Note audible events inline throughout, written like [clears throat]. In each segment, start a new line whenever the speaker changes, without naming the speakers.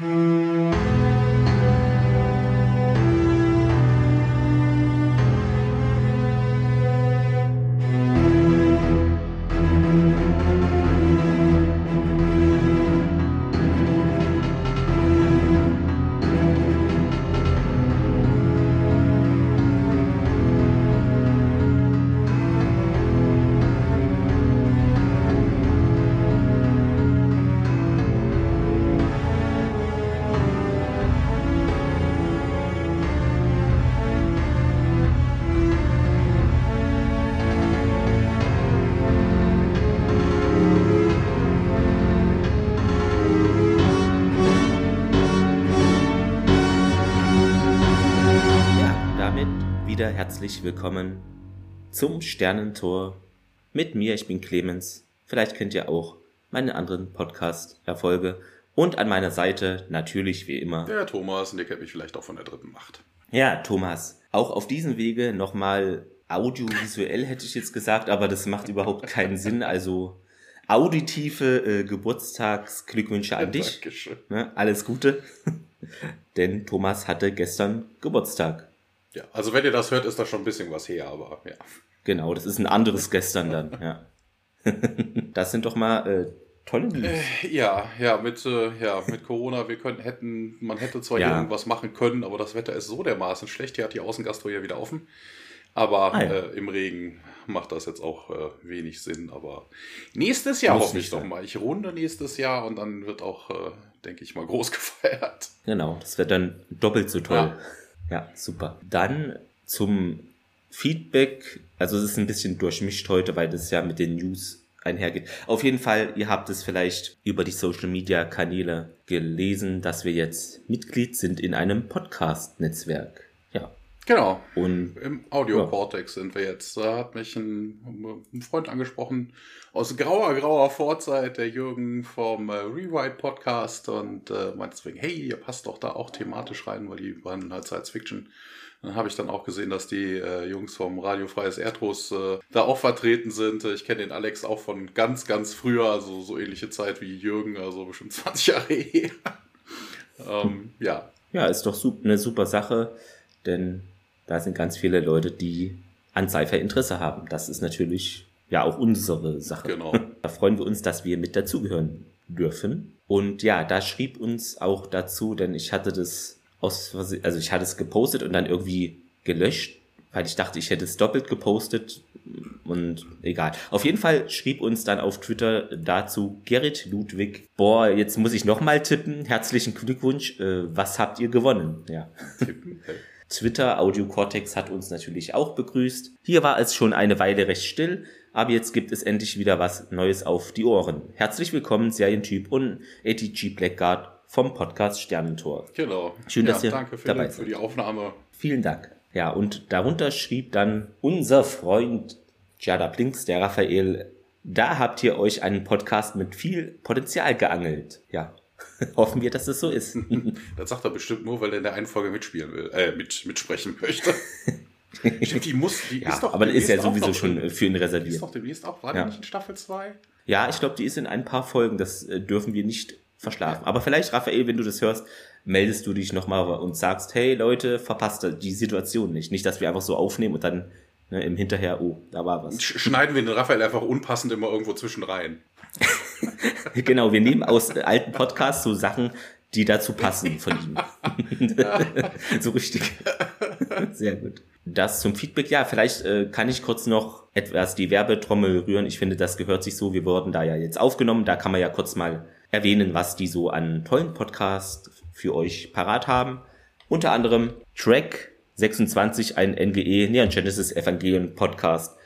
Mm-hmm. Herzlich willkommen zum Sternentor mit mir. Ich bin Clemens. Vielleicht kennt ihr auch meine anderen Podcast-Erfolge. Und an meiner Seite natürlich wie immer.
Der Thomas, und der kennt mich vielleicht auch von der dritten Macht.
Ja, Thomas. Auch auf diesem Wege nochmal audiovisuell hätte ich jetzt gesagt, aber das macht überhaupt keinen Sinn. Also auditive äh, Geburtstagsglückwünsche an dich. Dankeschön. Ne, alles Gute. [laughs] Denn Thomas hatte gestern Geburtstag.
Ja, also wenn ihr das hört, ist da schon ein bisschen was her, aber ja.
Genau, das ist ein anderes gestern dann, ja. [laughs] das sind doch mal äh, tolle News.
Äh, ja, ja, mit, äh, ja, mit Corona, wir können, hätten, man hätte zwar ja. irgendwas machen können, aber das Wetter ist so dermaßen schlecht. Hier hat die Außengastro ja wieder offen. Aber ah, ja. äh, im Regen macht das jetzt auch äh, wenig Sinn. Aber nächstes Jahr hoffe ich doch mal. Ich runde nächstes Jahr und dann wird auch, äh, denke ich mal, [laughs] groß gefeiert.
Genau, das wird dann doppelt so toll. Ja. Ja, super. Dann zum Feedback. Also es ist ein bisschen durchmischt heute, weil das ja mit den News einhergeht. Auf jeden Fall, ihr habt es vielleicht über die Social Media Kanäle gelesen, dass wir jetzt Mitglied sind in einem Podcast-Netzwerk.
Genau. Und im Audio Cortex ja. sind wir jetzt. Da hat mich ein, ein, Freund angesprochen aus grauer, grauer Vorzeit, der Jürgen vom äh, Rewrite Podcast und äh, meinte deswegen, hey, ihr passt doch da auch thematisch rein, weil die behandeln halt Science Fiction. Dann habe ich dann auch gesehen, dass die äh, Jungs vom Radio Freies Erdros äh, da auch vertreten sind. Ich kenne den Alex auch von ganz, ganz früher, also so ähnliche Zeit wie Jürgen, also bestimmt [laughs] 20 Jahre her. [laughs] ähm, ja.
Ja, ist doch eine super Sache, denn da sind ganz viele Leute, die an Cypher Interesse haben. Das ist natürlich ja auch unsere Sache. Genau. [laughs] Da freuen wir uns, dass wir mit dazugehören dürfen. Und ja, da schrieb uns auch dazu, denn ich hatte das aus, also ich hatte es gepostet und dann irgendwie gelöscht, weil ich dachte, ich hätte es doppelt gepostet und egal. Auf jeden Fall schrieb uns dann auf Twitter dazu Gerrit Ludwig, boah, jetzt muss ich nochmal tippen, herzlichen Glückwunsch, äh, was habt ihr gewonnen? Ja. Tippen. Twitter, Audio Cortex hat uns natürlich auch begrüßt. Hier war es schon eine Weile recht still, aber jetzt gibt es endlich wieder was Neues auf die Ohren. Herzlich willkommen, Serientyp und ATG Blackguard vom Podcast Sternentor.
Genau.
Schön, dass ja, ihr
danke für
dabei
die, für die Aufnahme.
Vielen Dank. Ja, und darunter schrieb dann unser Freund Jada Blinks, der Raphael, da habt ihr euch einen Podcast mit viel Potenzial geangelt. Ja, [laughs] Hoffen wir, dass das so ist. [laughs]
das sagt er bestimmt nur, weil er in der einen Folge mitspielen will, äh, mit, mitsprechen möchte. [laughs]
Stimmt, die muss, die ja, ist doch, aber die ist ja sowieso schon drin. für ihn reserviert. Die
ist doch demnächst auch, war ja. nicht in Staffel 2?
Ja, ich glaube, die ist in ein paar Folgen, das äh, dürfen wir nicht verschlafen. Aber vielleicht, Raphael, wenn du das hörst, meldest du dich nochmal und sagst, hey Leute, verpasst die Situation nicht. Nicht, dass wir einfach so aufnehmen und dann ne, im Hinterher, oh, da war was.
Schneiden wir den Raphael einfach unpassend immer irgendwo zwischen rein. [laughs]
genau, wir nehmen aus alten Podcasts so Sachen, die dazu passen von ihm. [laughs] so richtig. Sehr gut. Das zum Feedback. Ja, vielleicht äh, kann ich kurz noch etwas die Werbetrommel rühren. Ich finde, das gehört sich so. Wir wurden da ja jetzt aufgenommen. Da kann man ja kurz mal erwähnen, was die so an tollen Podcasts für euch parat haben. Unter anderem Track 26, ein NGE Neon Genesis Evangelion Podcast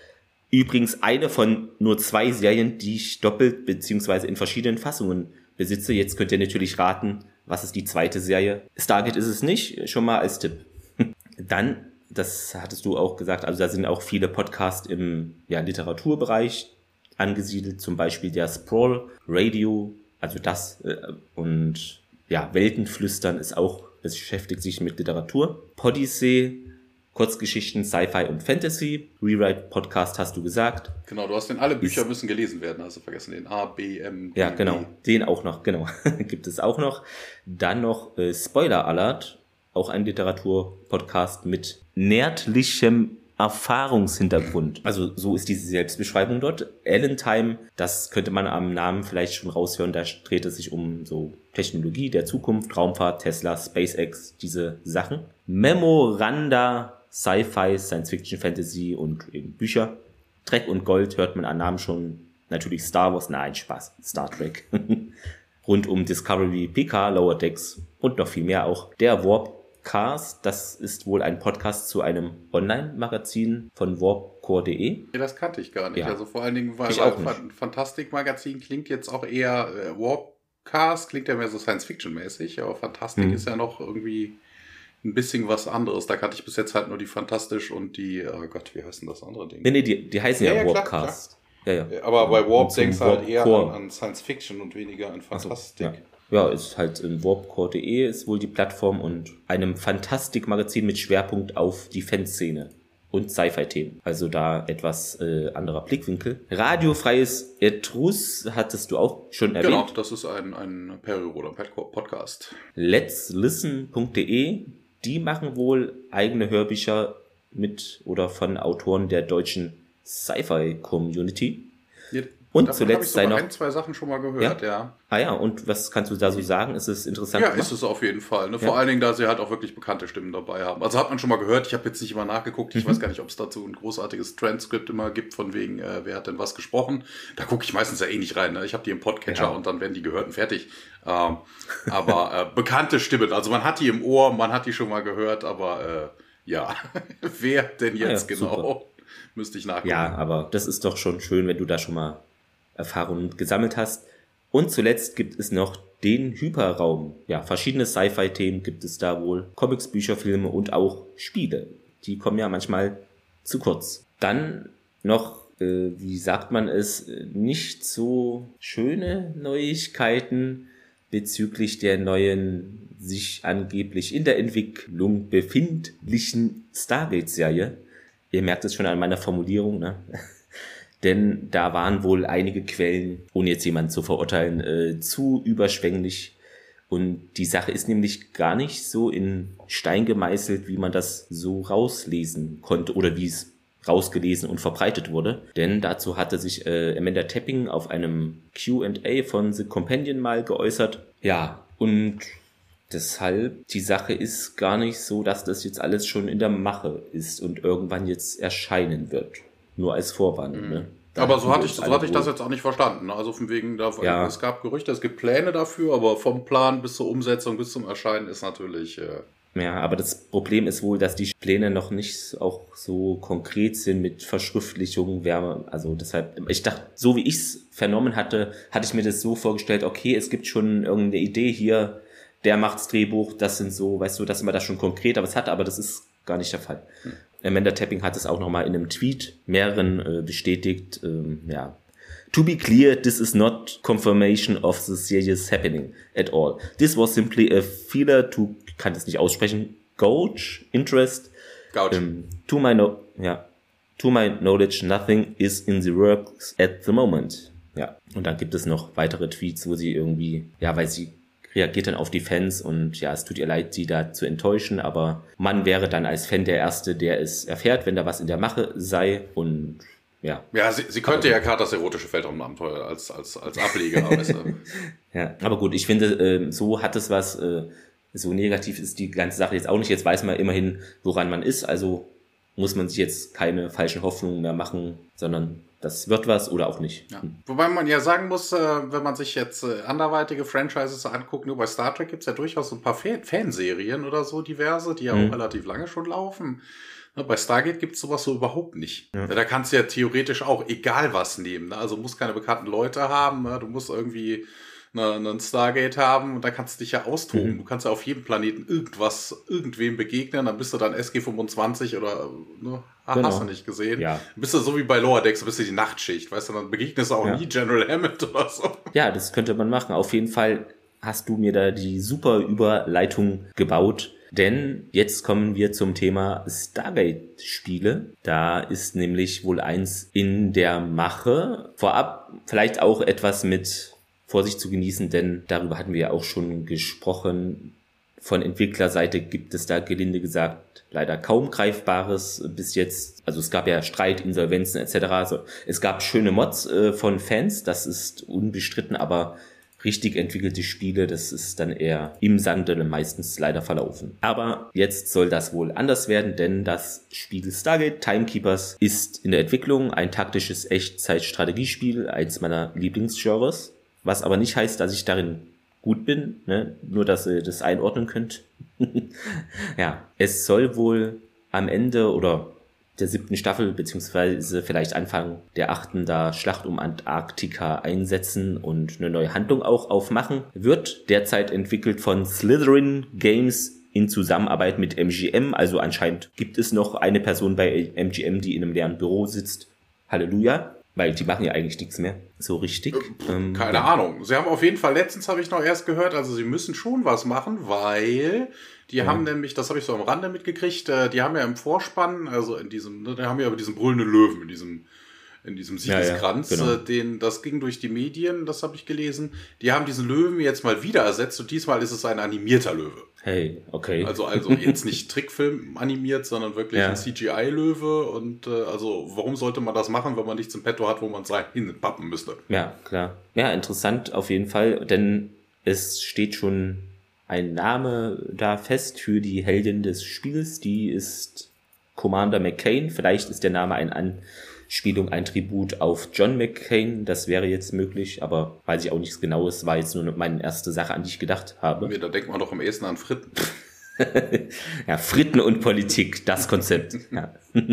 Übrigens eine von nur zwei Serien, die ich doppelt beziehungsweise in verschiedenen Fassungen besitze. Jetzt könnt ihr natürlich raten, was ist die zweite Serie. Stargate ist es nicht, schon mal als Tipp. [laughs] Dann, das hattest du auch gesagt, also da sind auch viele Podcasts im ja, Literaturbereich angesiedelt, zum Beispiel der Sprawl Radio, also das äh, und ja, Weltenflüstern ist auch, beschäftigt sich mit Literatur. Podyssey Kurzgeschichten, Sci-Fi und Fantasy. Rewrite Podcast hast du gesagt.
Genau, du hast den alle Bücher ist, müssen gelesen werden, hast du vergessen, den A, B, M.
G, ja, genau, den auch noch, genau, [laughs] gibt es auch noch. Dann noch äh, Spoiler Alert, auch ein Literaturpodcast mit nährtlichem Erfahrungshintergrund. Also so ist diese Selbstbeschreibung dort. Time, das könnte man am Namen vielleicht schon raushören, da dreht es sich um so Technologie der Zukunft, Raumfahrt, Tesla, SpaceX, diese Sachen. Memoranda, Sci-Fi, Science Fiction, Fantasy und eben Bücher. Dreck und Gold hört man an Namen schon. Natürlich Star Wars, nein, Spaß, Star Trek. [laughs] Rund um Discovery, PK, Lower Decks und noch viel mehr auch. Der Warp Cast, das ist wohl ein Podcast zu einem Online-Magazin von warpcore.de.
Ja, das kannte ich gar nicht. Ja. Also vor allen Dingen, weil, weil Fantastik-Magazin klingt jetzt auch eher äh, Warpcast, klingt ja mehr so Science-Fiction-mäßig, aber Fantastik hm. ist ja noch irgendwie ein bisschen was anderes. Da kannte ich bis jetzt halt nur die Fantastisch und die, oh Gott, wie heißen das andere Ding?
Nee, nee, die, die heißen ja, ja, ja Warpcast.
Ja, ja. Aber bei Warp denkst du halt eher an, an, Science Fiction und weniger an Fantastik.
So, ja ja, ist halt in warpcore.de ist wohl die Plattform und einem Fantastik-Magazin mit Schwerpunkt auf die Fanszene und Sci-Fi-Themen. Also da etwas äh, anderer Blickwinkel. Radiofreies Etrus hattest du auch schon erwähnt. Genau,
das ist ein, ein Periroder Podcast.
Let'slisten.de, die machen wohl eigene Hörbücher mit oder von Autoren der deutschen Sci-Fi-Community.
Und Davon zuletzt sei noch ein, zwei Sachen schon mal gehört, ja? ja?
Ah ja, und was kannst du da so sagen? Ist es interessant?
Ja, gemacht? ist es auf jeden Fall. Ne? Vor allen Dingen, da sie halt auch wirklich bekannte Stimmen dabei haben. Also hat man schon mal gehört. Ich habe jetzt nicht immer nachgeguckt. Ich mhm. weiß gar nicht, ob es dazu ein großartiges Transcript immer gibt, von wegen, äh, wer hat denn was gesprochen. Da gucke ich meistens ja eh nicht rein. Ne? Ich habe die im Podcatcher ja. und dann werden die gehört und fertig. Ähm, aber äh, bekannte Stimmen. Also man hat die im Ohr, man hat die schon mal gehört, aber äh, ja, [laughs] wer denn jetzt ah ja, genau? Super. Müsste ich nachgucken.
Ja, aber das ist doch schon schön, wenn du da schon mal Erfahrungen gesammelt hast. Und zuletzt gibt es noch den Hyperraum. Ja, verschiedene Sci-Fi-Themen gibt es da wohl. Comics, Bücher, Filme und auch Spiele. Die kommen ja manchmal zu kurz. Dann noch, äh, wie sagt man es, nicht so schöne Neuigkeiten bezüglich der neuen, sich angeblich in der Entwicklung befindlichen Stargate-Serie. Ihr merkt es schon an meiner Formulierung, ne? Denn da waren wohl einige Quellen, ohne jetzt jemanden zu verurteilen, äh, zu überschwänglich. Und die Sache ist nämlich gar nicht so in Stein gemeißelt, wie man das so rauslesen konnte oder wie es rausgelesen und verbreitet wurde. Denn dazu hatte sich äh, Amanda Tapping auf einem QA von The Companion mal geäußert. Ja, und deshalb, die Sache ist gar nicht so, dass das jetzt alles schon in der Mache ist und irgendwann jetzt erscheinen wird nur als Vorwand. Mhm. Ne?
aber so hatte ich, so hatte ich das jetzt auch nicht verstanden. Ne? Also von wegen, da, ja. es gab Gerüchte, es gibt Pläne dafür, aber vom Plan bis zur Umsetzung, bis zum Erscheinen ist natürlich. Äh
ja, aber das Problem ist wohl, dass die Pläne noch nicht auch so konkret sind mit Verschriftlichung, Wärme. Also deshalb, ich dachte, so wie ich es vernommen hatte, hatte ich mir das so vorgestellt, okay, es gibt schon irgendeine Idee hier, der macht's Drehbuch, das sind so, weißt du, dass man das schon konkret, aber es hat, aber das ist gar nicht der Fall. Hm. Amanda Tapping hat es auch nochmal in einem Tweet mehreren äh, bestätigt. Ähm, ja. To be clear, this is not confirmation of the serious happening at all. This was simply a feeler to, kann das nicht aussprechen, gauge interest. Gouge. Um, to my no, ja. To my knowledge, nothing is in the works at the moment. Ja. Und dann gibt es noch weitere Tweets, wo sie irgendwie, ja, weil sie reagiert dann auf die Fans und ja, es tut ihr leid, sie da zu enttäuschen, aber man wäre dann als Fan der Erste, der es erfährt, wenn da was in der Mache sei und ja.
Ja, sie, sie könnte ja gerade das erotische Weltraumabenteuer als, als, als Ableger. du? [laughs]
Ja, aber gut, ich finde, äh, so hat es was, äh, so negativ ist die ganze Sache jetzt auch nicht. Jetzt weiß man immerhin, woran man ist, also muss man sich jetzt keine falschen Hoffnungen mehr machen, sondern das wird was oder auch nicht.
Ja. Wobei man ja sagen muss, äh, wenn man sich jetzt äh, anderweitige Franchises anguckt, nur bei Star Trek gibt es ja durchaus so ein paar Fan Fanserien oder so diverse, die ja mhm. auch relativ lange schon laufen. Ne, bei Stargate gibt es sowas so überhaupt nicht. Ja. Da kannst du ja theoretisch auch egal was nehmen. Ne? Also musst keine bekannten Leute haben, ne? du musst irgendwie einen Stargate haben und da kannst du dich ja austoben. Mhm. Du kannst ja auf jedem Planeten irgendwas, irgendwem begegnen, dann bist du dann SG25 oder ne, ah, genau. hast du nicht gesehen. Ja. Bist du so wie bei Lower Decks, bist du die Nachtschicht, weißt du, dann begegnest du auch ja. nie General Hammond [laughs] oder so.
Ja, das könnte man machen. Auf jeden Fall hast du mir da die super Überleitung gebaut Denn jetzt kommen wir zum Thema Stargate-Spiele. Da ist nämlich wohl eins in der Mache. Vorab vielleicht auch etwas mit Vorsicht zu genießen, denn darüber hatten wir ja auch schon gesprochen. Von Entwicklerseite gibt es da gelinde gesagt leider kaum Greifbares bis jetzt. Also es gab ja Streit, Insolvenzen etc. Also es gab schöne Mods äh, von Fans, das ist unbestritten, aber richtig entwickelte Spiele, das ist dann eher im Sande meistens leider verlaufen. Aber jetzt soll das wohl anders werden, denn das Spiel Stargate Timekeepers ist in der Entwicklung ein taktisches Echtzeit-Strategiespiel, eins meiner Lieblingsgenres, was aber nicht heißt, dass ich darin gut bin, ne? nur dass ihr das einordnen könnt. [laughs] ja, es soll wohl am Ende oder der siebten Staffel, beziehungsweise vielleicht Anfang der achten da Schlacht um Antarktika einsetzen und eine neue Handlung auch aufmachen. Wird derzeit entwickelt von Slytherin Games in Zusammenarbeit mit MGM. Also anscheinend gibt es noch eine Person bei MGM, die in einem leeren Büro sitzt. Halleluja. Weil die machen ja eigentlich nichts mehr. So richtig.
Äh, ähm, Keine ja. Ahnung. Sie haben auf jeden Fall, letztens habe ich noch erst gehört, also sie müssen schon was machen, weil die ja. haben nämlich, das habe ich so am Rande mitgekriegt, äh, die haben ja im Vorspann, also in diesem, ne, die haben ja über diesen brüllenden Löwen, in diesem in diesem Siegeskranz, ja, ja, genau. Äh, den, das ging durch die Medien, das habe ich gelesen. Die haben diesen Löwen jetzt mal wieder ersetzt und diesmal ist es ein animierter Löwe.
Hey, okay.
Also, also jetzt nicht [laughs] Trickfilm animiert, sondern wirklich ja. ein CGI-Löwe. Und äh, also, warum sollte man das machen, wenn man nichts im Petto hat, wo man es hinpappen müsste?
Ja, klar. Ja, interessant auf jeden Fall, denn es steht schon ein Name da fest für die Heldin des Spiels. Die ist Commander McCain. Vielleicht ist der Name ein Anspielung, ein Tribut auf John McCain. Das wäre jetzt möglich, aber weiß ich auch nichts Genaues. War jetzt nur meine erste Sache, an die ich gedacht habe.
da denkt man doch am ehesten an Fritten. [laughs]
ja, Fritten und Politik, das Konzept. [laughs] ja. [laughs]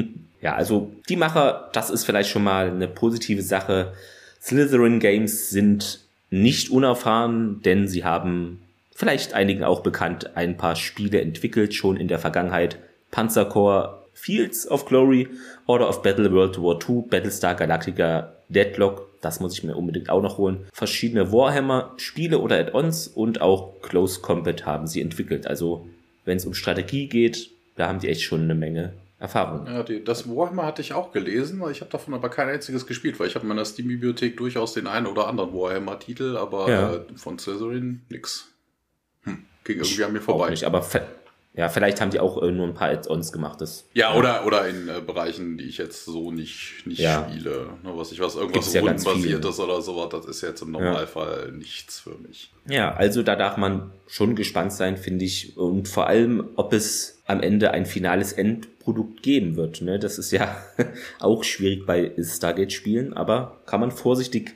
ja, also die Macher, das ist vielleicht schon mal eine positive Sache. Slytherin Games sind nicht unerfahren, denn sie haben vielleicht einigen auch bekannt, ein paar Spiele entwickelt, schon in der Vergangenheit. Panzercore, Fields of Glory, Order of Battle World War II, Battlestar Galactica, Deadlock, das muss ich mir unbedingt auch noch holen. Verschiedene Warhammer-Spiele oder Add-ons und auch Close Combat haben sie entwickelt. Also, wenn es um Strategie geht, da haben die echt schon eine Menge Erfahrung.
Ja, die, das Warhammer hatte ich auch gelesen, ich habe davon aber kein einziges gespielt, weil ich habe in meiner Steam-Bibliothek durchaus den einen oder anderen Warhammer-Titel, aber ja. äh, von Slytherin nix. Ging irgendwie an mir vorbei.
Nicht, aber ja, vielleicht haben die auch äh, nur ein paar Add-ons gemacht. Das,
ja, ja, oder, oder in äh, Bereichen, die ich jetzt so nicht, nicht ja. spiele. Ne, was ich was, irgendwas ja rundenbasiertes oder sowas, das ist jetzt im Normalfall nichts für mich.
Ja, also da darf man schon gespannt sein, finde ich. Und vor allem, ob es am Ende ein finales Endprodukt geben wird. Ne? Das ist ja [laughs] auch schwierig bei Stargate-Spielen, aber kann man vorsichtig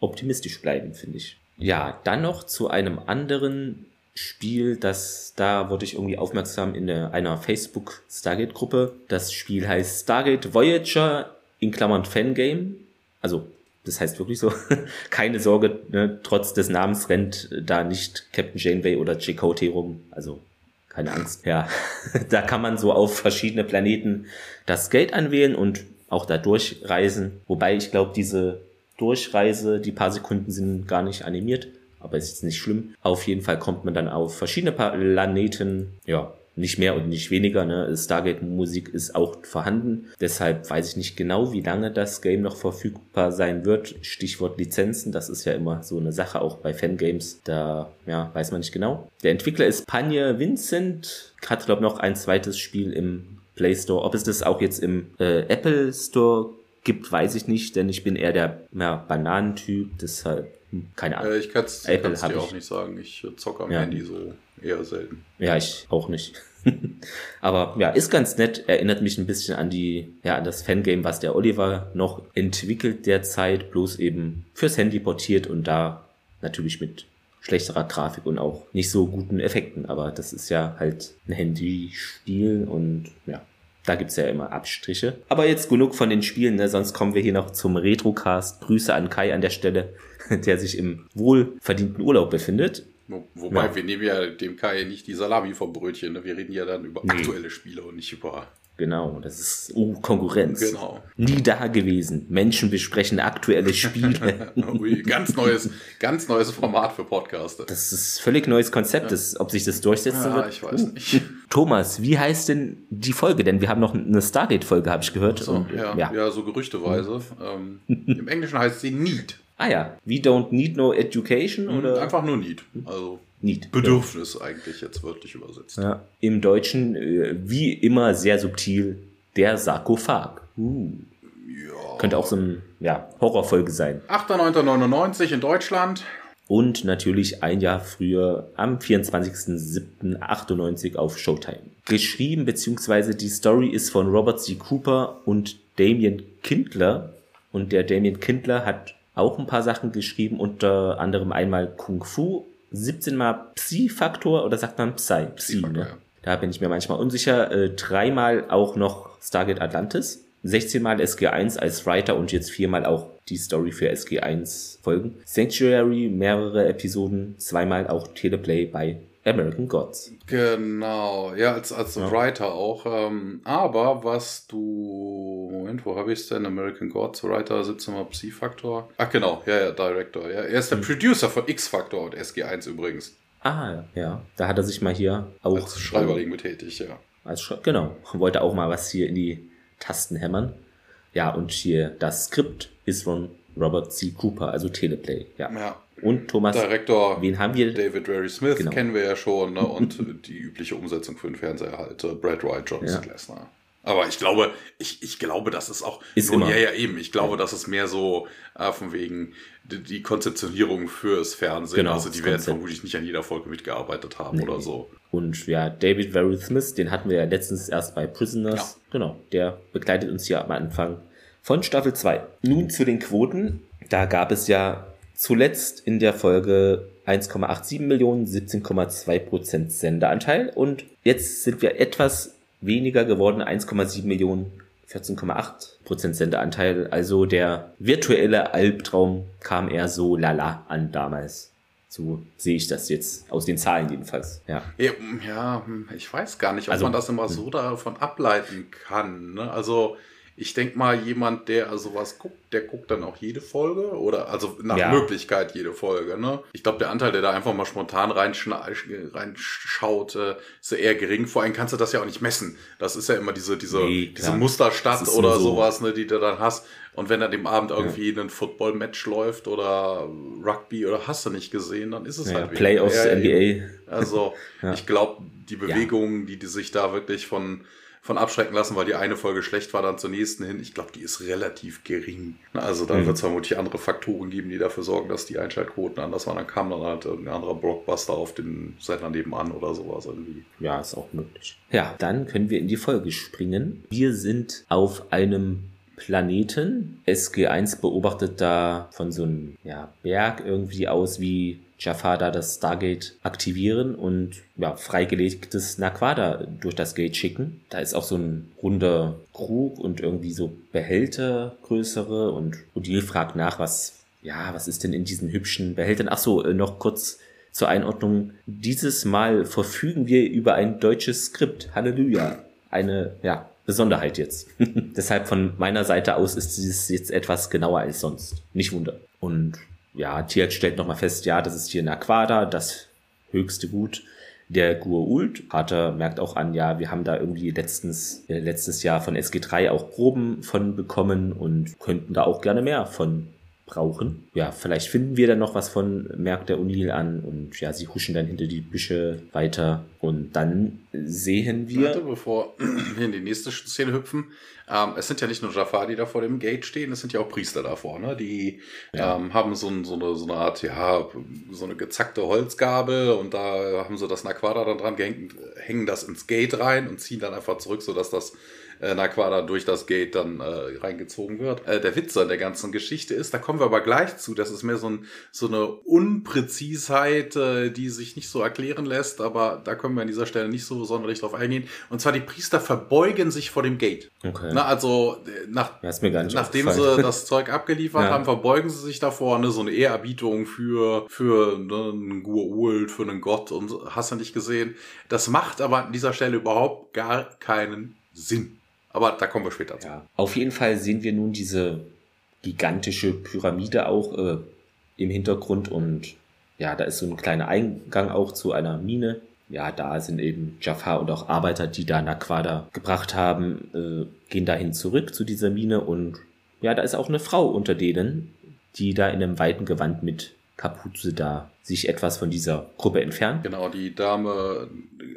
optimistisch bleiben, finde ich. Ja, dann noch zu einem anderen Spiel, das da wurde ich irgendwie aufmerksam in einer Facebook Stargate Gruppe. Das Spiel heißt Stargate Voyager in Klammern Fangame. Also das heißt wirklich so. [laughs] Keine Sorge, ne, trotz des Namens rennt da nicht Captain Janeway oder Chakotay rum. Also keine Angst. Ja, [laughs] da kann man so auf verschiedene Planeten das Gate anwählen und auch da durchreisen. Wobei ich glaube, diese Durchreise, die paar Sekunden sind gar nicht animiert aber ist jetzt nicht schlimm. Auf jeden Fall kommt man dann auf verschiedene Planeten, ja, nicht mehr und nicht weniger. Ne? Stargate-Musik ist auch vorhanden. Deshalb weiß ich nicht genau, wie lange das Game noch verfügbar sein wird. Stichwort Lizenzen, das ist ja immer so eine Sache, auch bei Fangames. Da ja, weiß man nicht genau. Der Entwickler ist Panja Vincent. Hat, glaube noch ein zweites Spiel im Play Store. Ob es das auch jetzt im äh, Apple Store gibt, weiß ich nicht, denn ich bin eher der ja, Bananentyp. Deshalb keine Ahnung.
Äh, ich kann es dir auch nicht sagen. Ich äh, zocke am ja. Handy so eher selten.
Ja, ich auch nicht. [laughs] Aber ja, ist ganz nett. Erinnert mich ein bisschen an die, ja, an das Fangame, was der Oliver noch entwickelt derzeit, bloß eben fürs Handy portiert und da natürlich mit schlechterer Grafik und auch nicht so guten Effekten. Aber das ist ja halt ein Handyspiel und ja, da gibt's ja immer Abstriche. Aber jetzt genug von den Spielen, ne? sonst kommen wir hier noch zum Retrocast. Grüße an Kai an der Stelle. [laughs] der sich im wohlverdienten Urlaub befindet.
wobei, ja. wir nehmen ja dem Kai nicht die Salami vom Brötchen. Ne? Wir reden ja dann über nee. aktuelle Spiele und nicht über
Genau, das ist oh, Konkurrenz. Genau. Nie da gewesen. Menschen besprechen aktuelle Spiele. [laughs]
Ui, ganz neues, ganz neues Format für Podcaster.
Das ist völlig neues Konzept. Ja. Das, ob sich das durchsetzen ja, wird.
ich weiß uh. nicht.
Thomas, wie heißt denn die Folge? Denn wir haben noch eine Stargate-Folge, habe ich gehört.
So, und, ja, ja. ja, so gerüchteweise. Ähm, Im Englischen heißt sie Need.
Ah ja, we don't need no education
hm,
oder?
Einfach nur Need. Also Need. Bedürfnis ja. eigentlich jetzt wörtlich übersetzt.
Ja. Im Deutschen äh, wie immer sehr subtil der Sarkophag. Uh. Ja. Könnte auch so eine ja, Horrorfolge sein.
8.9.99 in Deutschland.
Und natürlich ein Jahr früher am 24.07.98 auf Showtime. Geschrieben bzw. die Story ist von Robert C. Cooper und Damien Kindler. Und der Damien Kindler hat auch ein paar Sachen geschrieben, unter anderem einmal Kung Fu, 17 mal Psi-Faktor oder sagt man Psy? Psi, ne? Da bin ich mir manchmal unsicher. Äh, dreimal auch noch Stargate Atlantis. 16 Mal SG1 als Writer und jetzt viermal auch die Story für SG1 Folgen. Sanctuary, mehrere Episoden, zweimal auch Teleplay bei American Gods.
Genau, ja, als, als ja. Writer auch. Ähm, aber was du. Moment, wo habe ich es denn? American Gods, Writer, 17 Mal Psi-Faktor. Ach genau, ja, ja, Director. Ja. Er ist der hm. Producer von X-Factor und SG1 übrigens.
Ah, ja. Da hat er sich mal hier auch.
Als Schreiberling betätigt, ja.
Als Sch genau. Wollte auch mal was hier in die Tasten hämmern. Ja, und hier das Skript ist von Robert C. Cooper, also Teleplay. Ja. ja. Und Thomas,
Director
wen haben wir?
David Ray Smith genau. kennen wir ja schon. Ne? [laughs] Und die übliche Umsetzung für den Fernseher halt. Äh, Brad Wright, John ja. Glasner. Aber ich glaube, ich, ich glaube, das ist auch.
Ist immer.
Ja, ja, eben. Ich glaube, das ist mehr so äh, von wegen die, die Konzeptionierung fürs Fernsehen. Genau, also die werden vermutlich nicht an jeder Folge mitgearbeitet haben nee. oder so.
Und ja, David Very Smith, den hatten wir ja letztens erst bei Prisoners. Ja. Genau, der begleitet uns hier am Anfang von Staffel 2. Nun zu den Quoten. Da gab es ja zuletzt in der Folge 1,87 Millionen, 17,2 Prozent Senderanteil und jetzt sind wir etwas weniger geworden, 1,7 Millionen, 14,8 Prozent Sendeanteil. Also der virtuelle Albtraum kam eher so lala an damals. So sehe ich das jetzt aus den Zahlen jedenfalls. Ja,
ja, ich weiß gar nicht, ob also, man das immer hm. so davon ableiten kann. Ne? Also ich denke mal, jemand, der sowas guckt, der guckt dann auch jede Folge oder also nach ja. Möglichkeit jede Folge. Ne? Ich glaube, der Anteil, der da einfach mal spontan reinschaut, äh, ist eher gering. Vor allem kannst du das ja auch nicht messen. Das ist ja immer diese, diese, nee, diese Musterstadt oder so. sowas, ne, die du dann hast. Und wenn an dem Abend irgendwie ja. ein Football-Match läuft oder Rugby oder hast du nicht gesehen, dann ist es ja, halt
Playoffs, NBA.
Also [laughs] ja. ich glaube, die Bewegungen, die, die sich da wirklich von von abschrecken lassen, weil die eine Folge schlecht war, dann zur nächsten hin. Ich glaube, die ist relativ gering. Also da mhm. wird es vermutlich andere Faktoren geben, die dafür sorgen, dass die Einschaltquoten anders waren. Dann kam dann halt irgendein anderer Blockbuster auf den Sender nebenan oder sowas irgendwie.
Ja, ist auch möglich. Ja, dann können wir in die Folge springen. Wir sind auf einem Planeten. SG1 beobachtet da von so einem ja, Berg irgendwie aus wie Jafar da das Stargate aktivieren und ja, freigelegtes Naquada durch das Gate schicken. Da ist auch so ein runder Krug und irgendwie so Behälter größere und Odile fragt nach, was, ja, was ist denn in diesen hübschen Behältern? Ach so, äh, noch kurz zur Einordnung. Dieses Mal verfügen wir über ein deutsches Skript. Halleluja. Eine, ja, Besonderheit jetzt. [laughs] Deshalb von meiner Seite aus ist es jetzt etwas genauer als sonst. Nicht wunder. Und ja, Tiert stellt nochmal fest, ja, das ist hier ein Aquada, das höchste Gut der Gur-Ult. Carter merkt auch an, ja, wir haben da irgendwie letztens, äh, letztes Jahr von SG3 auch Proben von bekommen und könnten da auch gerne mehr von brauchen. Ja, vielleicht finden wir dann noch was von, merkt der O'Neill an und ja, sie huschen dann hinter die Büsche weiter und dann sehen wir...
Warte, bevor [clears throat] wir in die nächste Szene hüpfen, ähm, es sind ja nicht nur Jafar, die da vor dem Gate stehen, es sind ja auch Priester davor, ne? Die ja. ähm, haben so, so, eine, so eine Art, ja, so eine gezackte Holzgabel und da haben sie das Naquada dann dran gehängt, hängen das ins Gate rein und ziehen dann einfach zurück, sodass das äh, Naquada durch das Gate dann äh, reingezogen wird. Äh, der Witz an der ganzen Geschichte ist, da kommen wir aber gleich zu, das ist mehr so, ein, so eine Unpräzisheit, äh, die sich nicht so erklären lässt, aber da können wir an dieser Stelle nicht so sonderlich drauf eingehen. Und zwar die Priester verbeugen sich vor dem Gate.
Okay.
Na, also äh, nach, nachdem sie das Zeug abgeliefert [laughs] ja. haben, verbeugen sie sich davor, ne, so eine Ehrerbietung für, für ne, einen Gua'uld, für einen Gott und hast du nicht gesehen. Das macht aber an dieser Stelle überhaupt gar keinen Sinn. Aber da kommen wir später zu.
Ja. Auf jeden Fall sehen wir nun diese gigantische Pyramide auch äh, im Hintergrund und ja, da ist so ein kleiner Eingang auch zu einer Mine ja, da sind eben Jafar und auch Arbeiter, die da Naquada gebracht haben, äh, gehen dahin zurück zu dieser Mine und ja, da ist auch eine Frau unter denen, die da in einem weiten Gewand mit Kapuze da sich etwas von dieser Gruppe entfernt.
Genau, die Dame,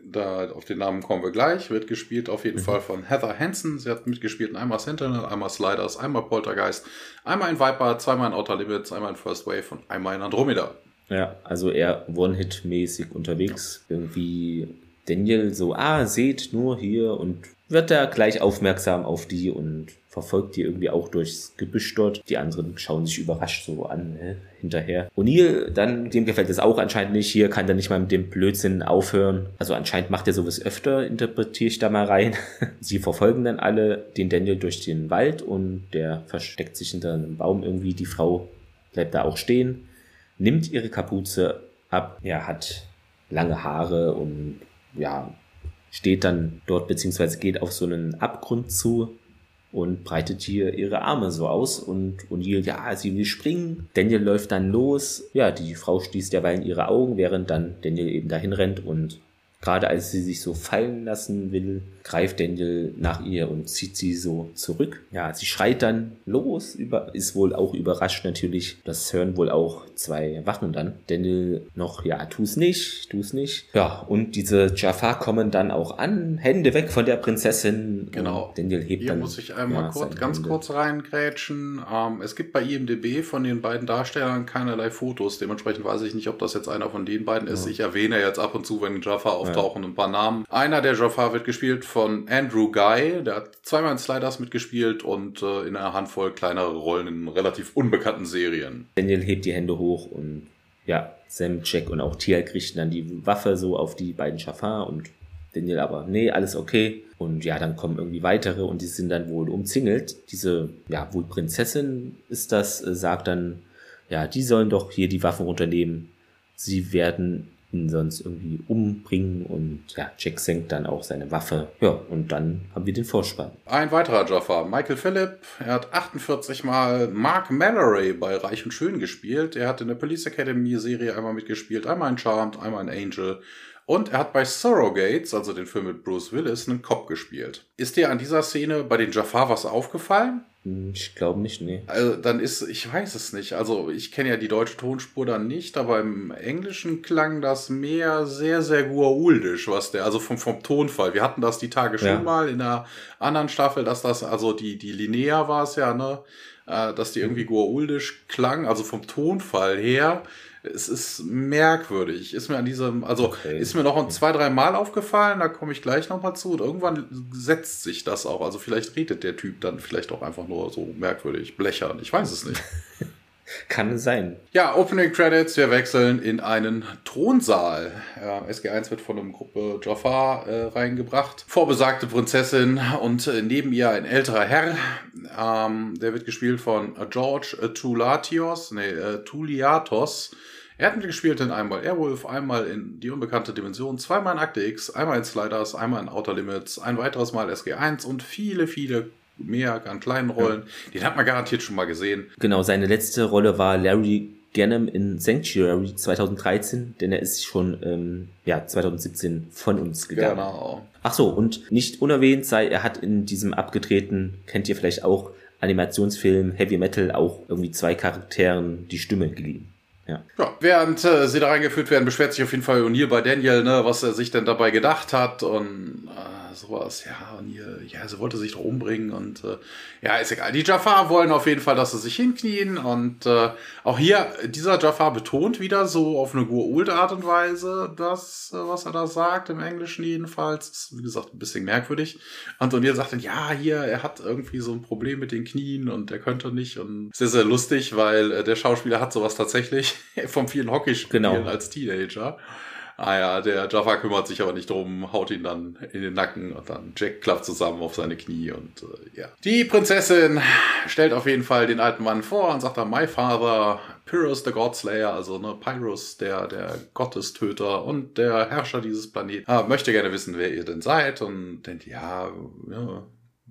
da auf den Namen kommen wir gleich, wird gespielt auf jeden mhm. Fall von Heather Hansen. Sie hat mitgespielt in einmal Sentinel, einmal Sliders, einmal Poltergeist, einmal in Viper, zweimal in Outer Limits, einmal in First Wave und einmal in Andromeda.
Ja, also eher One-Hit-mäßig unterwegs. Ja. Irgendwie Daniel so, ah, seht nur hier und wird da gleich aufmerksam auf die und verfolgt die irgendwie auch durchs Gebüsch dort. Die anderen schauen sich überrascht so an, ne, hinterher. O'Neill, dann, dem gefällt es auch anscheinend nicht. Hier kann er nicht mal mit dem Blödsinn aufhören. Also anscheinend macht er sowas öfter, interpretiere ich da mal rein. [laughs] Sie verfolgen dann alle den Daniel durch den Wald und der versteckt sich hinter einem Baum irgendwie. Die Frau bleibt da auch stehen, nimmt ihre Kapuze ab. Er hat lange Haare und ja, steht dann dort beziehungsweise geht auf so einen Abgrund zu und breitet hier ihre Arme so aus und O'Neill, ja, sie will springen. Daniel läuft dann los. Ja, die Frau schließt derweil ihre Augen, während dann Daniel eben dahin rennt und Gerade als sie sich so fallen lassen will, greift Daniel nach ihr und zieht sie so zurück. Ja, sie schreit dann los, über, ist wohl auch überrascht natürlich. Das hören wohl auch zwei Wachen dann. Daniel noch, ja, tu's nicht, tu's nicht. Ja, und diese Jafar kommen dann auch an, Hände weg von der Prinzessin.
Genau. Und Daniel hebt Hier dann. muss ich einmal ja, kurz, ganz Hände. kurz reingrätschen. Ähm, es gibt bei IMDB von den beiden Darstellern keinerlei Fotos. Dementsprechend weiß ich nicht, ob das jetzt einer von den beiden ist. Ja. Ich erwähne jetzt ab und zu, wenn Jafar auf auftauchen ein paar Namen. Einer der Jafar wird gespielt von Andrew Guy, der hat zweimal in Sliders mitgespielt und äh, in einer Handvoll kleinere Rollen in relativ unbekannten Serien.
Daniel hebt die Hände hoch und ja, Sam, Jack und auch Tiag richten dann die Waffe so auf die beiden Jafar und Daniel aber, nee, alles okay. Und ja, dann kommen irgendwie weitere und die sind dann wohl umzingelt. Diese, ja, wohl Prinzessin ist das, äh, sagt dann, ja, die sollen doch hier die Waffen runternehmen. Sie werden ihn sonst irgendwie umbringen und ja, Jack senkt dann auch seine Waffe. Ja, und dann haben wir den Vorspann.
Ein weiterer Jaffa, Michael Phillip. Er hat 48 Mal Mark Mallory bei Reich und Schön gespielt. Er hat in der Police Academy Serie einmal mitgespielt, einmal in Charmed, einmal in Angel. Und er hat bei Surrogates, also den Film mit Bruce Willis, einen Cop gespielt. Ist dir an dieser Szene bei den Jafar was aufgefallen?
Hm, ich glaube nicht, nee.
Also dann ist, ich weiß es nicht. Also ich kenne ja die deutsche Tonspur dann nicht, aber im Englischen klang das mehr sehr, sehr guauldisch, was der, also vom, vom Tonfall. Wir hatten das die Tage schon ja. mal in einer anderen Staffel, dass das, also die, die Linnea war es ja, ne? Äh, dass die irgendwie guauldisch klang, also vom Tonfall her es ist merkwürdig. Ist mir an diesem, also okay. ist mir noch ein zwei, drei Mal aufgefallen, da komme ich gleich nochmal zu. Und irgendwann setzt sich das auch. Also vielleicht redet der Typ dann vielleicht auch einfach nur so merkwürdig, blechern. Ich weiß es nicht. [laughs]
Kann sein.
Ja, Opening Credits, wir wechseln in einen Thronsaal. Ja, SG1 wird von einer Gruppe Jafar äh, reingebracht. Vorbesagte Prinzessin und äh, neben ihr ein älterer Herr. Ähm, der wird gespielt von George Tulatios, nee, äh, Tuliatos. Er hat mitgespielt in einmal Airwolf, einmal in Die unbekannte Dimension, zweimal in Akte X, einmal in Sliders, einmal in Outer Limits, ein weiteres Mal SG1 und viele, viele mehr an kleinen Rollen. Ja. Den hat man garantiert schon mal gesehen.
Genau, seine letzte Rolle war Larry Gannam in Sanctuary 2013, denn er ist schon ähm, ja 2017 von uns gegangen. Genau. Ach so, und nicht unerwähnt sei, er hat in diesem abgetreten, kennt ihr vielleicht auch, Animationsfilm Heavy Metal auch irgendwie zwei Charakteren die Stimme geliehen. Ja.
ja. Während äh, sie da reingeführt werden, beschwert sich auf jeden Fall O'Neill bei Daniel, ne, was er sich denn dabei gedacht hat und äh, sowas. Ja, O'Neill, ja, sie wollte sich doch umbringen und äh, ja, ist egal. Die Jafar wollen auf jeden Fall, dass sie sich hinknien und äh, auch hier, dieser Jafar betont wieder so auf eine gurulte Art und Weise, das, äh, was er da sagt, im Englischen jedenfalls, ist, wie gesagt, ein bisschen merkwürdig. Und O'Neill sagt dann, ja, hier, er hat irgendwie so ein Problem mit den Knien und er könnte nicht und sehr, sehr lustig, weil äh, der Schauspieler hat sowas tatsächlich [laughs] vom vielen Hockeyspielen genau. als Teenager. Ah ja, der Jaffa kümmert sich aber nicht drum, haut ihn dann in den Nacken und dann Jack klappt zusammen auf seine Knie und äh, ja. Die Prinzessin stellt auf jeden Fall den alten Mann vor und sagt dann, my father, Pyrrhus the Godslayer, also ne, Pyrrhus, der, der Gottestöter und der Herrscher dieses Planeten, ah, möchte gerne wissen, wer ihr denn seid und denkt, ja, ja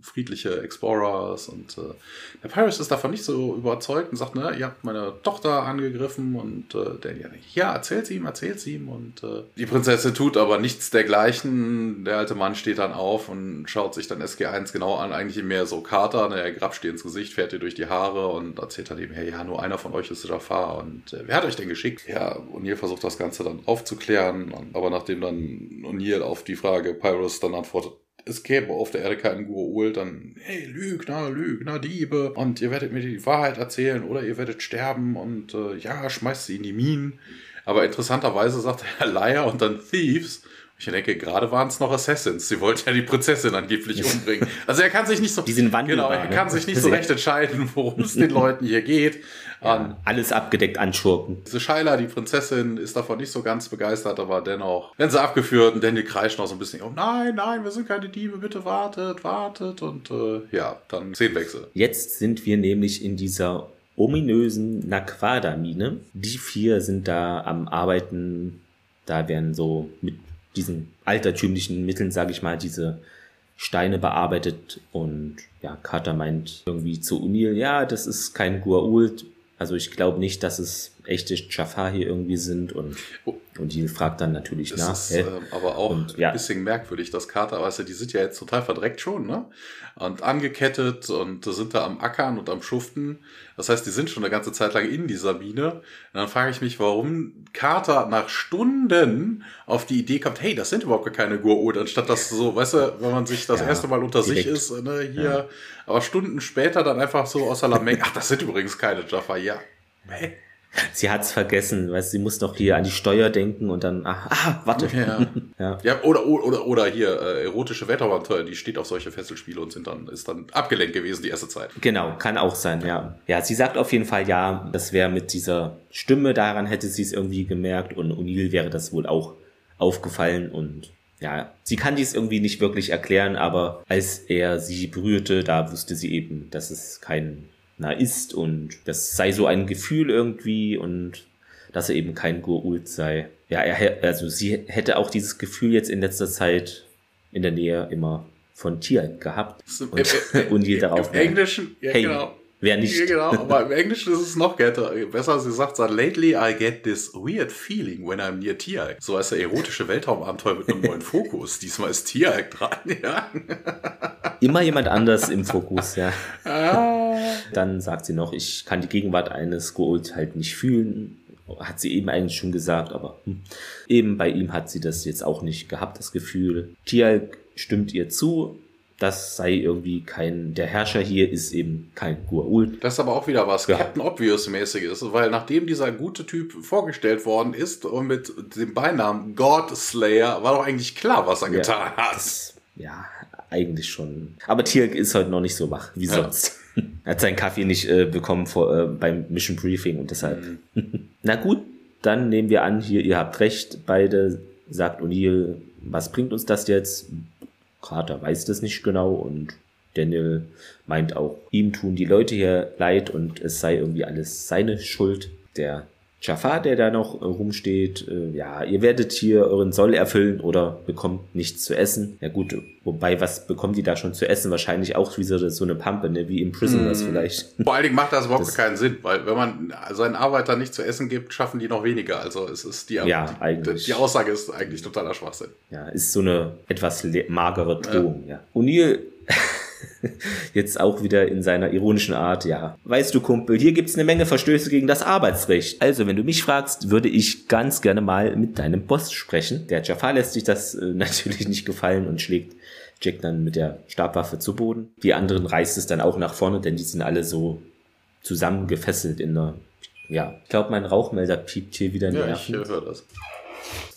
friedliche Explorers und äh, der Pyrus ist davon nicht so überzeugt und sagt, ne, ihr habt meine Tochter angegriffen und äh, der ja, erzählt sie ihm, erzählt sie ihm und äh, die Prinzessin tut aber nichts dergleichen. Der alte Mann steht dann auf und schaut sich dann SG1 genau an, eigentlich mehr so Kater, ne, er grapscht ihr ins Gesicht, fährt ihr durch die Haare und erzählt dann eben, hey, ja, nur einer von euch ist Jafar und äh, wer hat euch denn geschickt? Ja, O'Neill versucht das Ganze dann aufzuklären, aber nachdem dann O'Neill auf die Frage Pyrus dann antwortet, es gäbe auf der Erde keinen Gua'uld, dann, hey, Lügner, Lügner, Diebe, und ihr werdet mir die Wahrheit erzählen oder ihr werdet sterben und äh, ja, schmeißt sie in die Minen. Aber interessanterweise sagt er [laughs] Liar und dann Thieves. Ich denke, gerade waren es noch Assassins. Sie wollten ja die Prinzessin angeblich umbringen. Also er kann sich nicht so,
die sind wandelbar,
genau, er kann sich nicht so recht entscheiden, worum es den [laughs] Leuten hier geht.
Ja, alles abgedeckt anschurken.
Diese Shaila, die Prinzessin, ist davon nicht so ganz begeistert, aber dennoch werden sie abgeführt und Daniel kreischt noch so ein bisschen, oh nein, nein, wir sind keine Diebe, bitte wartet, wartet und äh, ja, dann Szenenwechsel.
Jetzt sind wir nämlich in dieser ominösen Naquada-Mine. Die vier sind da am Arbeiten, da werden so mit diesen altertümlichen Mitteln, sage ich mal, diese Steine bearbeitet und ja, Carter meint irgendwie zu O'Neill, ja, das ist kein Gua'uld, also ich glaube nicht, dass es echte hier irgendwie sind und, oh. und die fragt dann natürlich das nach.
Ist, äh, aber auch und, ja. ein bisschen merkwürdig, dass Carter, weißt du, die sind ja jetzt total verdreckt schon, ne? Und angekettet und sind da am Ackern und am Schuften. Das heißt, die sind schon eine ganze Zeit lang in dieser Mine. Und dann frage ich mich, warum Carter nach Stunden auf die Idee kommt, hey, das sind überhaupt gar keine Gur'ud, anstatt dass so, weißt du, wenn man sich das ja, erste Mal unter direkt. sich ist, ne, hier, ja. aber Stunden später dann einfach so aus der Menge, ach, das sind übrigens keine Jaffa, ja. Hey.
Sie hat's vergessen, weil sie muss noch hier an die Steuer denken und dann, ah, ah warte.
Ja. [laughs] ja. ja. oder, oder, oder hier, äh, erotische Wetterabenteuer, die steht auf solche Fesselspiele und sind dann, ist dann abgelenkt gewesen die erste Zeit.
Genau, kann auch sein, ja. Ja, sie sagt auf jeden Fall ja, das wäre mit dieser Stimme, daran hätte sie es irgendwie gemerkt und O'Neill wäre das wohl auch aufgefallen und ja, sie kann dies irgendwie nicht wirklich erklären, aber als er sie berührte, da wusste sie eben, dass es kein na ist und das sei so ein Gefühl irgendwie und dass er eben kein Gurult sei. Ja, er, also sie hätte auch dieses Gefühl jetzt in letzter Zeit in der Nähe immer von Tier gehabt und,
äh, äh, [laughs] und darauf. Im Englischen, ja, hey, genau.
Wer nicht? Ja,
genau, aber im [laughs] Englischen ist es noch besser. Sie sagt dann, lately I get this weird feeling when I'm near Tiag. So als der erotische Weltraumabenteuer mit einem [laughs] neuen Fokus. Diesmal ist Tiag dran, [laughs] ja.
Immer jemand anders im Fokus, ja. Ah. Dann sagt sie noch, ich kann die Gegenwart eines Gould halt nicht fühlen. Hat sie eben eigentlich schon gesagt, aber hm. eben bei ihm hat sie das jetzt auch nicht gehabt, das Gefühl. Tiag stimmt ihr zu, das sei irgendwie kein, der Herrscher hier ist eben kein Gua'uld.
Das ist aber auch wieder was ja. Captain Obvious-mäßiges, weil nachdem dieser gute Typ vorgestellt worden ist und mit dem Beinamen God Slayer, war doch eigentlich klar, was er ja, getan hat. Das,
ja, eigentlich schon. Aber Tirk ist heute noch nicht so wach wie sonst. Ja. [laughs] er hat seinen Kaffee nicht äh, bekommen vor, äh, beim Mission Briefing und deshalb. Mhm. [laughs] Na gut, dann nehmen wir an, hier, ihr habt recht, beide, sagt O'Neill, was bringt uns das jetzt? Carter weiß das nicht genau und Daniel meint auch, ihm tun die Leute hier leid und es sei irgendwie alles seine Schuld. Der Jafar, der da noch äh, rumsteht, äh, ja, ihr werdet hier euren Soll erfüllen oder bekommt nichts zu essen. Ja gut, wobei, was bekommen die da schon zu essen? Wahrscheinlich auch wie so, so eine Pampe, ne? wie im Prisoners mm. vielleicht.
Vor allen Dingen macht das überhaupt das, keinen Sinn, weil wenn man seinen Arbeitern nicht zu essen gibt, schaffen die noch weniger. Also es ist die,
ja,
die,
eigentlich.
die Aussage ist eigentlich totaler Schwachsinn.
Ja, ist so eine etwas magere Drohung, ja. ja. O'Neill [laughs] [laughs] Jetzt auch wieder in seiner ironischen Art, ja. Weißt du, Kumpel, hier gibt's eine Menge Verstöße gegen das Arbeitsrecht. Also, wenn du mich fragst, würde ich ganz gerne mal mit deinem Boss sprechen. Der Jafar lässt sich das äh, [laughs] natürlich nicht gefallen und schlägt Jack dann mit der Stabwaffe zu Boden. Die anderen reißt es dann auch nach vorne, denn die sind alle so zusammengefesselt in einer, ja. Ich glaube, mein Rauchmelder piept hier wieder
Ja, ich höre das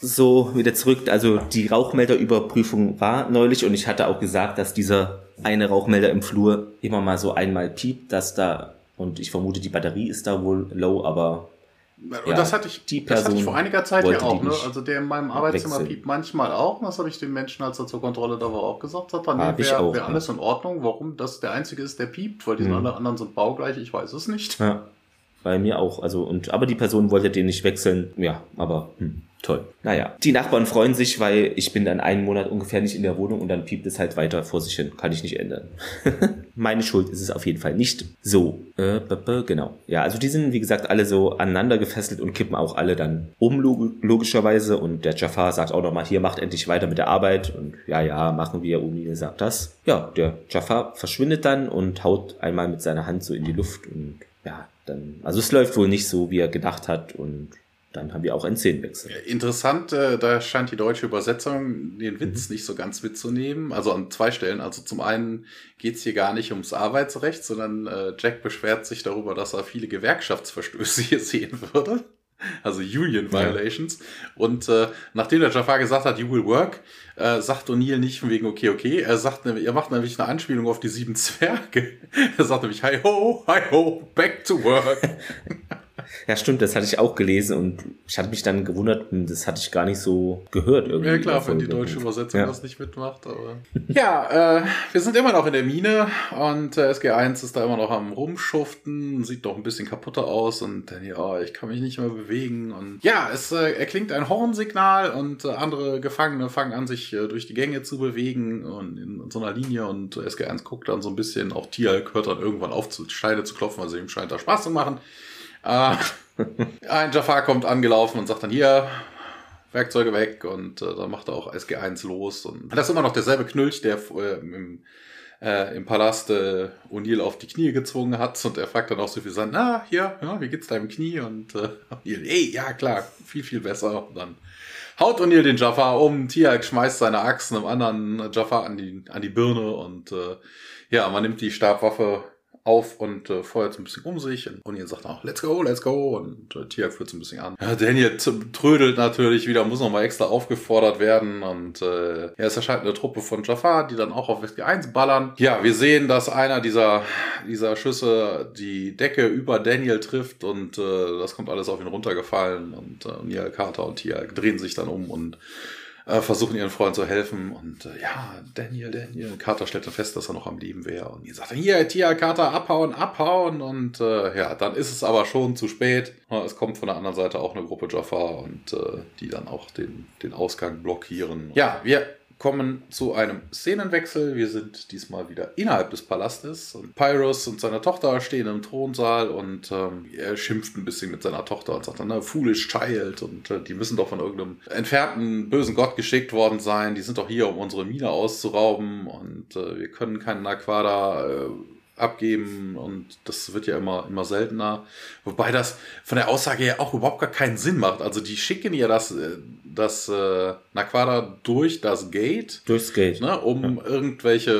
so wieder zurück. Also die Rauchmelderüberprüfung war neulich und ich hatte auch gesagt, dass dieser eine Rauchmelder im Flur immer mal so einmal piept, dass da, und ich vermute, die Batterie ist da wohl low, aber.
Und ja, das hatte ich, die Person das hatte ich vor einiger Zeit ja auch, ne? Also der in meinem Arbeitszimmer wechseln. piept manchmal auch. Das habe ich den Menschen, als er zur Kontrolle da war, auch gesagt. Hat dann wäre wär alles in Ordnung. Warum das der einzige ist, der piept, weil die alle anderen sind baugleich, ich weiß es nicht.
Ja. Bei mir auch. Also, und, aber die Person wollte den nicht wechseln. Ja, aber hm, toll. Naja. Die Nachbarn freuen sich, weil ich bin dann einen Monat ungefähr nicht in der Wohnung und dann piept es halt weiter vor sich hin. Kann ich nicht ändern. [laughs] Meine Schuld ist es auf jeden Fall nicht. So. Äh, genau. Ja, also die sind, wie gesagt, alle so aneinander gefesselt und kippen auch alle dann um, logischerweise. Und der Jafar sagt auch nochmal, hier macht endlich weiter mit der Arbeit. Und ja, ja, machen wir. O'Neill sagt das. Ja, der Jafar verschwindet dann und haut einmal mit seiner Hand so in die Luft und ja, dann, also es läuft wohl nicht so, wie er gedacht hat und dann haben wir auch einen Szenenwechsel.
Interessant, äh, da scheint die deutsche Übersetzung den Witz mhm. nicht so ganz mitzunehmen. Also an zwei Stellen. Also zum einen geht es hier gar nicht ums Arbeitsrecht, sondern äh, Jack beschwert sich darüber, dass er viele Gewerkschaftsverstöße [laughs] hier sehen würde. Also Union Violations. Ja. Und äh, nachdem der Jafar gesagt hat, you will work, äh, sagt O'Neill nicht von wegen okay, okay. Er sagt er macht nämlich eine Anspielung auf die sieben Zwerge. [laughs] Er sagt nämlich, hi ho, hi ho, back to work. [laughs]
Ja, stimmt, das hatte ich auch gelesen und ich hatte mich dann gewundert, das hatte ich gar nicht so gehört irgendwie.
Ja, klar, wenn die deutsche Übersetzung ja. das nicht mitmacht, aber. [laughs] ja, äh, wir sind immer noch in der Mine und äh, SG1 ist da immer noch am Rumschuften, sieht doch ein bisschen kaputter aus und dann, ja, ich kann mich nicht mehr bewegen und ja, es äh, erklingt ein Hornsignal und äh, andere Gefangene fangen an, sich äh, durch die Gänge zu bewegen und in, in so einer Linie und SG1 guckt dann so ein bisschen, auch Tialk hört dann irgendwann auf, zu Steine zu klopfen, also ihm scheint da Spaß zu machen. Äh, [laughs] ein Jafar kommt angelaufen und sagt dann hier, Werkzeuge weg und äh, dann macht er auch SG1 los. Und das ist immer noch derselbe Knülch, der äh, im, äh, im Palast äh, O'Neill auf die Knie gezwungen hat und er fragt dann auch so viel sein, na, hier, ja, wie geht's deinem Knie? Und äh, O'Neill, ey, ja klar, viel, viel besser. Und dann haut O'Neill den Jafar um, Tiag schmeißt seine Axt einem anderen Jafar an die, an die Birne und äh, ja, man nimmt die Stabwaffe auf und äh, feuert so ein bisschen um sich. Und O'Neill sagt auch, let's go, let's go. Und äh, Tiak führt so ein bisschen an. Ja, Daniel trödelt natürlich wieder, muss nochmal extra aufgefordert werden. Und äh, ja, es erscheint eine Truppe von Jafar, die dann auch auf SG1 ballern. Ja, wir sehen, dass einer dieser, dieser Schüsse die Decke über Daniel trifft und äh, das kommt alles auf ihn runtergefallen. Und äh, O'Neill, Carter und Tiak drehen sich dann um und äh, versuchen ihren Freunden zu helfen. Und äh, ja, Daniel, Daniel. Carter stellt dann fest, dass er noch am Leben wäre. Und ihr sagt hier, Tia, Carter, abhauen, abhauen. Und äh, ja, dann ist es aber schon zu spät. Es kommt von der anderen Seite auch eine Gruppe Jafar und äh, die dann auch den, den Ausgang blockieren. Ja, wir kommen zu einem Szenenwechsel. Wir sind diesmal wieder innerhalb des Palastes und Pyrrhus und seine Tochter stehen im Thronsaal und ähm, er schimpft ein bisschen mit seiner Tochter und sagt dann, ne, foolish child und äh, die müssen doch von irgendeinem entfernten bösen Gott geschickt worden sein. Die sind doch hier, um unsere Mine auszurauben und äh, wir können keinen Naquada äh, abgeben und das wird ja immer, immer seltener. Wobei das von der Aussage her auch überhaupt gar keinen Sinn macht. Also die schicken ja das, äh, das äh, Naquada durch das Gate.
Durchs Gate.
Ne, um ja. irgendwelche,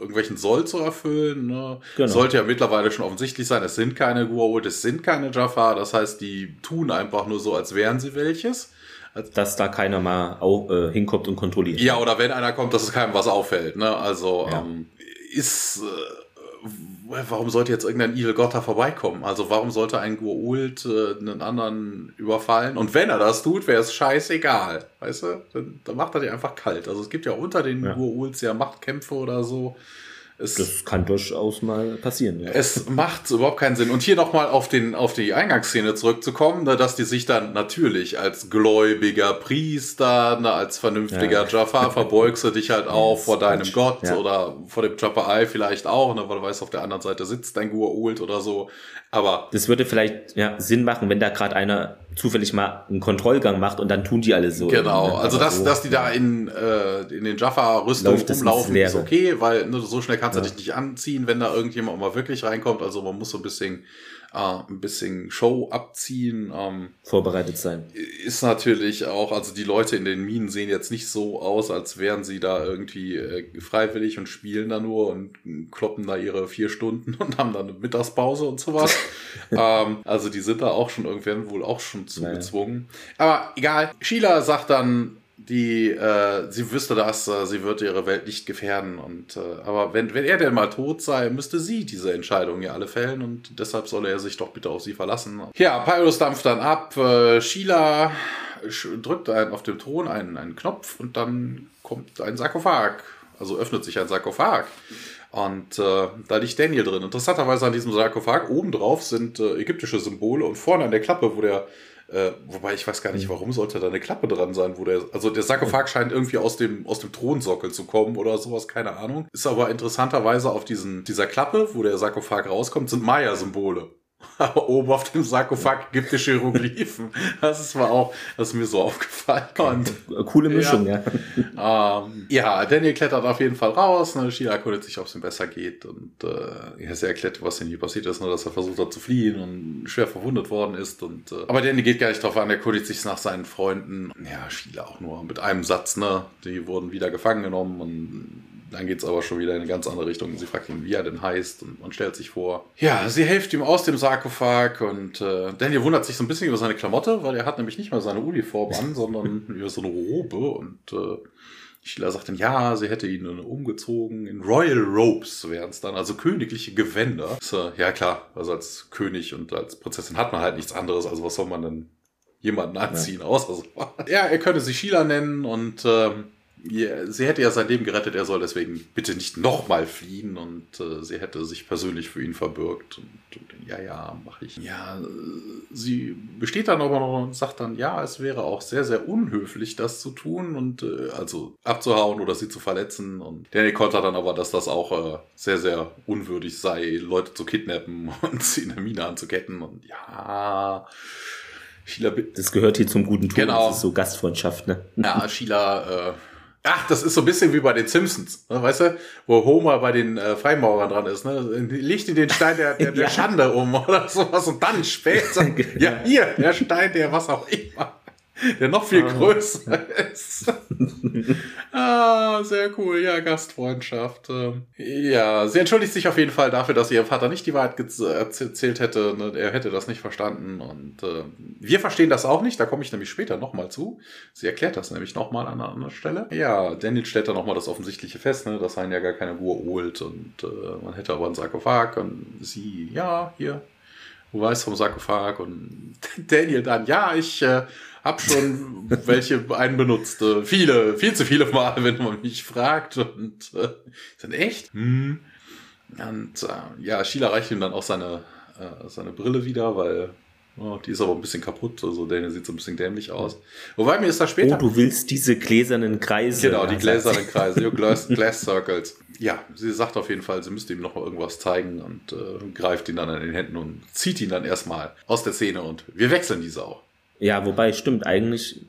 irgendwelchen Soll zu erfüllen. Ne. Genau. Sollte ja mittlerweile schon offensichtlich sein, es sind keine Guault, es sind keine Jafar. Das heißt, die tun einfach nur so, als wären sie welches.
Dass da keiner mal auch, äh, hinkommt und kontrolliert.
Ja, oder wenn einer kommt, dass es keinem was auffällt. Ne? Also ja. ähm, ist... Äh, warum sollte jetzt irgendein Evil Gott da vorbeikommen? Also warum sollte ein Gua'uld äh, einen anderen überfallen? Und wenn er das tut, wäre es scheißegal. Weißt du? Dann, dann macht er die einfach kalt. Also es gibt ja unter den ja. Gua'ulds ja Machtkämpfe oder so.
Es, das kann durchaus mal passieren.
Ja. Es macht überhaupt keinen Sinn. Und hier nochmal auf, den, auf die Eingangsszene zurückzukommen, ne, dass die sich dann natürlich als gläubiger Priester, ne, als vernünftiger ja. Jafar verbeugst du dich halt [laughs] auch vor deinem Quatsch. Gott ja. oder vor dem Jafar vielleicht auch, ne, weil du weißt, auf der anderen Seite sitzt dein Gua'uld oder so. Aber
das würde vielleicht ja, Sinn machen, wenn da gerade einer zufällig mal einen Kontrollgang macht und dann tun die alle so.
Genau, also dass, so, dass die da in, äh, in den Jaffa-Rüstungen rumlaufen, ist okay, weil ne, so schnell kannst du dich nicht anziehen, wenn da irgendjemand mal wirklich reinkommt. Also man muss so ein bisschen äh, ein bisschen Show abziehen. Ähm,
Vorbereitet sein.
Ist natürlich auch, also die Leute in den Minen sehen jetzt nicht so aus, als wären sie da irgendwie äh, freiwillig und spielen da nur und kloppen da ihre vier Stunden [laughs] und haben dann eine Mittagspause und sowas. [laughs] ähm, also die sind da auch schon irgendwann wohl auch schon zugezwungen. Naja. Aber egal. Sheila sagt dann, die, äh, sie wüsste das, äh, sie würde ihre Welt nicht gefährden. Und äh, aber wenn, wenn er denn mal tot sei, müsste sie diese Entscheidung ja alle fällen und deshalb solle er sich doch bitte auf sie verlassen. Ja, Pyrus dampft dann ab, äh, Sheila drückt einen auf dem Thron einen, einen Knopf und dann kommt ein Sarkophag also öffnet sich ein Sarkophag. Und äh, da liegt Daniel drin. Interessanterweise an diesem Sarkophag obendrauf sind äh, ägyptische Symbole und vorne an der Klappe, wo der, äh, wobei ich weiß gar nicht, warum sollte da eine Klappe dran sein, wo der, also der Sarkophag scheint irgendwie aus dem, aus dem Thronsockel zu kommen oder sowas, keine Ahnung. Ist aber interessanterweise auf diesen, dieser Klappe, wo der Sarkophag rauskommt, sind Maya-Symbole. Aber [laughs] oben auf dem Sarkophag ägyptische Hieroglyphen. Das ist mal auch, das ist mir so aufgefallen. Und,
Coole Mischung, ja.
Ja. [laughs] Ähm, ja, Daniel klettert auf jeden Fall raus. Ne? Sheila erkundet sich, ob es ihm besser geht. Und äh, sie erklärt, was denn hier passiert ist, ne? dass er versucht hat zu fliehen und schwer verwundet worden ist. Und, äh, aber Daniel geht gar nicht drauf an, er erkundigt sich nach seinen Freunden. Ja, Sheila auch nur mit einem Satz, ne? Die wurden wieder gefangen genommen und dann geht es aber schon wieder in eine ganz andere Richtung. Sie fragt ihn, wie er denn heißt und man stellt sich vor. Ja, sie hilft ihm aus dem Sarkophag und äh, Daniel wundert sich so ein bisschen über seine Klamotte, weil er hat nämlich nicht mal seine Uniform an, [laughs] sondern über so eine Robe und äh, Sheila sagt dann, ja, sie hätte ihn umgezogen. In Royal Robes wären es dann, also königliche Gewänder. So, ja klar, also als König und als Prinzessin hat man halt nichts anderes. Also was soll man denn jemanden anziehen, ja. außer so. Ja, er könnte sie Sheila nennen und ähm, sie hätte ja sein Leben gerettet, er soll deswegen bitte nicht nochmal fliehen und äh, sie hätte sich persönlich für ihn verbürgt. Und, und ja, ja, mache ich. Ja, sie besteht dann aber noch und sagt dann, ja, es wäre auch sehr, sehr unhöflich, das zu tun und äh, also abzuhauen oder sie zu verletzen. Und Danny kontert dann aber, dass das auch äh, sehr, sehr unwürdig sei, Leute zu kidnappen [laughs] und sie in der Mine anzuketten. Und ja,
Sheila, das gehört hier zum guten Ton.
Genau.
Das ist so Gastfreundschaft, ne?
Ja, Sheila äh, Ach, das ist so ein bisschen wie bei den Simpsons, ne, weißt du, wo Homer bei den äh, Freimaurern dran ist, ne? Legt ihn den Stein der, der, [laughs] der ja. Schande um oder sowas und dann später, [laughs] genau. ja, hier, der Stein, der was auch immer der noch viel ah. größer [laughs] ist. [laughs] ah, sehr cool. Ja, Gastfreundschaft. Ähm, ja, sie entschuldigt sich auf jeden Fall dafür, dass ihr Vater nicht die Wahrheit erzählt hätte. Ne, er hätte das nicht verstanden. Und äh, wir verstehen das auch nicht. Da komme ich nämlich später nochmal zu. Sie erklärt das nämlich nochmal an einer anderen Stelle. Ja, Daniel stellt da nochmal das Offensichtliche fest, ne, dass einen ja gar keine Ruhe holt. Und äh, man hätte aber einen Sarkophag. Und sie, ja, hier, du weißt vom Sarkophag. Und [laughs] Daniel dann, ja, ich... Äh, hab schon [laughs] welche einen benutzt. Äh, viele, viel zu viele Male, wenn man mich fragt. Und äh, dann echt? Hm. Und äh, ja, Sheila reicht ihm dann auch seine, äh, seine Brille wieder, weil oh, die ist aber ein bisschen kaputt. Also der sieht so ein bisschen dämlich aus. Wobei mir ist da später.
Oh, du willst diese gläsernen Kreise.
Genau, die gläsernen Kreise, Glass, [laughs] Glass Circles. Ja, sie sagt auf jeden Fall, sie müsste ihm noch irgendwas zeigen und äh, greift ihn dann an den Händen und zieht ihn dann erstmal aus der Szene und wir wechseln diese auch.
Ja, wobei, stimmt, eigentlich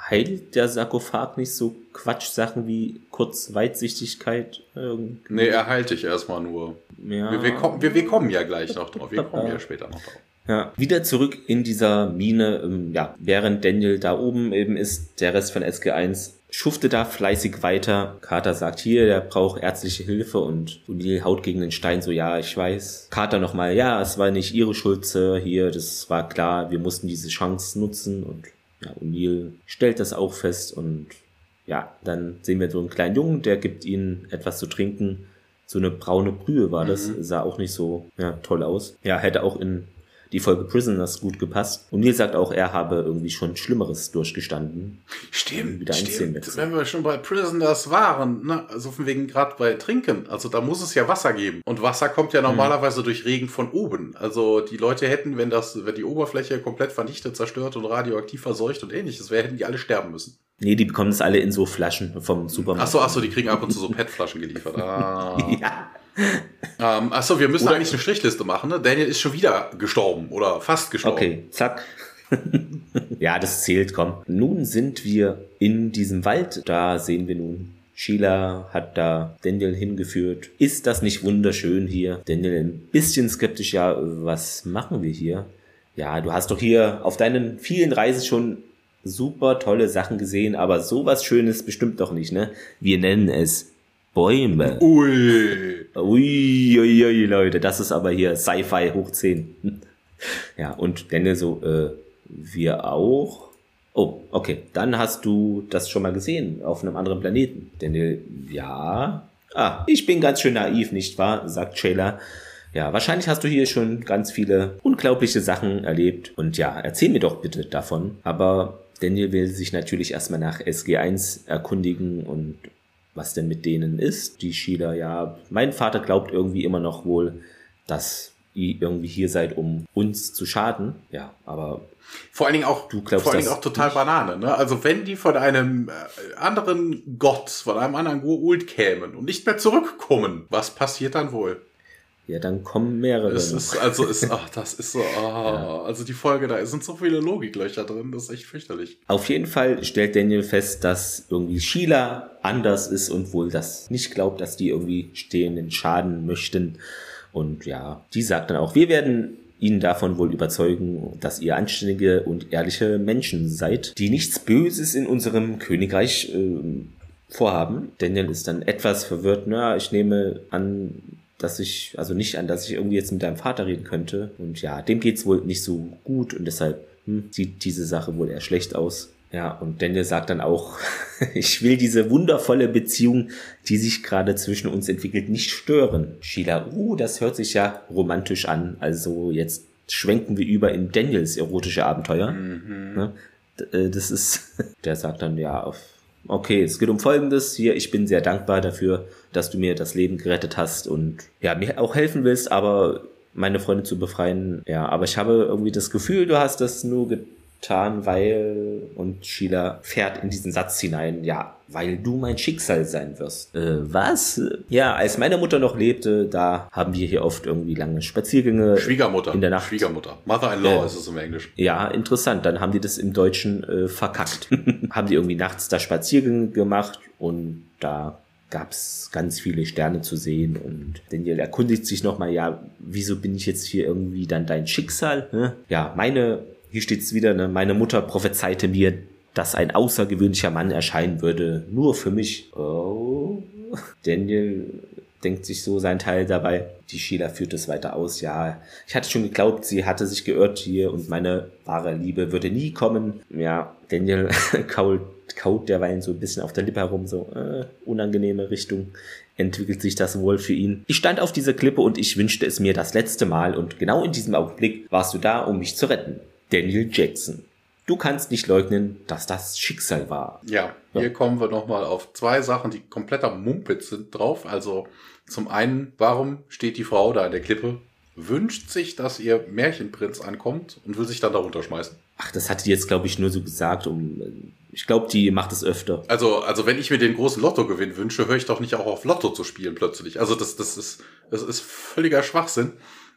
heilt der Sarkophag nicht so Quatschsachen wie Kurzweitsichtigkeit.
Irgendwie. Nee, er heilt dich erstmal nur. Ja. Wir, wir, kommen, wir, wir kommen ja gleich noch drauf. Wir kommen ja später noch drauf.
Ja, wieder zurück in dieser Mine, ähm, ja, während Daniel da oben eben ist, der Rest von SG1 schufte da fleißig weiter. Carter sagt hier, der braucht ärztliche Hilfe und O'Neill haut gegen den Stein so, ja, ich weiß. Carter nochmal, ja, es war nicht ihre Schuld, Sir, hier, das war klar, wir mussten diese Chance nutzen und ja, O'Neill stellt das auch fest und ja, dann sehen wir so einen kleinen Jungen, der gibt ihnen etwas zu trinken. So eine braune Brühe war das, mhm. sah auch nicht so ja, toll aus. Ja, hätte auch in die Folge Prisoners gut gepasst. Und Neil sagt auch, er habe irgendwie schon Schlimmeres durchgestanden.
Stimmt, wieder stimmt. Wenn wir schon bei Prisoners waren, ne? also von wegen gerade bei Trinken, also da muss es ja Wasser geben. Und Wasser kommt ja normalerweise hm. durch Regen von oben. Also die Leute hätten, wenn das, wenn die Oberfläche komplett vernichtet, zerstört und radioaktiv verseucht und ähnliches wäre, hätten die alle sterben müssen.
Nee, die bekommen es alle in so Flaschen vom Supermarkt.
Achso, achso, die kriegen ab und zu so PET-Flaschen geliefert. [laughs] Ah. ja. Ähm, achso, wir müssen oder eigentlich eine Strichliste machen. Ne? Daniel ist schon wieder gestorben oder fast gestorben.
Okay, zack. [laughs] ja, das zählt, komm. Nun sind wir in diesem Wald. Da sehen wir nun Sheila hat da Daniel hingeführt. Ist das nicht wunderschön hier? Daniel ein bisschen skeptisch, ja, was machen wir hier? Ja, du hast doch hier auf deinen vielen Reisen schon super tolle Sachen gesehen, aber sowas Schönes bestimmt doch nicht, ne? Wir nennen es Bäume. Ui. Ui, ui, ui, Leute, das ist aber hier Sci-Fi hoch 10. Ja, und Daniel so, äh, wir auch? Oh, okay, dann hast du das schon mal gesehen auf einem anderen Planeten. Daniel, ja. Ah, ich bin ganz schön naiv, nicht wahr? sagt Shayla. Ja, wahrscheinlich hast du hier schon ganz viele unglaubliche Sachen erlebt. Und ja, erzähl mir doch bitte davon. Aber Daniel will sich natürlich erstmal nach SG1 erkundigen und was denn mit denen ist. Die Sheila, ja, mein Vater glaubt irgendwie immer noch wohl, dass ihr irgendwie hier seid, um uns zu schaden. Ja, aber
vor allen Dingen auch, du glaubst vor allen Dingen auch total nicht? Banane. Ne? Also wenn die von einem äh, anderen Gott, von einem anderen Goult kämen und nicht mehr zurückkommen, was passiert dann wohl?
Ja, dann kommen mehrere.
Es ist, also ist, [laughs] ach, das ist so, oh, ja. also die Folge, da sind so viele Logiklöcher drin, das ist echt fürchterlich.
Auf jeden Fall stellt Daniel fest, dass irgendwie Sheila anders ist und wohl das nicht glaubt, dass die irgendwie stehenden schaden möchten. Und ja, die sagt dann auch, wir werden ihn davon wohl überzeugen, dass ihr anständige und ehrliche Menschen seid, die nichts Böses in unserem Königreich äh, vorhaben. Daniel ist dann etwas verwirrt. Na, ich nehme an, dass ich, also nicht an, dass ich irgendwie jetzt mit deinem Vater reden könnte. Und ja, dem geht's wohl nicht so gut und deshalb hm, sieht diese Sache wohl eher schlecht aus. Ja, und Daniel sagt dann auch, [laughs] ich will diese wundervolle Beziehung, die sich gerade zwischen uns entwickelt, nicht stören. Sheila, uh, das hört sich ja romantisch an. Also jetzt schwenken wir über in Daniels erotische Abenteuer. Mhm. Ne? Äh, das ist, [laughs] der sagt dann, ja, auf okay, es geht um Folgendes. Hier, ich bin sehr dankbar dafür, dass du mir das Leben gerettet hast und ja, mir auch helfen willst, aber meine Freunde zu befreien. Ja, aber ich habe irgendwie das Gefühl, du hast das nur getan, weil und Sheila fährt in diesen Satz hinein, ja, weil du mein Schicksal sein wirst. Äh, was? Ja, als meine Mutter noch lebte, da haben wir hier oft irgendwie lange Spaziergänge.
Schwiegermutter.
In der Nacht.
Schwiegermutter. Mother-in-law äh, ist es im Englischen.
Ja, interessant. Dann haben die das im Deutschen äh, verkackt. [laughs] haben die irgendwie nachts da Spaziergänge gemacht und da gab's ganz viele Sterne zu sehen und Daniel erkundigt sich nochmal, ja, wieso bin ich jetzt hier irgendwie dann dein Schicksal? Ne? Ja, meine, hier steht's wieder, ne, meine Mutter prophezeite mir, dass ein außergewöhnlicher Mann erscheinen würde, nur für mich. Oh, Daniel denkt sich so sein Teil dabei. Die Sheila führt es weiter aus. Ja, ich hatte schon geglaubt, sie hatte sich geirrt hier und meine wahre Liebe würde nie kommen. Ja, Daniel [laughs] kaut, kaut derweil so ein bisschen auf der Lippe herum, so äh, unangenehme Richtung entwickelt sich das wohl für ihn. Ich stand auf dieser Klippe und ich wünschte es mir das letzte Mal und genau in diesem Augenblick warst du da, um mich zu retten. Daniel Jackson. Du kannst nicht leugnen, dass das Schicksal war.
Ja, ja. hier kommen wir nochmal auf zwei Sachen, die kompletter Mumpitz sind drauf. Also zum einen, warum steht die Frau da an der Klippe, wünscht sich, dass ihr Märchenprinz ankommt und will sich dann darunter schmeißen?
Ach, das hat die jetzt, glaube ich, nur so gesagt, um. Ich glaube, die macht es öfter.
Also, also wenn ich mir den großen Lottogewinn wünsche, höre ich doch nicht auch auf Lotto zu spielen plötzlich. Also das, das ist, das ist völliger Schwachsinn.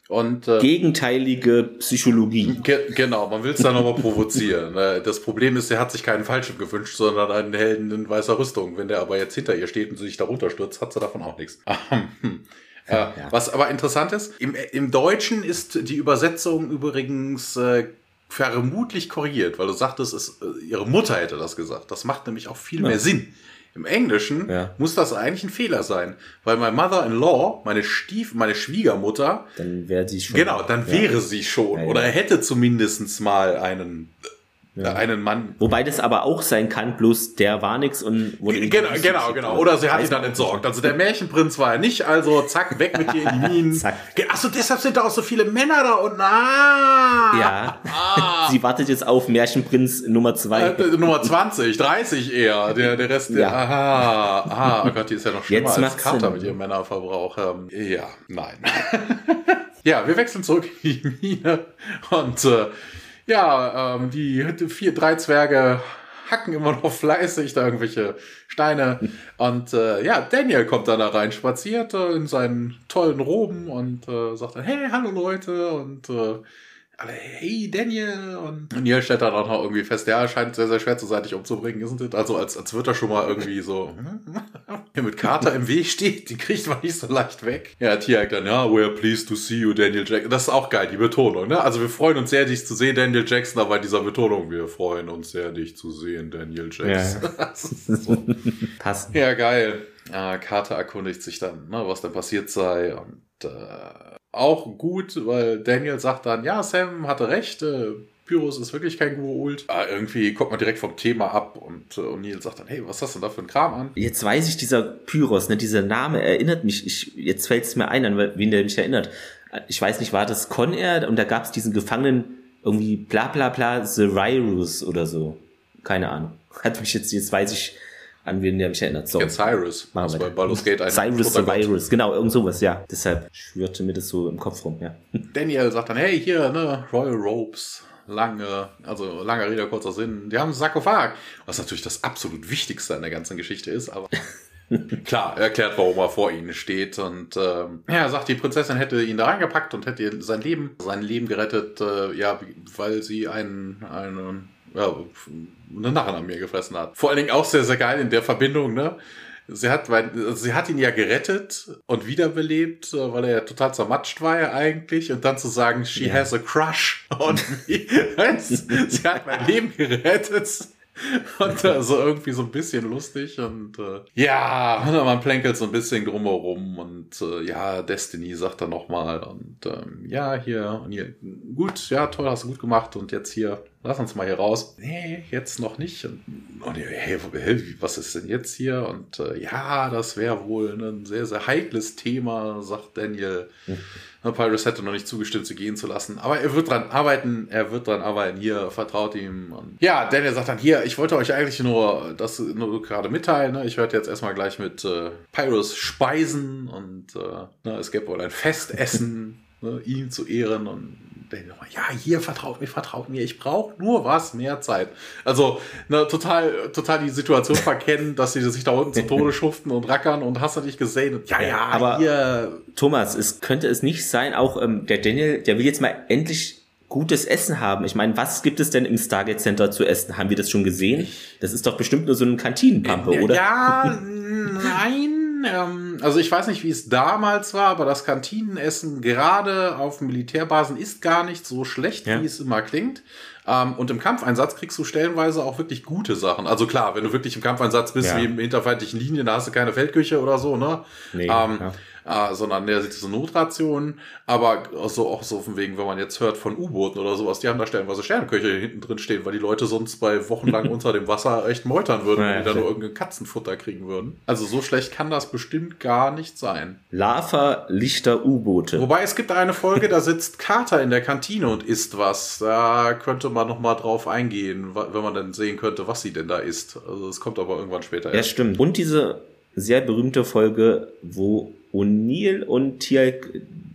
Und,
äh, Gegenteilige Psychologie.
Ge genau, man will es dann nochmal provozieren. Ne? [laughs] Das Problem ist, er hat sich keinen Fallschirm gewünscht, sondern einen Helden in weißer Rüstung. Wenn der aber jetzt hinter ihr steht und sich darunter stürzt, hat sie davon auch nichts. [laughs] äh, ja. Was aber interessant ist, im, im Deutschen ist die Übersetzung übrigens äh, vermutlich korrigiert, weil du sagtest, es, äh, ihre Mutter hätte das gesagt. Das macht nämlich auch viel ja. mehr Sinn. Im Englischen ja. muss das eigentlich ein Fehler sein, weil mein Mother-in-law, meine Stief, meine Schwiegermutter,
dann wäre sie schon.
Genau, dann ja. wäre sie schon ja, oder hätte zumindestens mal einen ja. einen Mann.
Wobei das aber auch sein kann, bloß der war nix und
wurde Genau, genau, genau. Oder sie hat ihn dann entsorgt. Also der Märchenprinz war er nicht, also zack, weg mit dir in die Minen. [laughs] zack. Achso, deshalb sind da auch so viele Männer da unten. Ah!
Ja. Ah. [laughs] sie wartet jetzt auf Märchenprinz Nummer zwei.
Äh, Nummer 20, 30 eher. Der, der Rest, ja. aha, aha, oh Gott, die ist ja noch schlimmer jetzt als Carter mit ihrem Männerverbrauch. Ähm, ja, nein. [laughs] ja, wir wechseln zurück in die Mine und äh, ja, ähm, die vier, drei Zwerge hacken immer noch fleißig da irgendwelche Steine. [laughs] Und äh, ja, Daniel kommt dann da rein, spaziert äh, in seinen tollen Roben und äh, sagt dann, hey, hallo Leute und äh, alle, hey Daniel. Und Neil stellt dann auch noch irgendwie fest, ja, scheint sehr, sehr schwer zu sein, dich umzubringen, isn't it? Also als, als wird er schon mal irgendwie so [laughs] hier mit Carter im Weg steht, die kriegt man nicht so leicht weg. Ja, Tiag dann, ja, we're pleased to see you, Daniel Jackson. Das ist auch geil, die Betonung, ne? Also wir freuen uns sehr, dich zu sehen, Daniel Jackson, aber in dieser Betonung, wir freuen uns sehr, dich zu sehen, Daniel Jackson. Ja. [laughs] so. Passt. Ja, geil. Ja, Carter erkundigt sich dann, ne, was denn passiert sei und äh, auch gut, weil Daniel sagt dann, ja, Sam hatte recht, äh, Pyrrhus ist wirklich kein Gua'uld. Ah, irgendwie kommt man direkt vom Thema ab und äh, O'Neill sagt dann, hey, was hast du denn da für ein Kram an?
Jetzt weiß ich, dieser Pyros, ne, dieser Name erinnert mich, ich, jetzt fällt es mir ein, an wen der mich erinnert. Ich weiß nicht, war das Con Air und da gab es diesen Gefangenen irgendwie bla bla bla The Ryrus oder so. Keine Ahnung. Hat mich jetzt, jetzt weiß ich, an wen der mich erinnert.
So. Cyrus.
Machen wir bei Baldur's Gate Cyrus the Virus, genau, irgend sowas, ja. Deshalb schwirrte mir das so im Kopf rum, ja. [laughs]
Daniel sagt dann, hey, hier, ne, Royal Robes lange, also langer Rede, kurzer Sinn, die haben einen Sarkophag, was natürlich das absolut Wichtigste an der ganzen Geschichte ist, aber [laughs] klar, er erklärt, warum er vor ihnen steht und äh, er sagt, die Prinzessin hätte ihn da reingepackt und hätte sein Leben, sein Leben gerettet, äh, ja, weil sie einen, einen ja, eine Narren an mir gefressen hat. Vor allen Dingen auch sehr, sehr geil in der Verbindung, ne? Sie hat, weil, also sie hat ihn ja gerettet und wiederbelebt, äh, weil er ja total zermatscht war ja eigentlich. Und dann zu sagen, she ja. has a crush on me. [laughs] sie hat mein Leben gerettet. Und also irgendwie so ein bisschen lustig und äh, ja, man plänkelt so ein bisschen drumherum und äh, ja, Destiny sagt er nochmal und ähm, ja, hier und hier, gut, ja, toll, hast du gut gemacht und jetzt hier, lass uns mal hier raus. Nee, jetzt noch nicht. Und, und hey, was ist denn jetzt hier? Und äh, ja, das wäre wohl ein sehr, sehr heikles Thema, sagt Daniel. Mhm. Pyrus hätte noch nicht zugestimmt, sie gehen zu lassen. Aber er wird dran arbeiten, er wird dran arbeiten. Hier, vertraut ihm. Und ja, Daniel sagt dann, hier, ich wollte euch eigentlich nur das nur gerade mitteilen. Ne? Ich werde jetzt erstmal gleich mit äh, Pyrus speisen und äh, ne, es gäbe wohl ein Festessen, [laughs] ne, ihn zu ehren und ja, hier vertraut mir, vertraut mir, ich brauche nur was mehr Zeit. Also ne, total, total die Situation [laughs] verkennen, dass sie sich da unten zu Tode [laughs] schuften und rackern und hast du dich gesehen.
ja, ja, aber hier. Thomas, es könnte es nicht sein, auch ähm, der Daniel, der will jetzt mal endlich gutes Essen haben. Ich meine, was gibt es denn im Stargate Center zu essen? Haben wir das schon gesehen? Das ist doch bestimmt nur so ein Kantinenpampe, oder?
Ja, [laughs] nein. Ähm, also ich weiß nicht, wie es damals war, aber das Kantinenessen gerade auf Militärbasen ist gar nicht so schlecht, ja. wie es immer klingt. Ähm, und im Kampfeinsatz kriegst du stellenweise auch wirklich gute Sachen. Also klar, wenn du wirklich im Kampfeinsatz bist, ja. wie im hinterfeindlichen Linien, da hast du keine Feldküche oder so, ne? Nee, ähm, ja äh, sondern der sieht so Notrationen, aber so auch so von wegen, wenn man jetzt hört von U-Booten oder sowas, die haben da stellenweise Sternköche hinten drin stehen, weil die Leute sonst bei wochenlang [laughs] unter dem Wasser echt meutern würden, wenn die da nur irgendein Katzenfutter kriegen würden. Also so schlecht kann das bestimmt gar nicht sein.
Lava Lichter U-Boote.
Wobei es gibt eine Folge, da sitzt Carter in der Kantine und isst was. Da könnte man noch mal drauf eingehen, wenn man dann sehen könnte, was sie denn da isst. Also es kommt aber irgendwann später.
Ja, stimmt. Und diese sehr berühmte Folge, wo O'Neill und Tialk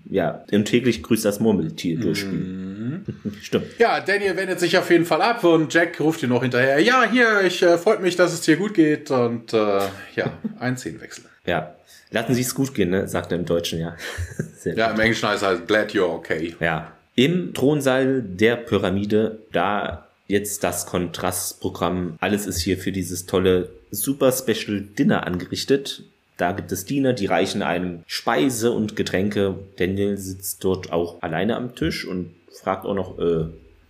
ja, im täglich grüßt das Murmeltier durchspielen.
Mhm. [laughs] Stimmt. Ja, Daniel wendet sich auf jeden Fall ab und Jack ruft ihn noch hinterher. Ja, hier, ich äh, freut mich, dass es dir gut geht und äh, ja, [laughs] ein Szenenwechsel.
ja. Lassen Sie es gut gehen, ne? sagt er im Deutschen, ja. [laughs]
ja, im Englischen heißt es halt glad you're okay.
Ja. Im Thronsaal der Pyramide, da jetzt das Kontrastprogramm, alles ist hier für dieses tolle Super Special Dinner angerichtet. Da gibt es Diener, die reichen einem Speise und Getränke. Daniel sitzt dort auch alleine am Tisch und fragt auch noch, äh,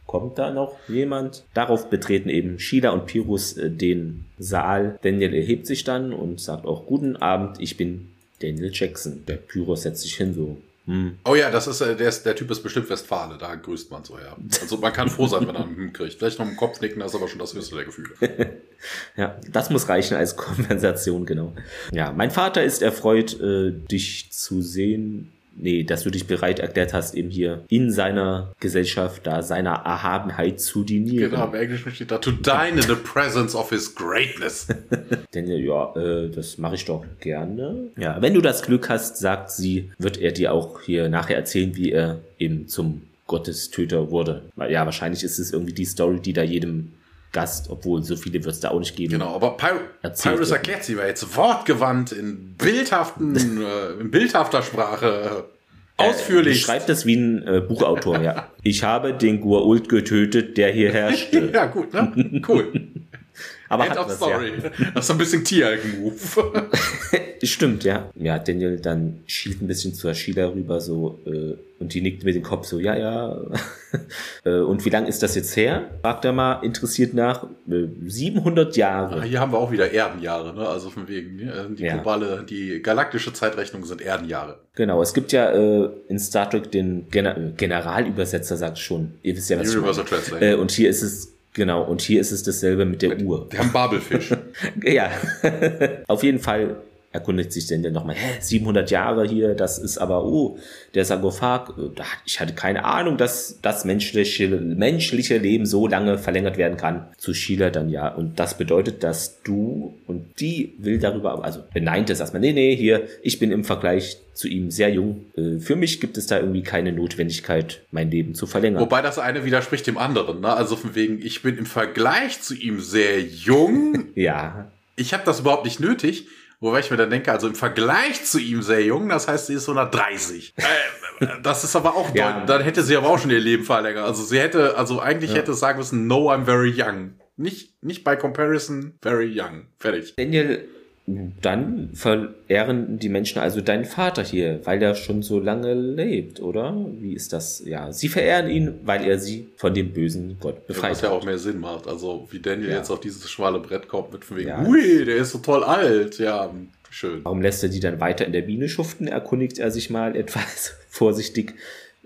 kommt da noch jemand? Darauf betreten eben Sheila und Pyrrhus äh, den Saal. Daniel erhebt sich dann und sagt auch, guten Abend, ich bin Daniel Jackson. Der Pyrrhus setzt sich hin, so,
hm. Oh ja, das ist, äh, der, ist, der Typ ist bestimmt Westfale, da grüßt man so, ja. Also man kann froh sein, wenn er einen kriegt. Vielleicht noch einen Kopf nicken, das ist aber schon das höchste der Gefühle. [laughs]
ja, das muss reichen als [laughs] Kompensation, genau. Ja, mein Vater ist erfreut, äh, dich zu sehen nee, dass du dich bereit erklärt hast, eben hier in seiner Gesellschaft, da seiner Erhabenheit zu dienieren.
Genau, im Englischen steht da, to dine in the presence of his greatness. [laughs]
Denn ja, äh, das mache ich doch gerne. Ja, wenn du das Glück hast, sagt sie, wird er dir auch hier nachher erzählen, wie er eben zum Gottestöter wurde. Ja, wahrscheinlich ist es irgendwie die Story, die da jedem Gast, obwohl so viele wird es da auch nicht geben.
Genau, aber Py Pyrus erklärt sie war jetzt wortgewandt in bildhaften, [laughs] äh, in bildhafter Sprache. Äh, ausführlich.
Äh, schreibt das wie ein äh, Buchautor, ja. [laughs] Ich habe den Gua'uld getötet, der hier [laughs] herrschte.
ja, gut, ne? Cool. Aber End of Story. Ja. Das ist ein bisschen Tieralgen-Move. [laughs]
Stimmt, ja. Ja, Daniel dann schielt ein bisschen zur Sheila rüber so äh, und die nickt mit dem Kopf so, ja, ja. [laughs] äh, und wie lang ist das jetzt her? Fragt er mal interessiert nach. Äh, 700 Jahre.
Ah, hier haben wir auch wieder Erdenjahre, ne? Also von wegen, äh, die ja. globale, die galaktische Zeitrechnung sind Erdenjahre.
Genau, es gibt ja äh, in Star Trek den Gener Generalübersetzer, sagt schon. Ihr wisst ja, was Universal ich meine. Translate. Äh, und hier ist es Genau, und hier ist es dasselbe mit der Uhr.
Wir haben Babelfisch. [laughs]
ja. [laughs] Auf jeden Fall erkundigt sich denn nochmal, hä, 700 Jahre hier, das ist aber, oh, der Sarkophag, äh, ich hatte keine Ahnung, dass das menschliche, menschliche Leben so lange verlängert werden kann. Zu Sheila dann ja. Und das bedeutet, dass du und die will darüber, also beneint es erstmal, nee, nee, hier, ich bin im Vergleich zu ihm sehr jung. Äh, für mich gibt es da irgendwie keine Notwendigkeit, mein Leben zu verlängern.
Wobei das eine widerspricht dem anderen, ne? Also von wegen, ich bin im Vergleich zu ihm sehr jung. [laughs]
ja.
Ich habe das überhaupt nicht nötig. Wobei ich mir dann denke, also im Vergleich zu ihm sehr jung, das heißt, sie ist 130. [laughs] äh, das ist aber auch, ja. dann hätte sie aber auch schon ihr Leben verlängert. Also sie hätte, also eigentlich ja. hätte es sagen müssen, no, I'm very young. Nicht, nicht by comparison, very young. Fertig.
Daniel dann verehren die Menschen also deinen Vater hier, weil er schon so lange lebt, oder? Wie ist das? Ja, sie verehren ihn, weil er sie von dem bösen Gott befreit
ja, was ja auch mehr Sinn macht. Also wie Daniel ja. jetzt auf dieses schmale Brett kommt mit von wegen, ja. ui, der ist so toll alt. Ja, schön.
Warum lässt er die dann weiter in der Biene schuften? Erkundigt er sich mal etwas [laughs] vorsichtig.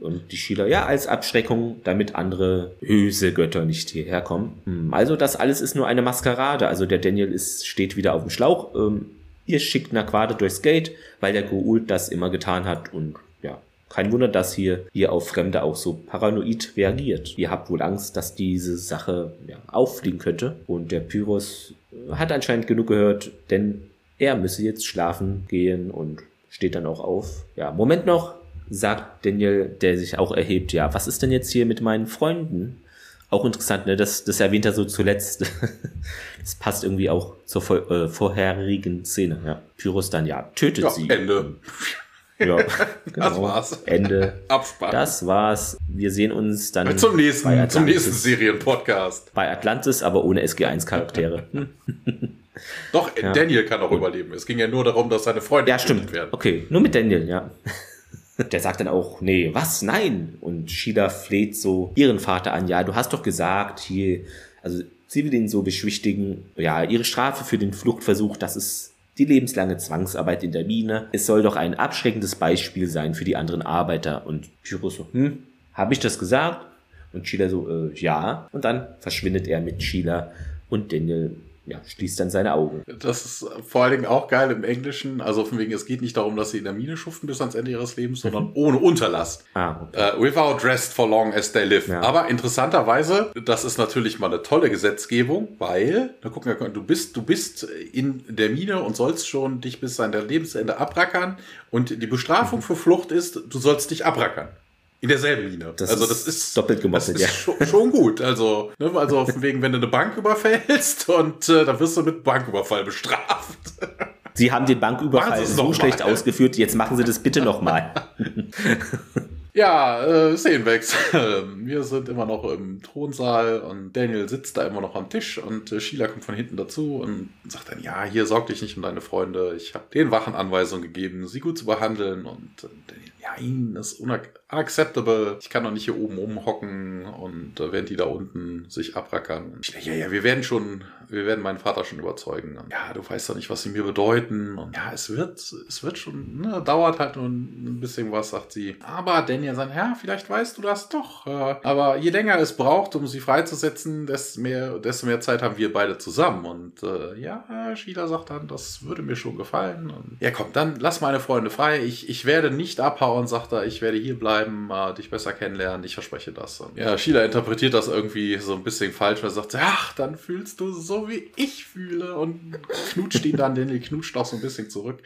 Und die Schüler, ja, als Abschreckung, damit andere böse Götter nicht hierher kommen. Hm, also das alles ist nur eine Maskerade. Also der Daniel ist, steht wieder auf dem Schlauch. Ähm, ihr schickt Naquade durchs Gate, weil der Goult das immer getan hat. Und ja, kein Wunder, dass hier ihr auf Fremde auch so paranoid reagiert. Ihr habt wohl Angst, dass diese Sache ja, auffliegen könnte. Und der Pyrrhus hat anscheinend genug gehört, denn er müsse jetzt schlafen gehen und steht dann auch auf. Ja, Moment noch, sagt Daniel, der sich auch erhebt, ja, was ist denn jetzt hier mit meinen Freunden? Auch interessant, ne? Das, das erwähnt er so zuletzt. [laughs] das passt irgendwie auch zur vor, äh, vorherigen Szene. Ja. Pyrrhus dann, ja, tötet
ja,
sie.
Ende.
Ja, [laughs] genau.
Das war's.
Ende.
Abspann.
Das war's. Wir sehen uns dann
zum nächsten, zum nächsten Serienpodcast.
Bei Atlantis, aber ohne SG1-Charaktere. [laughs]
Doch, ja. Daniel kann auch Und, überleben. Es ging ja nur darum, dass seine Freunde
ja, stimmt. werden. Okay, nur mit Daniel, ja. Der sagt dann auch, nee, was? Nein. Und Sheila fleht so ihren Vater an, ja, du hast doch gesagt, hier, also sie will ihn so beschwichtigen, ja, ihre Strafe für den Fluchtversuch, das ist die lebenslange Zwangsarbeit in der Mine. Es soll doch ein abschreckendes Beispiel sein für die anderen Arbeiter. Und Pyrrhus so, hm, habe ich das gesagt? Und Sheila so, äh, ja. Und dann verschwindet er mit Sheila und Daniel ja, schließt dann seine Augen.
Das ist vor allen Dingen auch geil im Englischen. Also von wegen, es geht nicht darum, dass sie in der Mine schuften bis ans Ende ihres Lebens, sondern mhm. ohne Unterlast.
Ah, okay.
uh, without rest for long as they live. Ja. Aber interessanterweise, das ist natürlich mal eine tolle Gesetzgebung, weil, da gucken wir, du bist, du bist in der Mine und sollst schon dich bis an dein Lebensende abrackern. Und die Bestrafung mhm. für Flucht ist, du sollst dich abrackern. In derselben Mine.
Das also das ist doppelt gemoppelt,
ja. Schon, schon, gut. Also, ne, also wegen, wenn du eine Bank überfällst [laughs] und äh, dann wirst du mit Banküberfall bestraft. [laughs]
Sie haben den Banküberfall so schlecht ausgeführt, jetzt machen Sie das bitte nochmal. [laughs]
Ja, äh, Szenenwechsel. Wir sind immer noch im Thronsaal und Daniel sitzt da immer noch am Tisch und äh, Sheila kommt von hinten dazu und sagt dann, ja, hier sorg dich nicht um deine Freunde. Ich habe den Wachen Anweisungen gegeben, sie gut zu behandeln und äh, Daniel, ja, ihnen ist unacceptable. Ich kann doch nicht hier oben rumhocken und äh, während die da unten sich abrackern. Ich, ja, ja, wir werden schon, wir werden meinen Vater schon überzeugen. Und, ja, du weißt doch nicht, was sie mir bedeuten. Und ja, es wird, es wird schon, ne, dauert halt nur ein bisschen was, sagt sie. Aber Daniel sagt, ja, vielleicht weißt du das doch. Äh, aber je länger es braucht, um sie freizusetzen, desto mehr, desto mehr Zeit haben wir beide zusammen. Und äh, ja, Sheila sagt dann, das würde mir schon gefallen. Und, ja, komm, dann lass meine Freunde frei. Ich, ich werde nicht abhauen sagt er, ich werde hier bleiben, äh, dich besser kennenlernen, ich verspreche das. Und ja, Sheila interpretiert das irgendwie so ein bisschen falsch, er sagt, ach, dann fühlst du so, wie ich fühle und knutscht ihn dann, den knutscht auch so ein bisschen zurück.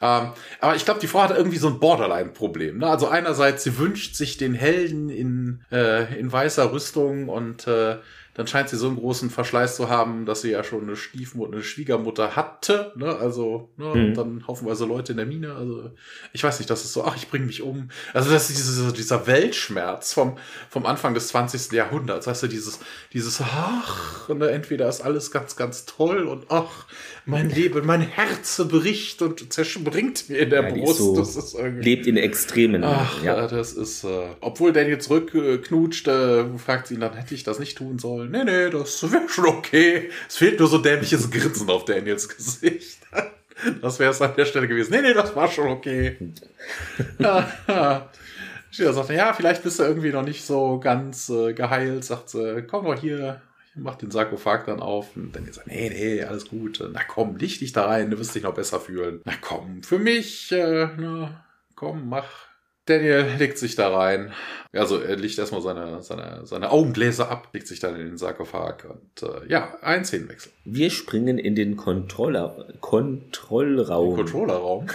Ähm, aber ich glaube, die Frau hat irgendwie so ein Borderline-Problem. Ne? Also einerseits, sie wünscht sich den Helden in, äh, in weißer Rüstung und äh, dann scheint sie so einen großen Verschleiß zu haben, dass sie ja schon eine Stiefmutter, eine Schwiegermutter hatte. Ne? Also, ne? Mhm. dann haufenweise Leute in der Mine. Also, ich weiß nicht, das ist so, ach, ich bringe mich um. Also, das ist diese, dieser Weltschmerz vom, vom Anfang des 20. Jahrhunderts. Weißt du, dieses, dieses, ach, ne? entweder ist alles ganz, ganz toll und ach, mein Leben, mein Herz bricht und zerspringt mir in der ja, Brust. So
das ist irgendwie, lebt in Extremen.
Ach, ja, das ist, äh, obwohl Daniel zurückknutscht, äh, fragt sie ihn dann, hätte ich das nicht tun sollen? Nee, nee, das wäre schon okay. Es fehlt nur so dämliches Grinsen auf Daniels Gesicht. [laughs] Das wäre es an der Stelle gewesen. Nee, nee, das war schon okay. [laughs] Sheila sagt, ja, vielleicht bist du irgendwie noch nicht so ganz äh, geheilt. Sagt sie, komm doch hier, macht den Sarkophag dann auf und dann sagt, nee, nee, alles gut. Na komm, licht dich da rein, du wirst dich noch besser fühlen. Na komm, für mich, äh, na, komm, mach. Daniel legt sich da rein. Also er legt erstmal seine, seine, seine Augengläser ab, legt sich dann in den Sarkophag und äh, ja, ein Szenenwechsel.
Wir springen in den Controller, Kontrollraum.
Den Controllerraum.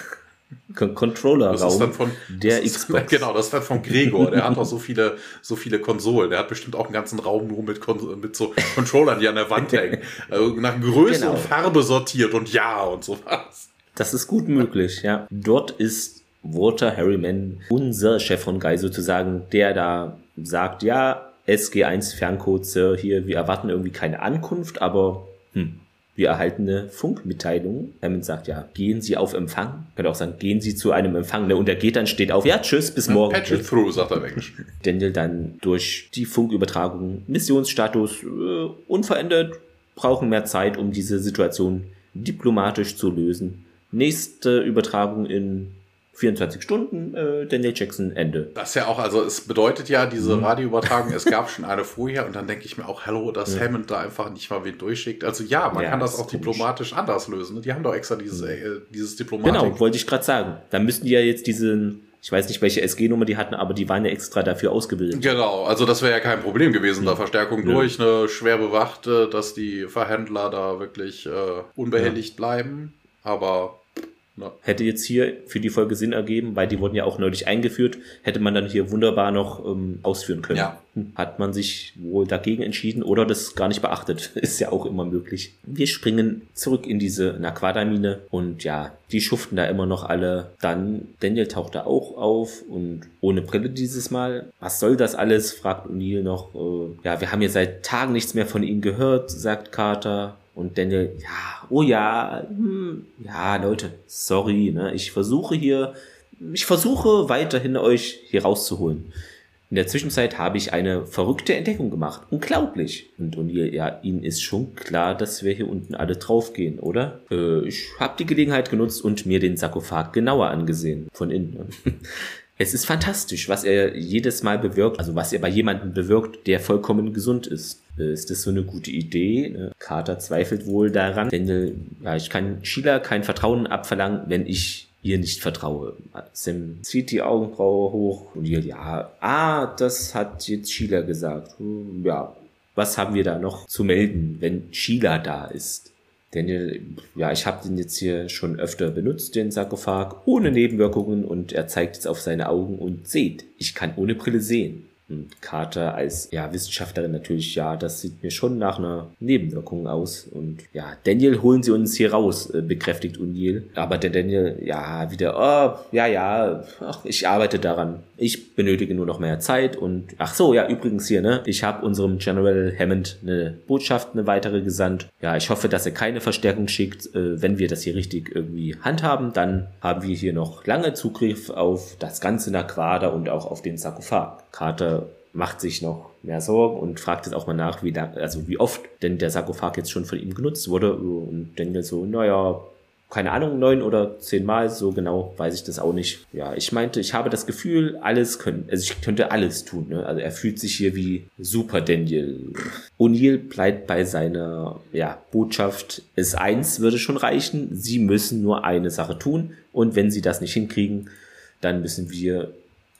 Controller-Raum
das ist dann von,
der Xbox. [laughs]
Genau, das ist dann von Gregor. Der hat auch so viele, so viele Konsolen. Der hat bestimmt auch einen ganzen Raum nur mit, Kon mit so Controllern, die an der Wand hängen. Also nach Größe
Genau.
und Farbe sortiert und ja und sowas.
Das ist gut möglich, ja. Dort ist Walter Harriman, unser Chef von Guy sozusagen, der da sagt, ja, SG1 Ferncode, Sir, hier, wir erwarten irgendwie keine Ankunft, aber hm, wir erhalten eine Funkmitteilung. Hammond sagt, ja, gehen Sie auf Empfang. Könnte auch sagen, gehen Sie zu einem Empfang. Ne? Und er geht dann, steht auf, ja, tschüss, bis morgen.
Patch it through, sagt er im.
Daniel dann durch die Funkübertragung Missionsstatus äh, unverändert, brauchen mehr Zeit, um diese Situation diplomatisch zu lösen. Nächste Übertragung in 24 Stunden, äh, Daniel Jackson, Ende.
Das ist ja auch, also es bedeutet ja, diese Radioübertragung, es gab [laughs] schon eine vorher und dann denke ich mir auch, hallo, dass Hammond da einfach nicht mal wen durchschickt. Also ja, man
Ja,
kann das
ist
auch
komisch.
diplomatisch anders lösen. ne? Die haben doch extra dieses, äh, dieses Diplomatik.
Genau, wollte ich gerade sagen. Da müssten die ja jetzt diesen, ich weiß nicht, welche SG-Nummer die hatten, aber die waren ja extra dafür ausgebildet.
Genau, also das wäre ja kein Problem gewesen, da Verstärkung durch, ne, schwer bewacht, äh, dass die Verhändler da wirklich äh, unbehelligt bleiben. Aber
Hätte jetzt hier für die Folge Sinn ergeben, weil die wurden ja auch neulich eingeführt, hätte man dann hier wunderbar noch ähm, ausführen können.
Ja.
Hm, Hat man sich wohl dagegen entschieden oder das gar nicht beachtet. [laughs] Ist ja auch immer möglich. Wir springen zurück in diese Naquada-Mine und ja, die schuften da immer noch alle. Dann Daniel taucht da auch auf und ohne Brille dieses Mal. Was soll das alles? fragt O'Neill noch. Äh, ja, wir haben ja seit Tagen nichts mehr von ihm gehört, sagt Carter. Und Daniel, ja, oh ja, hm, ja, Leute, sorry, ne, ich versuche hier, ich versuche weiterhin euch hier rauszuholen. In der Zwischenzeit habe ich eine verrückte Entdeckung gemacht. Unglaublich. Und O'Neill, ja, Ihnen ist schon klar, dass wir hier unten alle draufgehen, oder? Äh, ich habe die Gelegenheit genutzt und mir den Sarkophag genauer angesehen. Von innen. [laughs] Es ist fantastisch, was er jedes Mal bewirkt, also was er bei jemandem bewirkt, der vollkommen gesund ist. Äh, Ist das so eine gute Idee? Ne? Carter zweifelt wohl daran. Denn ja, ich kann Sheila kein Vertrauen abverlangen, wenn ich ihr nicht vertraue. Sam zieht die Augenbraue hoch und ihr, ja, ah, das hat jetzt Sheila gesagt. Hm, Ja, was haben wir da noch zu melden, wenn Sheila da ist? Daniel, ja, ich habe den jetzt hier schon öfter benutzt, den Sarkophag, ohne Nebenwirkungen und er zeigt jetzt auf seine Augen und seht, ich kann ohne Brille sehen. Und Carter als ja, Wissenschaftlerin natürlich, ja, das sieht mir schon nach einer Nebenwirkung aus. Und ja, Daniel, holen Sie uns hier raus, äh, bekräftigt O'Neill. Aber der Daniel, ja, wieder, oh, ja, ja, ach, ich arbeite daran. Ich benötige nur noch mehr Zeit und ach so, ja, übrigens hier, ne, ich habe unserem General Hammond eine Botschaft, eine weitere gesandt. Ja, ich hoffe, dass er keine Verstärkung schickt. Äh, wenn wir das hier richtig irgendwie handhaben, dann haben wir hier noch lange Zugriff auf das ganze Naquada und auch auf den Sarkophag. Carter macht sich noch mehr Sorgen und fragt jetzt auch mal nach, wie lang, also wie oft denn der Sarkophag jetzt schon von ihm genutzt wurde. Und Daniel so, naja, keine Ahnung, neun oder zehnmal, so genau weiß ich das auch nicht. Ja, ich meinte, ich habe das Gefühl, alles können, also ich könnte alles tun. Ne? Also er fühlt sich hier wie Super Daniel. O'Neill bleibt bei seiner ja, Botschaft. Es eins würde schon reichen. Sie müssen nur eine Sache tun und wenn sie das nicht hinkriegen, dann müssen wir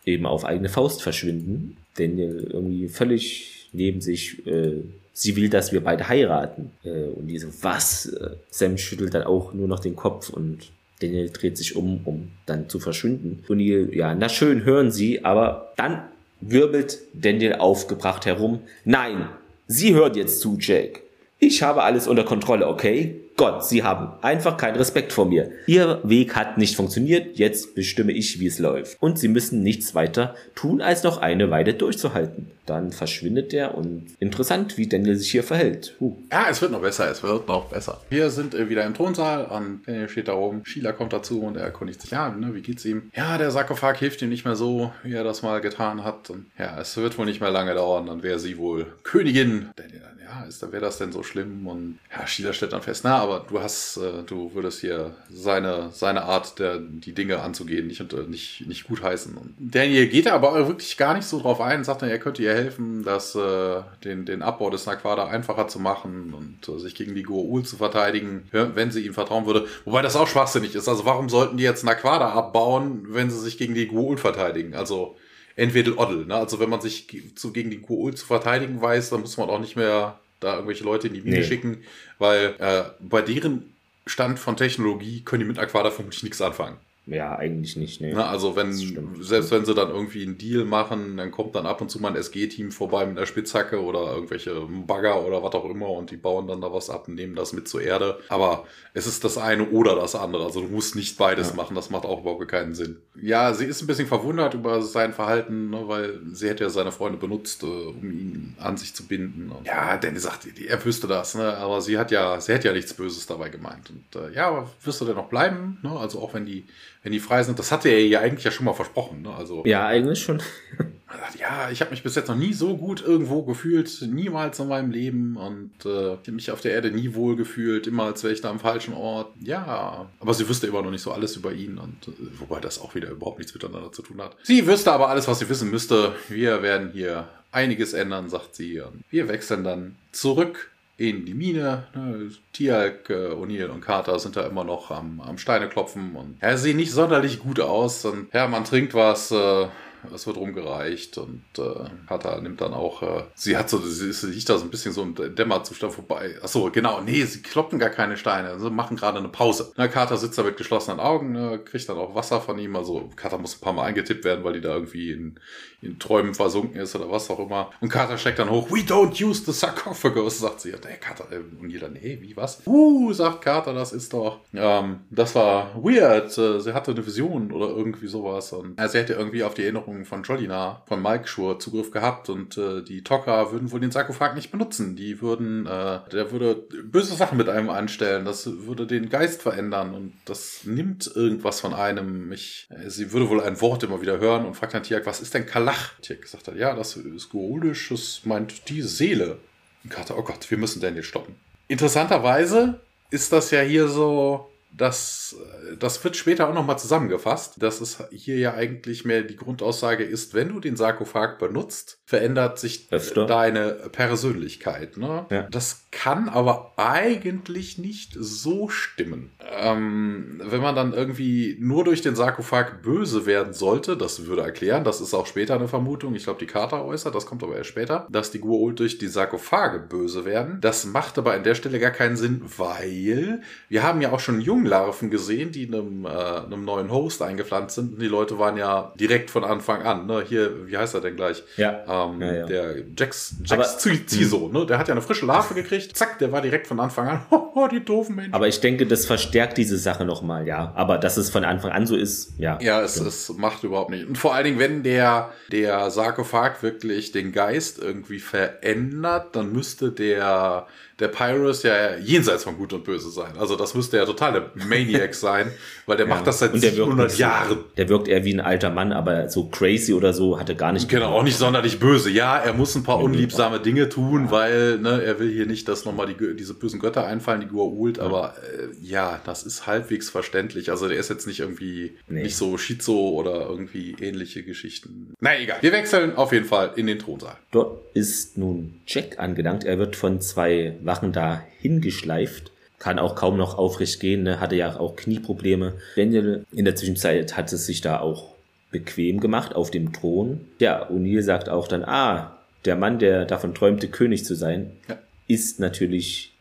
eben auf eigene Faust verschwinden. Daniel irgendwie völlig neben sich. Äh, sie will, dass wir beide heiraten. Äh, und die so, was? Äh, Sam schüttelt dann auch nur noch den Kopf und Daniel dreht sich um, um dann zu verschwinden. O'Neill, ja, na schön, hören Sie, aber dann wirbelt Daniel aufgebracht herum. Nein, Sie hören jetzt zu, Jake. Ich habe alles unter Kontrolle, okay? Gott, Sie haben einfach keinen Respekt vor mir. Ihr Weg hat nicht funktioniert, jetzt bestimme ich, wie es läuft. Und Sie müssen nichts weiter tun, als noch eine Weile durchzuhalten. Dann verschwindet er und interessant, wie Daniel sich hier verhält. Huh.
Ja, es wird noch besser, es wird noch besser. Wir sind äh, wieder im Thronsaal und Daniel steht da oben. Sheila kommt dazu und er erkundigt sich, ja, ne, wie geht's ihm? Ja, der Sarkophag hilft ihm nicht mehr so, wie er das mal getan hat. Und ja, es wird wohl nicht mehr lange dauern, dann wäre sie wohl Königin. Daniel ja, wäre das denn so schlimm? Und ja, Sheila stellt dann fest, na, aber du hast, äh, du würdest hier seine, seine Art, der, die Dinge anzugehen, nicht, und, nicht, nicht gut heißen. Daniel geht aber wirklich gar nicht so drauf ein, sagt dann, er könnte ihr helfen, das, äh, den, den Abbau des Naquada einfacher zu machen und äh, sich gegen die Goa'uld zu verteidigen, wenn sie ihm vertrauen würde. Wobei das auch schwachsinnig ist. Also warum sollten die jetzt Naquada abbauen, wenn sie sich gegen die Goa'uld verteidigen? Also entweder Oddel. Ne? Also wenn man sich zu, gegen die Goa'uld zu verteidigen weiß, dann muss man auch nicht mehr da irgendwelche Leute in die Mine nee. schicken, weil äh, bei deren Stand von Technologie können die mit Aquada vermutlich nichts anfangen.
Ja, eigentlich nicht. Nee.
Na, also wenn, selbst wenn sie dann irgendwie einen Deal machen, dann kommt dann ab und zu mal ein SG-Team vorbei mit einer Spitzhacke oder irgendwelche Bagger oder was auch immer und die bauen dann da was ab und nehmen das mit zur Erde. Aber es ist das eine oder das andere. Also du musst nicht beides ja. machen, das macht auch überhaupt keinen Sinn. Ja, sie ist ein bisschen verwundert über sein Verhalten, ne, weil sie hätte ja seine Freunde benutzt, äh, um ihn an sich zu binden. Und ja, Danny sagt, er wüsste das, ne? aber sie hat ja, sie hat ja nichts Böses dabei gemeint. Und äh, ja, aber wirst du denn noch bleiben? Ne? Also auch wenn die wenn die frei sind. Das hatte er ja eigentlich ja schon mal versprochen. Ne? Also,
ja, eigentlich schon. [laughs]
ja, ich habe mich bis jetzt noch nie so gut irgendwo gefühlt, niemals in meinem Leben und äh, ich habe mich auf der Erde nie wohl gefühlt, immer als wäre ich da am falschen Ort. Ja, aber sie wüsste immer noch nicht so alles über ihn und äh, wobei das auch wieder überhaupt nichts miteinander zu tun hat. Sie wüsste aber alles, was sie wissen müsste. Wir werden hier einiges ändern, sagt sie. Und wir wechseln dann zurück in die Mine. Ne? Tialk, äh, O'Neill und Carter sind da immer noch am, am Steine klopfen und er ja, sieht nicht sonderlich gut aus. Und ja, man trinkt was, äh, es wird rumgereicht und äh, Kata nimmt dann auch, äh, sie hat so, sie, sie liegt da so ein bisschen so im Dämmerzustand vorbei. Achso, genau, nee, sie kloppen gar keine Steine, sie machen gerade eine Pause. Na, Kata sitzt da mit geschlossenen Augen, ne, kriegt dann auch Wasser von ihm, also Kata muss ein paar Mal eingetippt werden, weil die da irgendwie in, in Träumen versunken ist oder was auch immer. Und Kata schreckt dann hoch, we don't use the sarcophagus, sagt sie. Und hey, äh, und jeder, nee, wie, was? Uh, sagt Kata, das ist doch, ähm, das war weird, äh, sie hatte eine Vision oder irgendwie sowas und äh, sie hätte irgendwie auf die Erinnerung Erinnerung von Jolina, von Mike Schur Zugriff gehabt und äh, die Tocker würden wohl den Sarkophag nicht benutzen. Die würden, äh, der würde böse Sachen mit einem anstellen. Das würde den Geist verändern und das nimmt irgendwas von einem. Ich, äh, sie würde wohl ein Wort immer wieder hören und fragt dann Tiak, was ist denn Kalach? Tiak gesagt hat, ja, das ist goolisch, das meint die Seele. Und Carter, oh Gott, wir müssen Daniel stoppen. Interessanterweise ist das ja hier so, das, das wird später auch nochmal zusammengefasst, dass es hier ja eigentlich mehr die Grundaussage ist, wenn du den Sarkophag benutzt, verändert sich Öfter. deine Persönlichkeit. Ne? Ja. Das kann aber eigentlich nicht so stimmen. Ähm, wenn man dann irgendwie nur durch den Sarkophag böse werden sollte, das würde erklären, das ist auch später eine Vermutung, ich glaube die Karte äußert, das kommt aber erst später, dass die Gua'uld durch die Sarkophage böse werden. Das macht aber an der Stelle gar keinen Sinn, weil wir haben ja auch schon Junglarven gesehen, die einem, äh, einem neuen Host eingepflanzt sind. Und die Leute waren ja direkt von Anfang an. Ne? Hier, wie heißt er denn gleich?
Ja.
Ähm, ja, ja. Der Jax, Jax Ziso, ne? Der hat ja eine frische Larve gekriegt. Zack, der war direkt von Anfang an. [laughs] Oh, die doofen Menschen.
Aber ich denke, das verstärkt diese Sache nochmal, ja. Aber dass es von Anfang an so ist, ja.
Ja, es, es macht überhaupt nicht. Und vor allen Dingen, wenn der, der Sarkophag wirklich den Geist irgendwie verändert, dann müsste der der Pyrus ja jenseits von Gut und Böse sein. Also das müsste ja total Maniac sein, weil der [laughs] ja. macht das seit 700 Jahren.
Der wirkt eher wie ein alter Mann, aber so crazy oder so hatte gar nicht.
Genau, auch nicht sonderlich böse. Ja, er muss ein paar unliebsame Dinge tun, weil ne, er will hier nicht, dass nochmal die, diese bösen Götter einfallen, die Gua'uld, aber äh, ja, das ist halbwegs verständlich. Also der ist jetzt nicht irgendwie nee. nicht so Schizo oder irgendwie ähnliche Geschichten. Na egal. Wir wechseln auf jeden Fall in den Thronsaal.
Dort ist nun Jack angelangt. Er wird von zwei Wachen da hingeschleift. Kann auch kaum noch aufrecht gehen, ne? hatte ja auch Knieprobleme. Daniel in der Zwischenzeit hat es sich da auch bequem gemacht auf dem Thron. Ja, O'Neill sagt auch dann, ah, der Mann, der davon träumte, König zu sein, ja. ist natürlich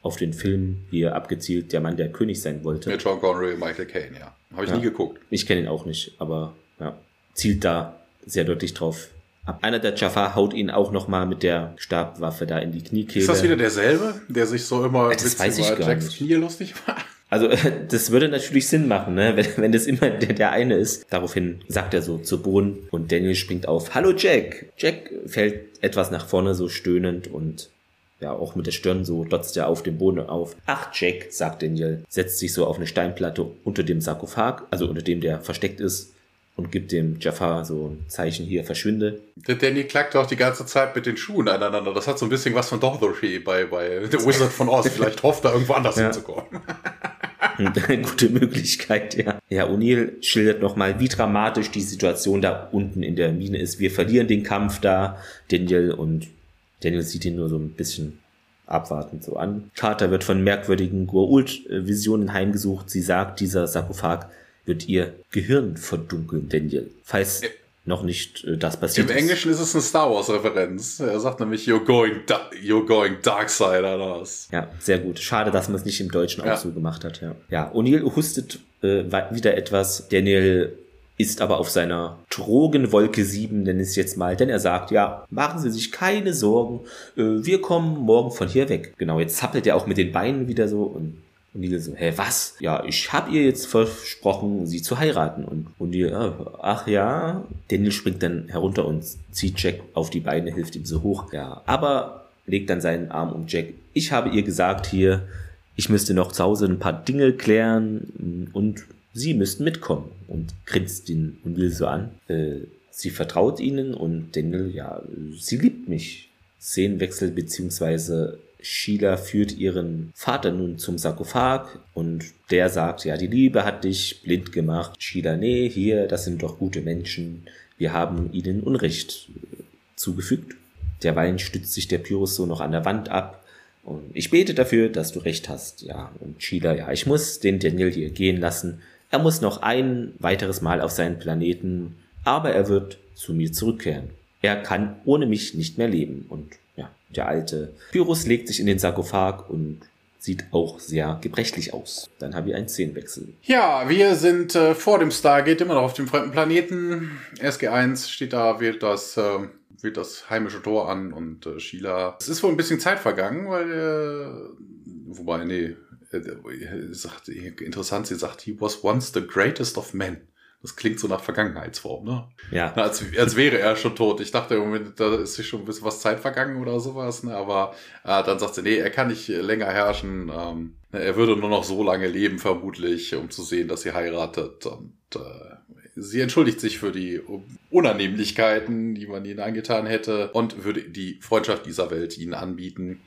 auf den Film hier abgezielt, der Mann, der König sein wollte.
Mit John Connery und Michael Caine, ja. Habe ich ja. nie geguckt.
Ich kenne ihn auch nicht, aber ja, zielt da sehr deutlich drauf einer der Jafar haut ihn auch noch mal mit der Stabwaffe da in die Kniekehle. Ist
das wieder derselbe, der sich so immer
das mit weiß ich gar
Jacks nicht. Knie lustig war?
Also [laughs] das würde natürlich Sinn machen, ne? wenn, wenn das immer der, der eine ist. Daraufhin sagt er so zu Boden und Daniel springt auf. Hallo Jack! Jack fällt etwas nach vorne so stöhnend und ja, auch mit der Stirn so dotzt er auf dem Boden auf. Ach Jack, sagt Daniel, setzt sich so auf eine Steinplatte unter dem Sarkophag, also unter dem der versteckt ist und gibt dem Jafar so ein Zeichen hier, verschwinde.
Der Danny klackt auch die ganze Zeit mit den Schuhen aneinander. Das hat so ein bisschen was von Dorothy bei, bei The Wizard von Oz. Vielleicht [laughs] hofft er irgendwo anders ja. hinzukommen.
Eine [laughs] gute Möglichkeit, ja. Ja, O'Neill schildert nochmal, wie dramatisch die Situation da unten in der Mine ist. Wir verlieren den Kampf da, Daniel, und Daniel sieht ihn nur so ein bisschen abwartend so an. Carter wird von merkwürdigen Goa'uld-Visionen heimgesucht. Sie sagt, dieser Sarkophag wird ihr Gehirn verdunkeln, Daniel. Falls noch nicht äh, das passiert
Im ist. Englischen ist es eine Star Wars-Referenz. Er sagt nämlich, you're going, you're going dark side oder was.
Ja, sehr gut. Schade, dass man es nicht im Deutschen ja. auch so gemacht hat. Ja, ja O'Neill hustet äh, wieder etwas. Daniel ist aber auf seiner Drogenwolke 7, nenne ich es jetzt mal, denn er sagt, ja, machen Sie sich keine Sorgen, äh, wir kommen morgen von hier weg. Genau, jetzt zappelt er auch mit den Beinen wieder so und und Neil so, hä, was? Ja, ich hab ihr jetzt versprochen, sie zu heiraten. Und, und die, ach ja. Daniel springt dann herunter und zieht Jack auf die Beine, hilft ihm so hoch. Ja, aber legt dann seinen Arm um Jack. Ich habe ihr gesagt hier, ich müsste noch zu Hause ein paar Dinge klären und sie müssten mitkommen. Und grinst ihn und will so an. Äh, sie vertraut ihnen und Daniel, ja, sie liebt mich. Szenenwechsel beziehungsweise Sheila führt ihren Vater nun zum Sarkophag und der sagt, ja, die Liebe hat dich blind gemacht. Sheila, nee, hier, das sind doch gute Menschen. Wir haben ihnen Unrecht äh, zugefügt. Derweil stützt sich der Pyrrhus so noch an der Wand ab. Und ich bete dafür, dass du recht hast. Ja, und Sheila, ja, ich muss den Daniel hier gehen lassen. Er muss noch ein weiteres Mal auf seinen Planeten, aber er wird zu mir zurückkehren. Er kann ohne mich nicht mehr leben. Und der alte Pyrrhus legt sich in den Sarkophag und sieht auch sehr gebrechlich aus. Dann haben wir einen Szenenwechsel.
Ja, wir sind äh, vor dem Stargate immer noch auf dem fremden Planeten. SG1 steht da, wählt das, äh, wählt das heimische Tor an und äh, Sheila. Es ist wohl ein bisschen Zeit vergangen, weil, äh, wobei, nee, äh, sagt, interessant, sie sagt, he was once the greatest of men. Das klingt so nach Vergangenheitsform, ne?
Ja.
Als, als wäre er schon tot. Ich dachte im Moment, da ist sich schon ein bisschen was Zeit vergangen oder sowas, ne? Aber äh, dann sagt sie, nee, er kann nicht länger herrschen. Ähm, er würde nur noch so lange leben, vermutlich, um zu sehen, dass sie heiratet. Und äh, sie entschuldigt sich für die Unannehmlichkeiten, die man ihnen angetan hätte und würde die Freundschaft dieser Welt ihnen anbieten.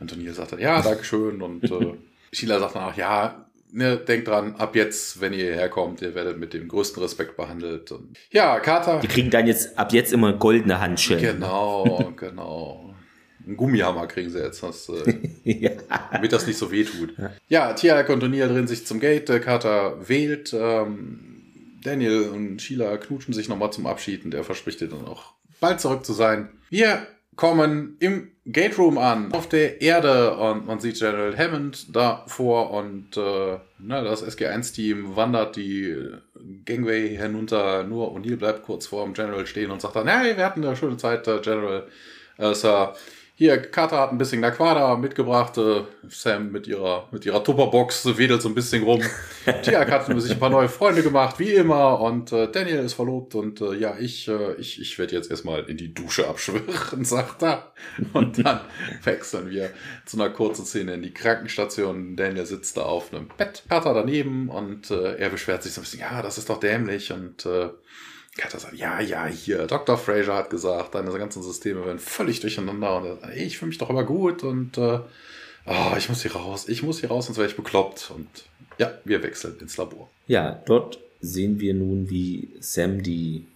Antonia sagt dann, ja, Dankeschön. Und äh, [laughs] Sheila sagt dann auch, ja, ne, denkt dran, ab jetzt, wenn ihr hierher kommt, ihr werdet mit dem größten Respekt behandelt. Und ja, Kater.
Die kriegen dann jetzt ab jetzt immer goldene Handschellen.
Genau, [laughs] genau. Einen Gummihammer kriegen sie jetzt, das, äh, [laughs] ja. damit das nicht so weh tut. Ja, Tialk und O'Neill drehen sich zum Gate, der Kater wählt, ähm, Daniel und Sheila knutschen sich nochmal zum Abschied und er verspricht dir dann auch bald zurück zu sein. Wir kommen im Gate Room an, auf der Erde und man sieht General Hammond davor und äh, na, das SG1-Team wandert die Gangway hinunter, nur O'Neill bleibt kurz vor dem General stehen und sagt dann, hey, wir hatten eine schöne Zeit, äh, General, äh, Sir. Hier, Carter hat ein bisschen Naquada mitgebracht. Äh, Sam mit ihrer, mit ihrer Tupperbox wedelt so ein bisschen rum. [laughs] Tiak hat sich ein paar neue Freunde gemacht, wie immer. Und äh, Daniel ist verlobt. Und äh, ja, ich, äh, ich, ich werde jetzt erstmal in die Dusche abschwirren, [laughs] sagt er. Und dann [laughs] wechseln wir zu einer kurzen Szene in die Krankenstation. Daniel sitzt da auf einem Bett, Carter daneben. Und äh, er beschwert sich so ein bisschen, ja, das ist doch dämlich. Und äh, Ja, ja, hier, Dr. Fraser hat gesagt, deine ganzen Systeme werden völlig durcheinander und ich fühle mich doch immer gut und äh, oh, ich muss hier raus, ich muss hier raus, sonst werde ich bekloppt. Und ja, wir wechseln ins Labor.
Ja, dort sehen wir nun, wie Sam die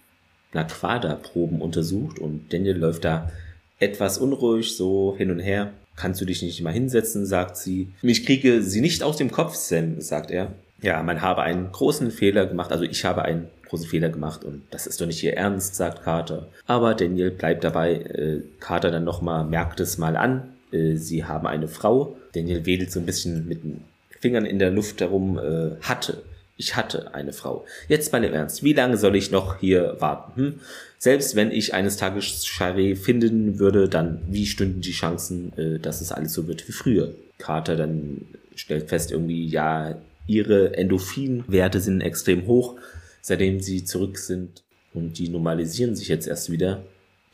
Naquada-Proben untersucht und Daniel läuft da etwas unruhig so hin und her. Kannst du dich nicht mal hinsetzen, sagt sie. Ich kriege sie nicht aus dem Kopf, Sam, sagt er. Ja, man habe einen großen Fehler gemacht, also ich habe einen großen Fehler gemacht und das ist doch nicht ihr Ernst, sagt Carter. Aber Daniel bleibt dabei. Äh, Carter dann nochmal merkt es mal an. Äh, sie haben eine Frau. Daniel wedelt so ein bisschen mit den Fingern in der Luft herum. Äh, hatte. Ich hatte eine Frau. Jetzt mal im Ernst. Wie lange soll ich noch hier warten? Hm? Selbst wenn ich eines Tages Charé finden würde, dann wie stünden die Chancen, äh, dass es alles so wird wie früher? Carter dann stellt fest irgendwie, ja, ihre Endorphinwerte sind extrem hoch seitdem sie zurück sind und die normalisieren sich jetzt erst wieder.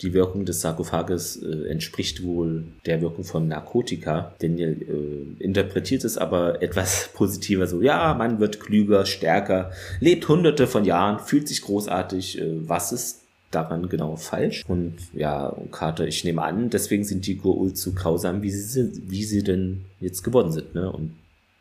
Die Wirkung des Sarkophages äh, entspricht wohl der Wirkung von Narkotika. Daniel äh, interpretiert es aber etwas [laughs] positiver so, ja, man wird klüger, stärker, lebt hunderte von Jahren, fühlt sich großartig. Äh, was ist daran genau falsch? Und ja, Carter, ich nehme an, deswegen sind die Gurul zu grausam, wie sie sind, wie sie denn jetzt geworden sind. Ne? Und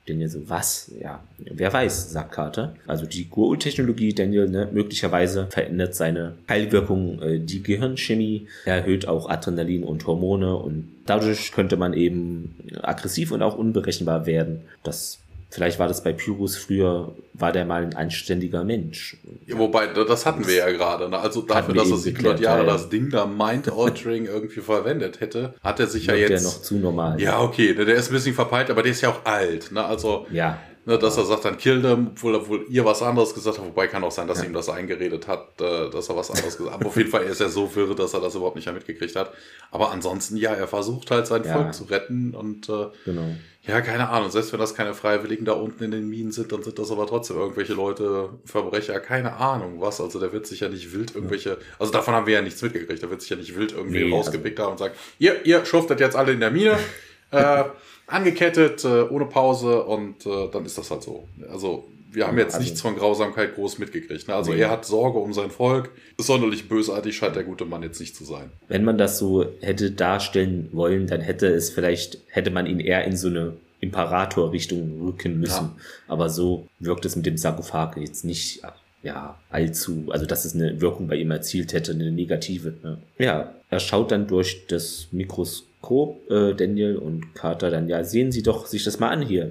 Daniel so, was? Ja, wer weiß, sagt Carter. Also die Gurul-Technologie, Daniel, ne, möglicherweise verändert seine Heilwirkung äh, die Gehirnchemie, erhöht auch Adrenalin und Hormone und dadurch könnte man eben aggressiv und auch unberechenbar werden. Das Vielleicht war das bei Pyrus früher, war der mal ein anständiger Mensch.
Ja, wobei, das hatten wir ja gerade. Ne? Also dafür, dass er 700 Jahre ja. das Ding da Mind-Altering [laughs] irgendwie verwendet hätte, hat er sich ja jetzt... Der
noch zu normal.
Ja, okay, der ist ein bisschen verpeilt, aber der ist ja auch alt. Ne? Also
ja.
Ne, dass er sagt, dann kill them, obwohl, obwohl ihr was anderes gesagt habt. Wobei kann auch sein, dass ja. ihm das eingeredet hat, äh, dass er was anderes gesagt hat. Aber auf jeden Fall ist er so wirre, dass er das überhaupt nicht mehr mitgekriegt hat. Aber ansonsten, ja, er versucht halt sein ja. Volk zu retten und äh, genau. Ja, keine Ahnung. Selbst wenn das keine Freiwilligen da unten in den Minen sind, dann sind das aber trotzdem irgendwelche Leute, Verbrecher, keine Ahnung was. Also der wird sich ja nicht wild irgendwelche, also davon haben wir ja nichts mitgekriegt. Der wird sich ja nicht wild irgendwie nee, rausgepickt also. haben und sagen, ihr, ihr schuftet jetzt alle in der Mine. [laughs] äh, angekettet, äh, ohne Pause und äh, dann ist das halt so. Also wir haben jetzt also, nichts von Grausamkeit groß mitgekriegt. Ne? Also nee. er hat Sorge um sein Volk. Sonderlich bösartig scheint der gute Mann jetzt nicht zu sein.
Wenn man das so hätte darstellen wollen, dann hätte es vielleicht, hätte man ihn eher in so eine Imperator-Richtung rücken müssen. Ja. Aber so wirkt es mit dem Sarkophag jetzt nicht ja, allzu, also dass es eine Wirkung bei ihm erzielt hätte, eine negative. Ne? Ja, er schaut dann durch das Mikroskop äh, Daniel und Carter dann, ja, sehen Sie doch sich das mal an hier.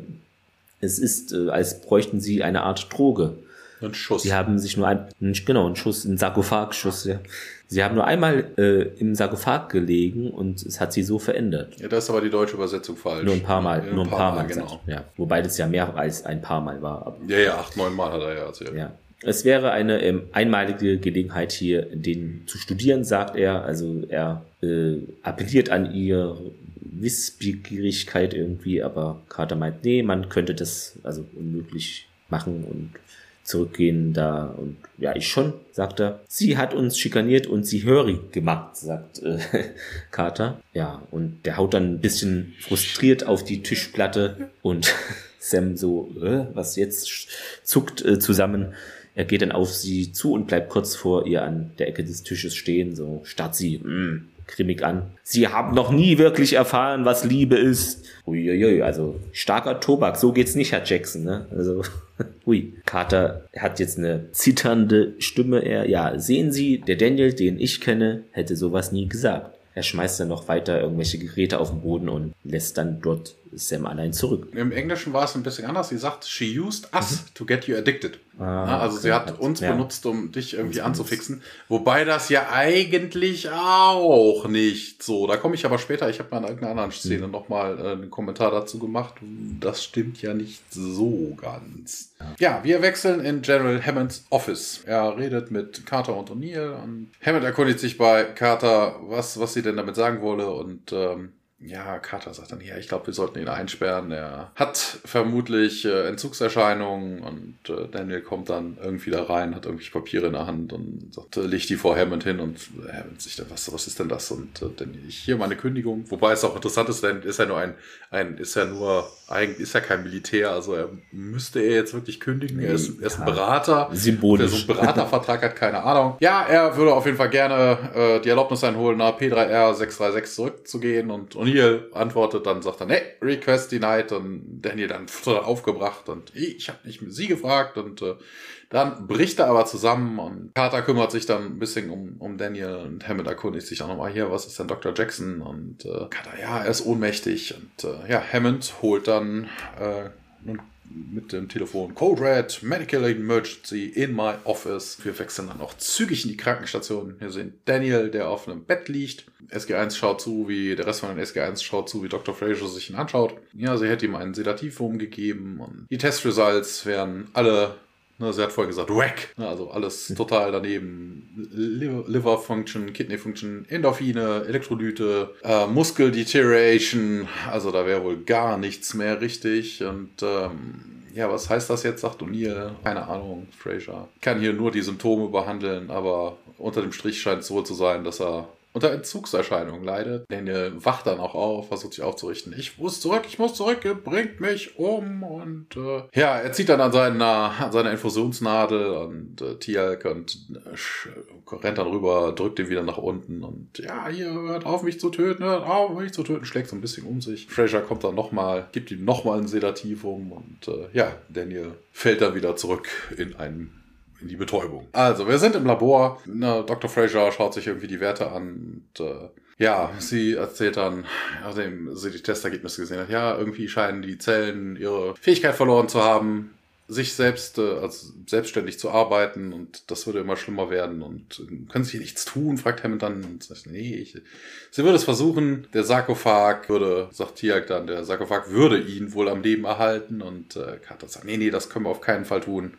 Es ist, äh, als bräuchten Sie eine Art Droge.
Ein Schuss.
Sie haben sich nur ein, genau, ein Schuss, ein Sarkophagschuss, ja. Sie haben nur einmal äh, im Sarkophag gelegen und es hat sie so verändert.
Ja, das ist aber die deutsche Übersetzung falsch.
Nur ein paar Mal, ja, nur ein paar, paar Mal, Mal genau. Ja. Wobei das ja mehr als ein paar Mal war.
Aber, ja, ja, acht, neun Mal hat er ja erzählt.
Ja. Es wäre eine ähm, einmalige Gelegenheit hier, den zu studieren, sagt er. Also er äh, appelliert an ihr Wissbegierigkeit irgendwie, aber Carter meint, nee, man könnte das also unmöglich machen und zurückgehen da und ja, ich schon, sagt er. Sie hat uns schikaniert und sie hörig gemacht, sagt äh, [laughs] Carter. Ja, und der haut dann ein bisschen frustriert auf die Tischplatte und [laughs] Sam so, äh, was jetzt zuckt äh, zusammen. Er geht dann auf sie zu und bleibt kurz vor ihr an der Ecke des Tisches stehen, so starrt sie mh, mm, grimmig an. Sie haben noch nie wirklich erfahren, was Liebe ist. Uiuiui, also starker Tobak, so geht's nicht, Herr Jackson, ne? Also, [laughs] hui. Carter hat jetzt eine zitternde Stimme. Er, ja, sehen Sie, der Daniel, den ich kenne, hätte sowas nie gesagt. Er schmeißt dann noch weiter irgendwelche Geräte auf den Boden und lässt dann dort Sam allein zurück.
Im Englischen war es ein bisschen anders. Sie sagt, she used us mhm. to get you addicted. Ah, also okay. sie hat uns ja. benutzt, um dich irgendwie uns anzufixen. Wobei das ja eigentlich auch nicht so. Da komme ich aber später. Ich habe mal in irgendeiner anderen Szene mhm. nochmal äh, einen Kommentar dazu gemacht. Das stimmt ja nicht so ganz. Ja. ja, wir wechseln in General Hammonds Office. Er redet mit Carter und O'Neill und Hammond erkundigt sich bei Carter, was, was sie denn damit sagen wolle und ähm, ja, Carter sagt dann, ja, ich glaube, wir sollten ihn einsperren. Er hat vermutlich äh, Entzugserscheinungen und äh, Daniel kommt dann irgendwie da rein, hat irgendwelche Papiere in der Hand und sagt, äh, legt die vor Hammond hin und Hammond sich dann, was, was ist denn das? Und äh, dann ich hier meine Kündigung. Wobei es auch interessant ist, denn ist er nur ein, ein, ist er nur, eigentlich ist er kein Militär, also er müsste er jetzt wirklich kündigen. Er ist, er ist ein Berater.
Symbolisch.
Wer so einen Beratervertrag hat, keine Ahnung. Ja, er würde auf jeden Fall gerne äh, die Erlaubnis einholen, nach P3R 636 zurückzugehen und, und O'Neill antwortet, dann sagt er, nee, Request denied und Daniel dann [laughs] aufgebracht und ich habe nicht sie gefragt und äh, dann bricht er aber zusammen und Carter kümmert sich dann ein bisschen um, um Daniel und Hammond erkundigt sich auch nochmal hier, was ist denn Dr. Jackson und äh, Carter, ja, er ist ohnmächtig und äh, ja, Hammond holt dann äh, nun mit dem Telefon Code Red, Medical Emergency in my office. Wir wechseln dann auch zügig in die Krankenstation. Wir sehen Daniel, der auf einem Bett liegt. SG1 schaut zu, wie der Rest von den SG1 schaut zu, wie Dr. Fraser sich ihn anschaut. Ja, sie hätte ihm einen Sedativwurm gegeben und die Testresults werden alle Ne, sie hat vorher gesagt, wack. Ne, also alles total daneben. Liver, Liver Function, Kidney Function, Endorphine, Elektrolyte, äh, Muskel Deterioration. Also da wäre wohl gar nichts mehr richtig. Und ähm, ja, was heißt das jetzt, sagt O'Neill? Keine Ahnung, Fraser. Kann hier nur die Symptome behandeln, aber unter dem Strich scheint es so zu sein, dass er unter Entzugserscheinungen leidet. Daniel wacht dann auch auf, versucht sich aufzurichten. Ich muss zurück, ich muss zurück, ihr bringt mich um. Und äh, ja, er zieht dann an, seiner, an seiner Infusionsnadel und äh, Tialk und äh, rennt dann rüber, drückt ihn wieder nach unten und ja, hier, hört auf mich zu töten, hört auf mich zu töten, schlägt so ein bisschen um sich. Fraser kommt dann nochmal, gibt ihm nochmal ein Sedativum und äh, ja, Daniel fällt dann wieder zurück in einen in die Betäubung. Also, wir sind im Labor. Na, Dr. Fraser schaut sich irgendwie die Werte an und äh, ja, sie erzählt dann, nachdem sie die Testergebnisse gesehen hat, ja, irgendwie scheinen die Zellen ihre Fähigkeit verloren zu haben, sich selbst, äh, also selbstständig zu arbeiten und das würde immer schlimmer werden und äh, können sie nichts tun, fragt Hammond dann. Und sagt, nee, ich, sie würde es versuchen. Der Sarkophag würde, sagt Tiag dann, der Sarkophag würde ihn wohl am Leben erhalten und äh, Carter sagt, nee, nee, das können wir auf keinen Fall tun.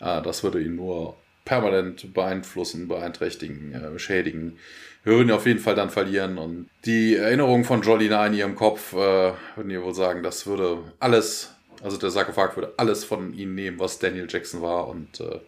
Äh, das würde ihn nur permanent beeinflussen, beeinträchtigen, äh, beschädigen. Wir würden ihn auf jeden Fall dann verlieren. Und die Erinnerung von Jolina in ihrem Kopf, äh, würden ihr wohl sagen, das würde alles, also der Sarkophag würde alles von ihnen nehmen, was Daniel Jackson war. Und äh,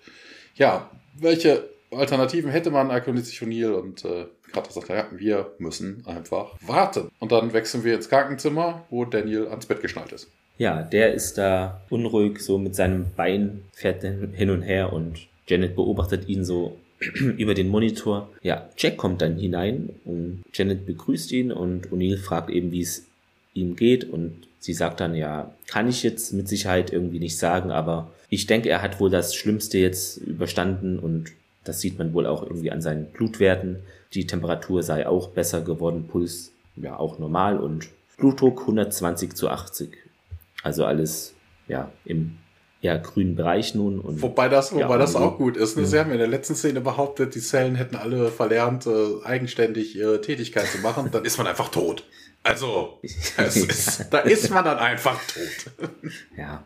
ja, welche Alternativen hätte man, sich O'Neill und äh, Carter sagt, ja, wir müssen einfach warten. Und dann wechseln wir ins Krankenzimmer, wo Daniel ans Bett geschnallt ist.
Ja, der ist da unruhig, so mit seinem Bein fährt hin und her und Janet beobachtet ihn so [clears throat] über den Monitor. Ja, Jack kommt dann hinein und Janet begrüßt ihn und O'Neill fragt eben, wie es ihm geht und sie sagt dann, ja, kann ich jetzt mit Sicherheit irgendwie nicht sagen, aber ich denke, er hat wohl das Schlimmste jetzt überstanden und das sieht man wohl auch irgendwie an seinen Blutwerten. Die Temperatur sei auch besser geworden, Puls ja auch normal und Blutdruck 120 zu 80. Also alles ja im eher grünen Bereich nun. Und,
wobei das, wobei ja, das auch gut ist. Ne? Sie haben in der letzten Szene behauptet, die Zellen hätten alle verlernt, äh, eigenständig ihre Tätigkeit zu machen. Dann ist man einfach tot. Also, [laughs] ist, da ist man dann einfach tot.
ja.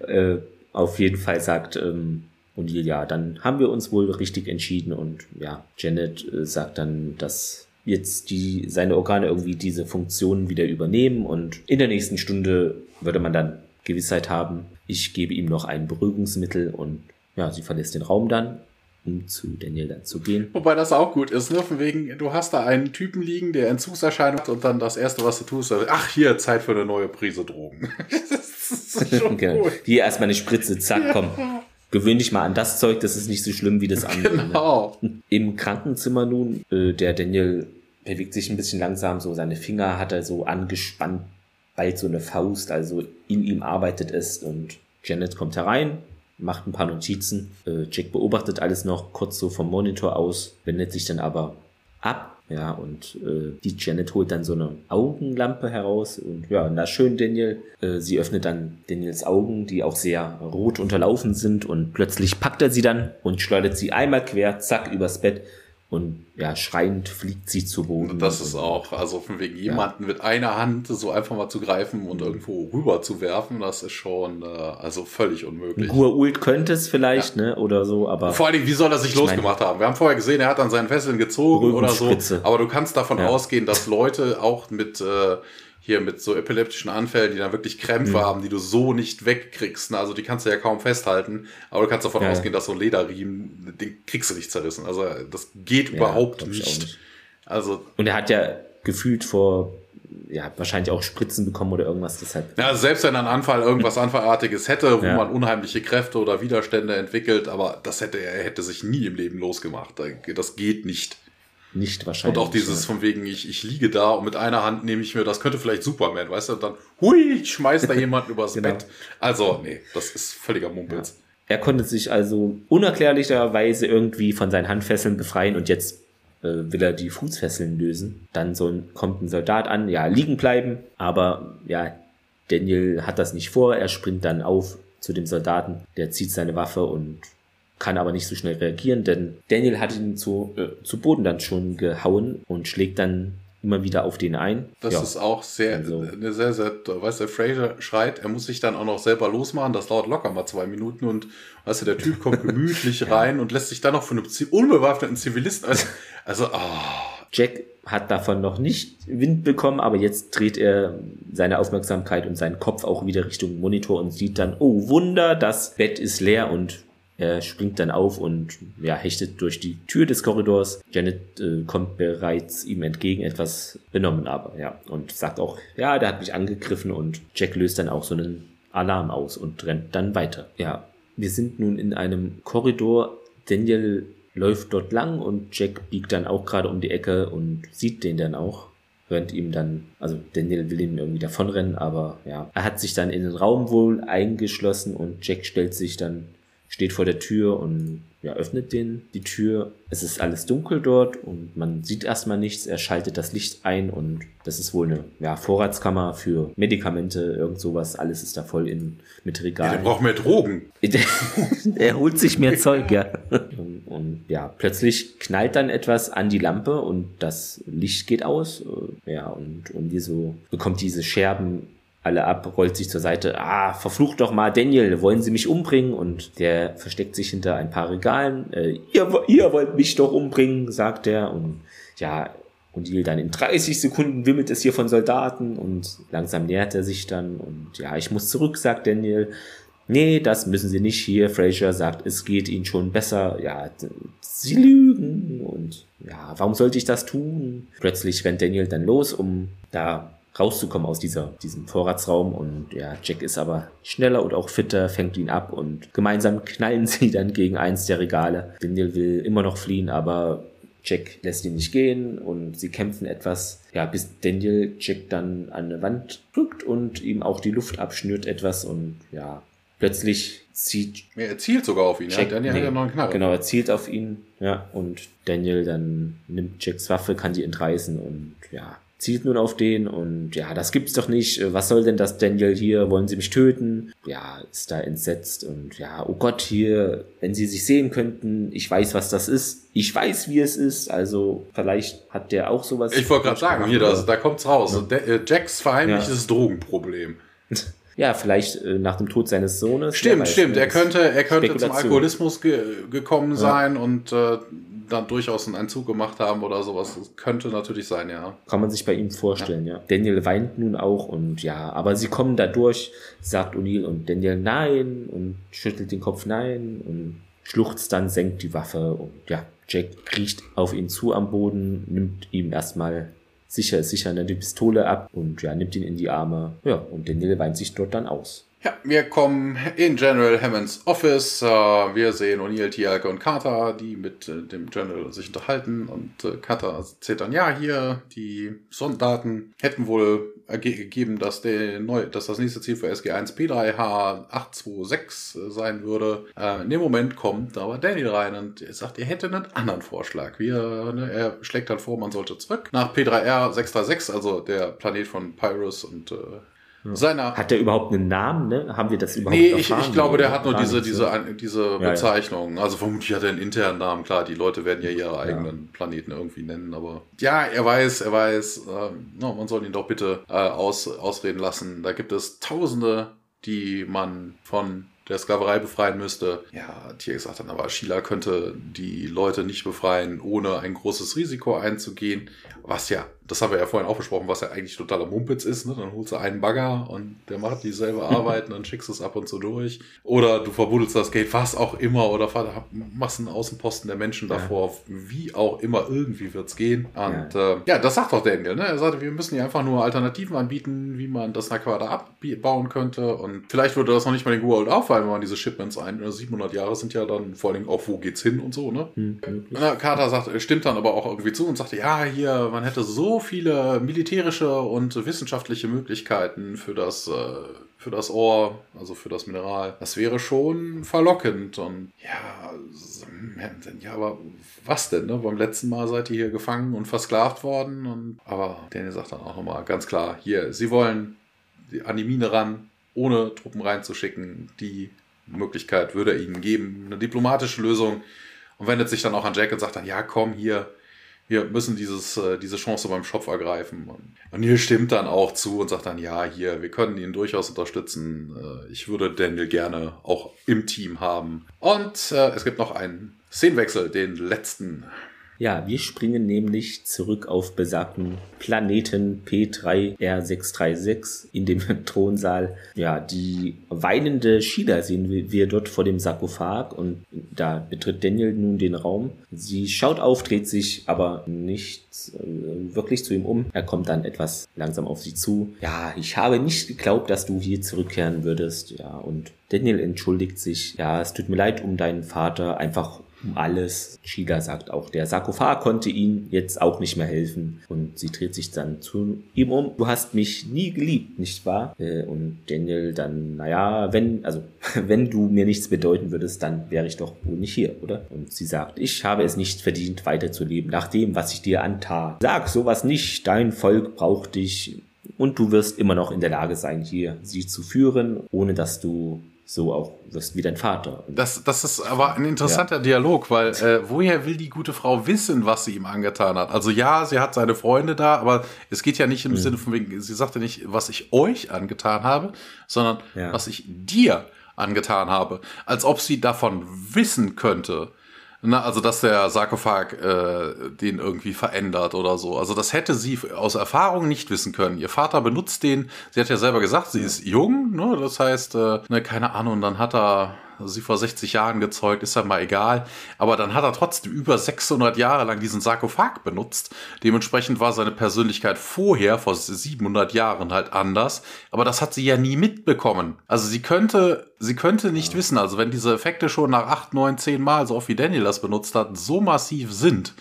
[laughs] äh, auf jeden Fall sagt ähm, O'Neill, ja, dann haben wir uns wohl richtig entschieden und ja, Janet äh, sagt dann, dass jetzt die, seine Organe irgendwie diese Funktionen wieder übernehmen und in der nächsten Stunde würde man dann Gewissheit haben. Ich gebe ihm noch ein Beruhigungsmittel und ja, sie verlässt den Raum dann, um zu Daniel dann zu gehen.
Wobei das auch gut ist, ne? Von wegen, du hast da einen Typen liegen, der Entzugserscheinung hat und dann das erste, was du tust, ist, ach, hier, Zeit für eine neue Prise Drogen. [laughs]
das ist schon genau. Hier erstmal eine Spritze, zack, ja. komm gewöhn dich mal an das Zeug, das ist nicht so schlimm wie das [laughs] andere. Ne? Genau. Ne? Im Krankenzimmer nun, äh, der Daniel bewegt sich ein bisschen langsam, so seine Finger hat er so angespannt, bald so eine Faust, also in ihm arbeitet es und Janet kommt herein, macht ein paar Notizen. Äh, Jack beobachtet alles noch kurz so vom Monitor aus, wendet sich dann aber ab ja, und äh, die Janet holt dann so eine Augenlampe heraus und ja, na schön, Daniel. Äh, sie öffnet dann Daniels Augen, die auch sehr rot unterlaufen sind und plötzlich packt er sie dann und schleudert sie einmal quer, zack, übers Bett und ja, schreiend fliegt sie zu Boden.
Das ist auch, also von wegen jemanden ja. mit einer Hand so einfach mal zu greifen und irgendwo rüber zu werfen, das ist schon äh, also völlig unmöglich.
Gua'uld könnte es vielleicht, ja. ne, oder so, aber.
Vor allen Dingen, wie soll er sich losgemacht haben? Wir haben vorher gesehen, er hat an seinen Fesseln gezogen oder so. Aber du kannst davon ja. ausgehen, dass Leute auch mit äh, hier mit so epileptischen Anfällen, die dann wirklich Krämpfe mhm. haben, die du so nicht wegkriegst. Ne? Also die kannst du ja kaum festhalten, aber du kannst davon ja. ausgehen, dass so Lederriemen, den kriegst du nicht zerrissen. Also das geht ja, überhaupt nicht. nicht.
Also und er hat ja gefühlt vor ja, wahrscheinlich auch Spritzen bekommen oder irgendwas deshalb.
Ja, also selbst wenn ein Anfall irgendwas Anfallartiges hätte, wo ja. man unheimliche Kräfte oder Widerstände entwickelt, aber das hätte er hätte sich nie im Leben losgemacht. Das geht nicht
nicht wahrscheinlich.
Und auch dieses von wegen, ich, ich liege da und mit einer Hand nehme ich mir, das könnte vielleicht Superman, weißt du, und dann, hui, schmeißt da [laughs] jemand übers genau. Bett. Also, nee, das ist völliger Mumpels. Ja.
Er konnte sich also unerklärlicherweise irgendwie von seinen Handfesseln befreien und jetzt äh, will er die Fußfesseln lösen. Dann so ein, kommt ein Soldat an, ja, liegen bleiben, aber ja, Daniel hat das nicht vor, er springt dann auf zu dem Soldaten, der zieht seine Waffe und kann aber nicht so schnell reagieren, denn Daniel hat ihn zu, äh, zu Boden dann schon gehauen und schlägt dann immer wieder auf den ein.
Das ja. ist auch sehr, also. eine sehr, sehr, weißt du, Fraser schreit, er muss sich dann auch noch selber losmachen, das dauert locker mal zwei Minuten und weißt du, der Typ kommt [laughs] gemütlich rein und lässt sich dann noch von einem unbewaffneten Zivilisten, also, also oh.
Jack hat davon noch nicht Wind bekommen, aber jetzt dreht er seine Aufmerksamkeit und seinen Kopf auch wieder Richtung Monitor und sieht dann, oh Wunder, das Bett ist leer und Er springt dann auf und ja, hechtet durch die Tür des Korridors. Janet äh, kommt bereits ihm entgegen, etwas benommen aber, ja. Und sagt auch, ja, der hat mich angegriffen und Jack löst dann auch so einen Alarm aus und rennt dann weiter. Ja, wir sind nun in einem Korridor. Daniel läuft dort lang und Jack biegt dann auch gerade um die Ecke und sieht den dann auch rennt ihm dann, also Daniel will ihm irgendwie davonrennen, aber ja, er hat sich dann in den Raum wohl eingeschlossen und Jack stellt sich dann, steht vor der Tür und ja, öffnet den die Tür. Es ist alles dunkel dort und man sieht erstmal nichts. Er schaltet das Licht ein und das ist wohl eine ja, Vorratskammer für Medikamente, irgend sowas. Alles ist da voll in, mit Regalen. Ja,
der braucht mehr Drogen. [laughs]
er holt sich mehr Zeug, ja. Und, und, ja, plötzlich knallt dann etwas an die Lampe und das Licht geht aus. Ja, und, und die so bekommt diese Scherben alle ab, rollt sich zur Seite. Ah, verflucht doch mal, Daniel, wollen Sie mich umbringen? Und der versteckt sich hinter ein paar Regalen. Äh, ihr, ihr wollt mich doch umbringen, sagt er. Und ja, und O'Neill dann in 30 Sekunden wimmelt es hier von Soldaten und langsam nähert er sich dann und ja, ich muss zurück, sagt Daniel. Nee, das müssen Sie nicht hier. Fraser sagt, es geht Ihnen schon besser. Ja, Sie lügen und ja, warum sollte ich das tun? Plötzlich rennt Daniel dann los, um da rauszukommen aus dieser, diesem Vorratsraum. Und ja, Jack ist aber schneller und auch fitter, fängt ihn ab und gemeinsam knallen [laughs] sie dann gegen eins der Regale. Daniel will immer noch fliehen, aber Jack lässt ihn nicht gehen und sie kämpfen etwas, ja, bis Daniel Jack dann an eine Wand drückt und ihm auch die Luft abschnürt etwas und ja, plötzlich zieht.
Er zielt sogar auf ihn,
Jack,
ja. Daniel nee, hat ja noch einen Knarre.
Genau, er zielt auf ihn, ja, und Daniel dann nimmt Jacks Waffe, kann die entreißen und ja, zielt nun auf den und ja, das gibt's doch nicht. Äh, was soll denn das Daniel hier? Wollen sie mich töten? Ja, ist da entsetzt und ja, oh Gott, hier, wenn sie sich sehen könnten, ich weiß, was das ist. Ich weiß, wie es ist. Also, vielleicht hat der auch sowas.
Ich wollte gerade sagen, hier, das, da kommt's raus. Ja. Äh, Jacks verheimlichtes ja. Drogenproblem. [laughs]
Ja, vielleicht äh, nach dem Tod seines Sohnes.
Stimmt, stimmt. Er könnte, er könnte zum Alkoholismus ge gekommen sein ja. und äh, dann durchaus einen Entzug gemacht haben oder sowas. Das könnte natürlich sein, ja.
Kann man sich bei ihm vorstellen, ja. ja. Daniel weint nun auch und ja, aber sie kommen da durch, sagt O'Neill und Daniel nein und schüttelt den Kopf nein und schluchzt dann, senkt die Waffe und ja, Jack kriecht auf ihn zu am Boden, nimmt ihm erstmal sicher sicher eine Pistole ab und ja, nimmt ihn in die Arme. Ja, und Daniel weint sich dort dann aus.
Ja, wir kommen in General Hammonds Office. Äh, wir sehen O'Neill, Tialke und Carter, die mit äh, dem General sich unterhalten. Und äh, Carter erzählt dann, ja, hier, die Sondaten hätten wohl gegeben, dass, der neu, dass das nächste Ziel für SG1 P3H826 sein würde. in dem Moment kommt aber Daniel rein und sagt, er hätte einen anderen Vorschlag. Wir, ne, er schlägt dann vor, man sollte zurück nach P3R 636, also der Planet von Pyrus und
seiner. Hat der überhaupt einen Namen? Ne? Haben wir das überhaupt
Nee, ich, ich glaube, der hat nur diese, diese, diese ja, Bezeichnung. Ja. Also vermutlich hat er einen internen Namen. Klar, die Leute werden ja ihre eigenen ja. Planeten irgendwie nennen. Aber ja, er weiß, er weiß, äh, no, man soll ihn doch bitte äh, aus, ausreden lassen. Da gibt es Tausende, die man von der Sklaverei befreien müsste. Ja, Tier gesagt dann aber, Sheila könnte die Leute nicht befreien, ohne ein großes Risiko einzugehen. Was ja das haben wir ja vorhin auch besprochen, was ja eigentlich totaler Mumpitz ist. Ne? Dann holst du einen Bagger und der macht dieselbe [laughs] Arbeit und dann schickst du es ab und zu durch. Oder du verbuddelst das Gate, was auch immer, oder machst einen Außenposten der Menschen davor, ja. wie auch immer, irgendwie wird's gehen. Und ja. Äh, ja, das sagt doch Daniel. Ne? Er sagte, wir müssen hier einfach nur Alternativen anbieten, wie man das Naquada abbauen könnte. Und vielleicht würde das noch nicht mal den Goa'uld auffallen, wenn man diese Shipments ein. 700 Jahre sind ja dann vor allem auch, wo geht's hin und so. Ne? Hm, Carter sagt, stimmt dann aber auch irgendwie zu und sagte, ja, hier, man hätte so viele militärische und wissenschaftliche Möglichkeiten für das, äh, für das Ohr, also für das Mineral. Das wäre schon verlockend. Und ja, ja, aber was denn? Ne? Beim letzten Mal seid ihr hier gefangen und versklavt worden. Und, aber Daniel sagt dann auch nochmal ganz klar, hier, sie wollen an die Mine ran, ohne Truppen reinzuschicken. Die Möglichkeit würde er ihnen geben. Eine diplomatische Lösung. Und wendet sich dann auch an Jack und sagt dann, ja, komm hier, wir müssen dieses, äh, diese Chance beim Schopf ergreifen. Und Neil stimmt dann auch zu und sagt dann, ja, hier, wir können ihn durchaus unterstützen. Äh, ich würde Daniel gerne auch im Team haben. Und äh, es gibt noch einen Szenenwechsel, den letzten.
Ja, wir springen nämlich zurück auf besagten Planeten P3R636 in dem [laughs] Thronsaal. Ja, die weinende Sheila sehen wir dort vor dem Sarkophag und da betritt Daniel nun den Raum. Sie schaut auf, dreht sich aber nicht äh, wirklich zu ihm um. Er kommt dann etwas langsam auf sie zu. Ja, ich habe nicht geglaubt, dass du hier zurückkehren würdest. Ja, und Daniel entschuldigt sich. Ja, es tut mir leid um deinen Vater. Einfach um alles. Sheila sagt auch, der Sarkophag konnte ihnen jetzt auch nicht mehr helfen. Und sie dreht sich dann zu ihm um. Du hast mich nie geliebt, nicht wahr? Äh, und Daniel dann, naja, wenn, also, [laughs] wenn du mir nichts bedeuten würdest, dann wäre ich doch wohl nicht hier, oder? Und sie sagt, ich habe es nicht verdient, weiterzuleben, nach dem, was ich dir antat. Sag sowas nicht, dein Volk braucht dich. Und du wirst immer noch in der Lage sein, hier sie zu führen, ohne dass du so auch wirst wie dein Vater.
Das, das ist aber ein interessanter ja. Dialog, weil äh, woher will die gute Frau wissen, was sie ihm angetan hat? Also ja, sie hat seine Freunde da, aber es geht ja nicht im mhm. Sinne von wegen, sie sagte nicht, was ich euch angetan habe, sondern ja. was ich dir angetan habe. Als ob sie davon wissen könnte. Na, also dass der Sarkophag äh, den irgendwie verändert oder so. Also das hätte sie aus Erfahrung nicht wissen können. Ihr Vater benutzt den, sie hat ja selber gesagt, sie ist jung, ne? Das heißt, äh, ne, keine Ahnung, dann hat er sie vor 60 Jahren gezeugt, ist ja mal egal. Aber dann hat er trotzdem über 600 Jahre lang diesen Sarkophag benutzt. Dementsprechend war seine Persönlichkeit vorher, vor 700 Jahren halt anders. Aber das hat sie ja nie mitbekommen. Also sie könnte, sie könnte nicht ja. wissen, also wenn diese Effekte schon nach 8, 9, 10 Mal, so oft wie Daniel das benutzt hat, so massiv sind,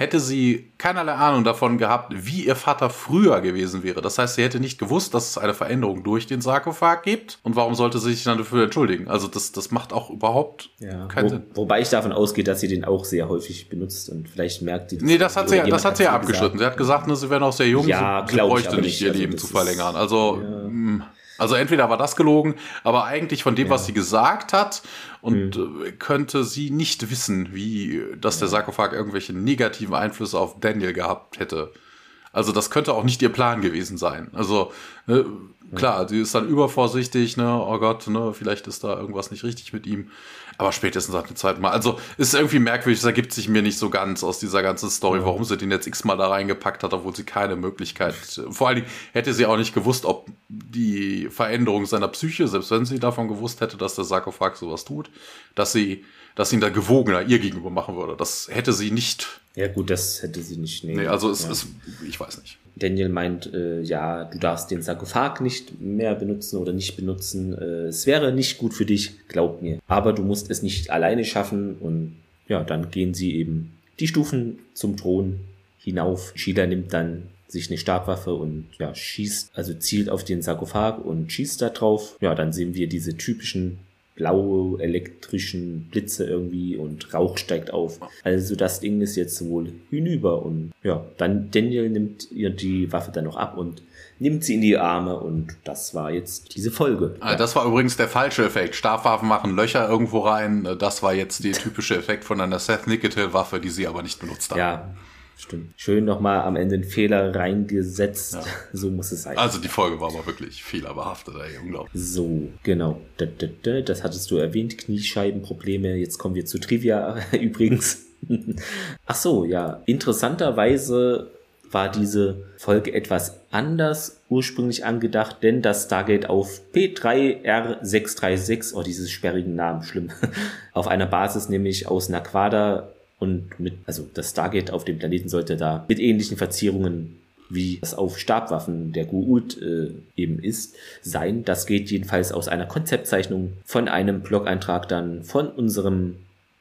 hätte sie keinerlei Ahnung davon gehabt, wie ihr Vater früher gewesen wäre. Das heißt, sie hätte nicht gewusst, dass es eine Veränderung durch den Sarkophag gibt. Und warum sollte sie sich dann dafür entschuldigen? Also das, das macht auch überhaupt ja, keinen wo, Sinn.
Wobei ich davon ausgehe, dass sie den auch sehr häufig benutzt und vielleicht merkt
sie das. Nee, das hat sie, ja, das hat sie ja abgeschnitten. Sie hat gesagt, ne, sie wäre noch sehr jung,
ja,
sie, sie bräuchte nicht ihr also Leben zu verlängern. Also ja. Also entweder war das gelogen, aber eigentlich von dem, ja. was sie gesagt hat, und mhm. könnte sie nicht wissen, wie, dass der Sarkophag irgendwelche negativen Einflüsse auf Daniel gehabt hätte. Also das könnte auch nicht ihr Plan gewesen sein. Also ne, klar, sie ist dann übervorsichtig, ne, oh Gott, ne, vielleicht ist da irgendwas nicht richtig mit ihm. Aber spätestens ab dem zweiten Mal. Also ist irgendwie merkwürdig, es ergibt sich mir nicht so ganz aus dieser ganzen Story, warum sie den jetzt x-mal da reingepackt hat, obwohl sie keine Möglichkeit. Vor allen Dingen hätte sie auch nicht gewusst, ob die Veränderung seiner Psyche, selbst wenn sie davon gewusst hätte, dass der Sarkophag sowas tut, dass sie, dass sie ihn da gewogener ihr gegenüber machen würde. Das hätte sie nicht.
Ja, gut, das hätte sie nicht.
Nee, nee also es ja. ist, ich weiß nicht.
Daniel meint, äh, ja, du darfst den Sarkophag nicht mehr benutzen oder nicht benutzen. Äh, es wäre nicht gut für dich, glaub mir. Aber du musst es nicht alleine schaffen und ja, dann gehen sie eben die Stufen zum Thron hinauf. Sheila nimmt dann sich eine Stabwaffe und ja, schießt, also zielt auf den Sarkophag und schießt da drauf. Ja, dann sehen wir diese typischen blaue elektrischen Blitze irgendwie und Rauch steigt auf. Also das Ding ist jetzt wohl hinüber und ja, dann Daniel nimmt ihr die Waffe dann noch ab und nimmt sie in die Arme und das war jetzt diese Folge.
Ah, das war übrigens der falsche Effekt. Stabwaffen machen Löcher irgendwo rein. Das war jetzt der typische Effekt von einer Seth Nicotil Waffe, die sie aber nicht benutzt hat.
Ja, Stimmt. Schön nochmal am Ende einen Fehler reingesetzt. Ja. [laughs] So muss es sein.
Also die Folge war aber wirklich fehlerbehaftet, ey, unglaublich.
So, genau. Das hattest du erwähnt, Kniescheibenprobleme. Jetzt kommen wir zu Trivia [laughs] übrigens. [laughs] Ach so, ja. Interessanterweise war diese Folge etwas anders ursprünglich angedacht, denn das Stargate auf P3R636, oh, dieses sperrigen Namen, schlimm, auf einer Basis nämlich aus Naquada und mit, also das Stargate auf dem Planeten sollte da mit ähnlichen Verzierungen wie das auf Stabwaffen der Gu'uld äh, eben ist, sein. Das geht jedenfalls aus einer Konzeptzeichnung von einem Blog-Eintrag dann von unserem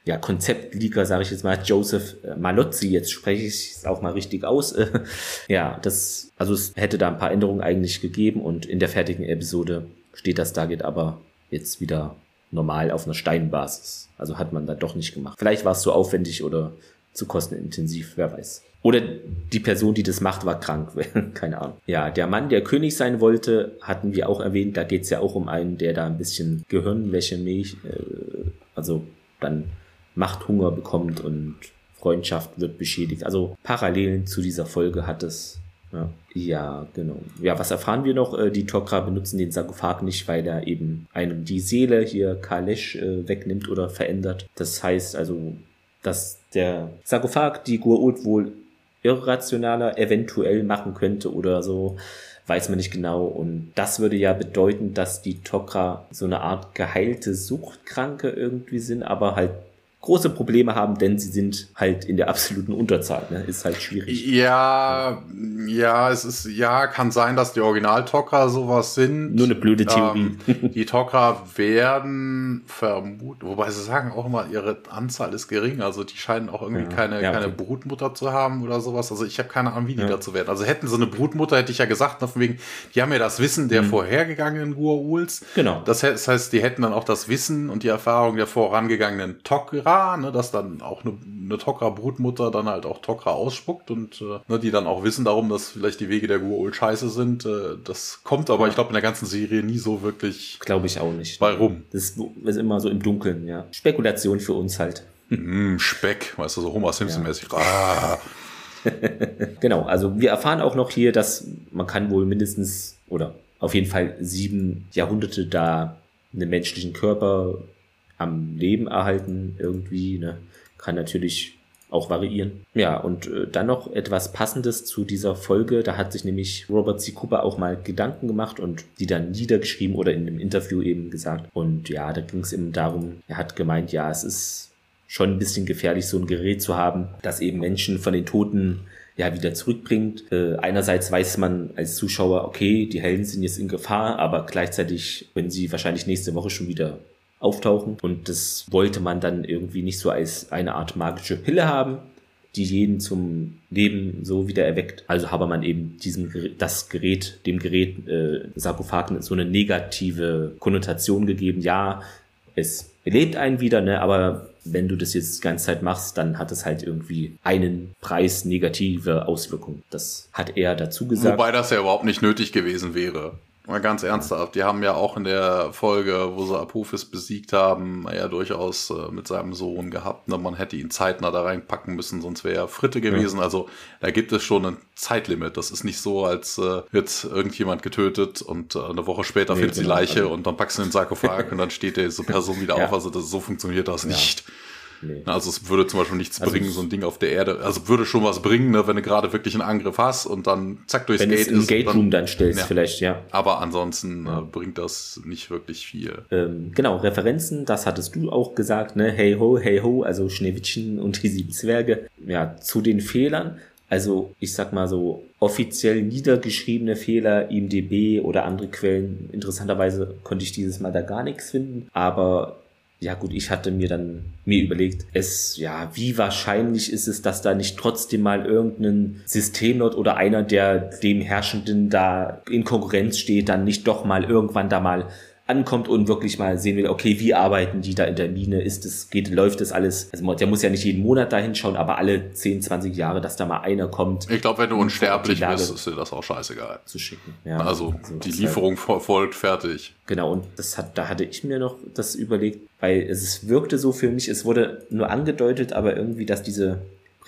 ja, Konzeptleaker, sage ich jetzt mal, Joseph äh, Malozzi, jetzt spreche ich es auch mal richtig aus. [laughs] ja, das, also es hätte da ein paar Änderungen eigentlich gegeben und in der fertigen Episode steht das Stargate aber jetzt wieder normal auf einer Steinbasis. Also hat man da doch nicht gemacht. Vielleicht war es zu aufwendig oder zu kostenintensiv, wer weiß. Oder die Person, die das macht, war krank. [laughs] Keine Ahnung. Ja, der Mann, der König sein wollte, hatten wir auch erwähnt. Da geht es ja auch um einen, der da ein bisschen Gehirnwäsche, Milch, äh, also dann Machthunger bekommt und Freundschaft wird beschädigt. Also Parallelen zu dieser Folge hat es ja. ja, genau. Ja, was erfahren wir noch? Äh, die Tok'ra benutzen den Sarkophag nicht, weil er eben einem die Seele hier Kalesh äh, wegnimmt oder verändert. Das heißt also, dass der Sarkophag die Gurult wohl irrationaler eventuell machen könnte oder so, weiß man nicht genau. Und das würde ja bedeuten, dass die Tok'ra so eine Art geheilte Suchtkranke irgendwie sind, aber halt große Probleme haben, denn sie sind halt in der absoluten Unterzahl. Ne? Ist halt schwierig.
Ja, ja, es ist, ja, kann sein, dass die Original-Tok'ra sowas sind.
Nur eine blöde Theorie.
Ähm, [laughs] die Tok'ra werden vermuten, wobei sie sagen auch immer, ihre Anzahl ist gering, also die scheinen auch irgendwie ja, keine, ja, okay. keine Brutmutter zu haben oder sowas. Also ich habe keine Ahnung, wie die ja. dazu werden. Also hätten sie eine Brutmutter, hätte ich ja gesagt, von wegen, die haben ja das Wissen der mhm. vorhergegangenen Gua'uls.
Genau.
Das heißt, die hätten dann auch das Wissen und die Erfahrung der vorangegangenen Tok'ra Tok'ra, ne, dass dann auch eine, eine Tok'ra-Brutmutter dann halt auch Tok'ra ausspuckt und äh, ne, die dann auch wissen darum, dass vielleicht die Wege der Gua'uld scheiße sind. Äh, das kommt aber, ich glaube, in der ganzen Serie nie so wirklich.
Glaube ich auch nicht.
Bei rum.
Das ist immer so im Dunkeln, ja. Spekulation für uns halt.
Mm, Speck, weißt du, so Homer Simpson-mäßig. Ja. Ah. [laughs]
genau, also wir erfahren auch noch hier, dass man kann wohl mindestens oder auf jeden Fall sieben Jahrhunderte da einen menschlichen Körper am Leben erhalten irgendwie. Ne? Kann natürlich auch variieren. Ja, und äh, dann noch etwas Passendes zu dieser Folge. Da hat sich nämlich Robert C. Cooper auch mal Gedanken gemacht und die dann niedergeschrieben oder in einem Interview eben gesagt. Und ja, da ging es eben darum, er hat gemeint, ja, es ist schon ein bisschen gefährlich, so ein Gerät zu haben, das eben Menschen von den Toten ja wieder zurückbringt. Äh, einerseits weiß man als Zuschauer, okay, die Helden sind jetzt in Gefahr, aber gleichzeitig, wenn sie wahrscheinlich nächste Woche schon wieder auftauchen. Und das wollte man dann irgendwie nicht so als eine Art magische Pille haben, die jeden zum Leben so wieder erweckt. Also habe man eben diesem das Gerät, dem Gerät äh, Sarkophag so eine negative Konnotation gegeben. Ja, es belebt einen wieder, ne, aber wenn du das jetzt die ganze Zeit machst, dann hat es halt irgendwie einen Preis negative Auswirkungen. Das hat er dazu gesagt.
Wobei das ja überhaupt nicht nötig gewesen wäre. Mal ganz ernsthaft, die haben ja auch in der Folge, wo sie Apophis besiegt haben, ja durchaus äh, mit seinem Sohn gehabt. Ne? Man hätte ihn zeitnah da reinpacken müssen, sonst wäre er Fritte gewesen. Ja. Also da gibt es schon ein Zeitlimit. Das ist nicht so, als äh, wird irgendjemand getötet und äh, eine Woche später nee, die genau. Leiche also. und dann packst du den Sarkophag [laughs] und dann steht diese Person wieder ja. auf. Also das, so funktioniert das ja. nicht. Nee. Also es würde zum Beispiel nichts also bringen, so ein Ding auf der Erde. Also würde schon was bringen, ne, wenn du gerade wirklich einen Angriff hast und dann zack durchs
wenn
Gate
ist. Wenn Gate Room dann, dann stellst, ja. vielleicht, ja.
Aber ansonsten ja. äh, bringt das nicht wirklich viel.
Ähm, genau, Referenzen, das hattest du auch gesagt, ne? Hey ho, hey ho, also Schneewittchen und die sieben Zwerge. Ja, zu den Fehlern. Also ich sag mal so offiziell niedergeschriebene Fehler, IMDB oder andere Quellen. Interessanterweise konnte ich dieses Mal da gar nichts finden, aber ja gut, ich hatte mir dann mir überlegt, es, ja, wie wahrscheinlich ist es, dass da nicht trotzdem mal irgendein Systemlord oder einer, der dem Herrschenden da in Konkurrenz steht, dann nicht doch mal irgendwann da mal ankommt und wirklich mal sehen will, okay, wie arbeiten die da in der Mine? Ist es, geht, läuft das alles? Also der muss ja nicht jeden Monat da hinschauen, aber alle 10, 20 Jahre, dass da mal einer kommt.
Ich glaube, wenn du unsterblich bist, ist dir das auch scheißegal.
Zu schicken.
Ja, also, also die Lieferung halt, folgt fertig.
Genau, und das hat, da hatte ich mir noch das überlegt, weil es wirkte so für mich, es wurde nur angedeutet, aber irgendwie, dass diese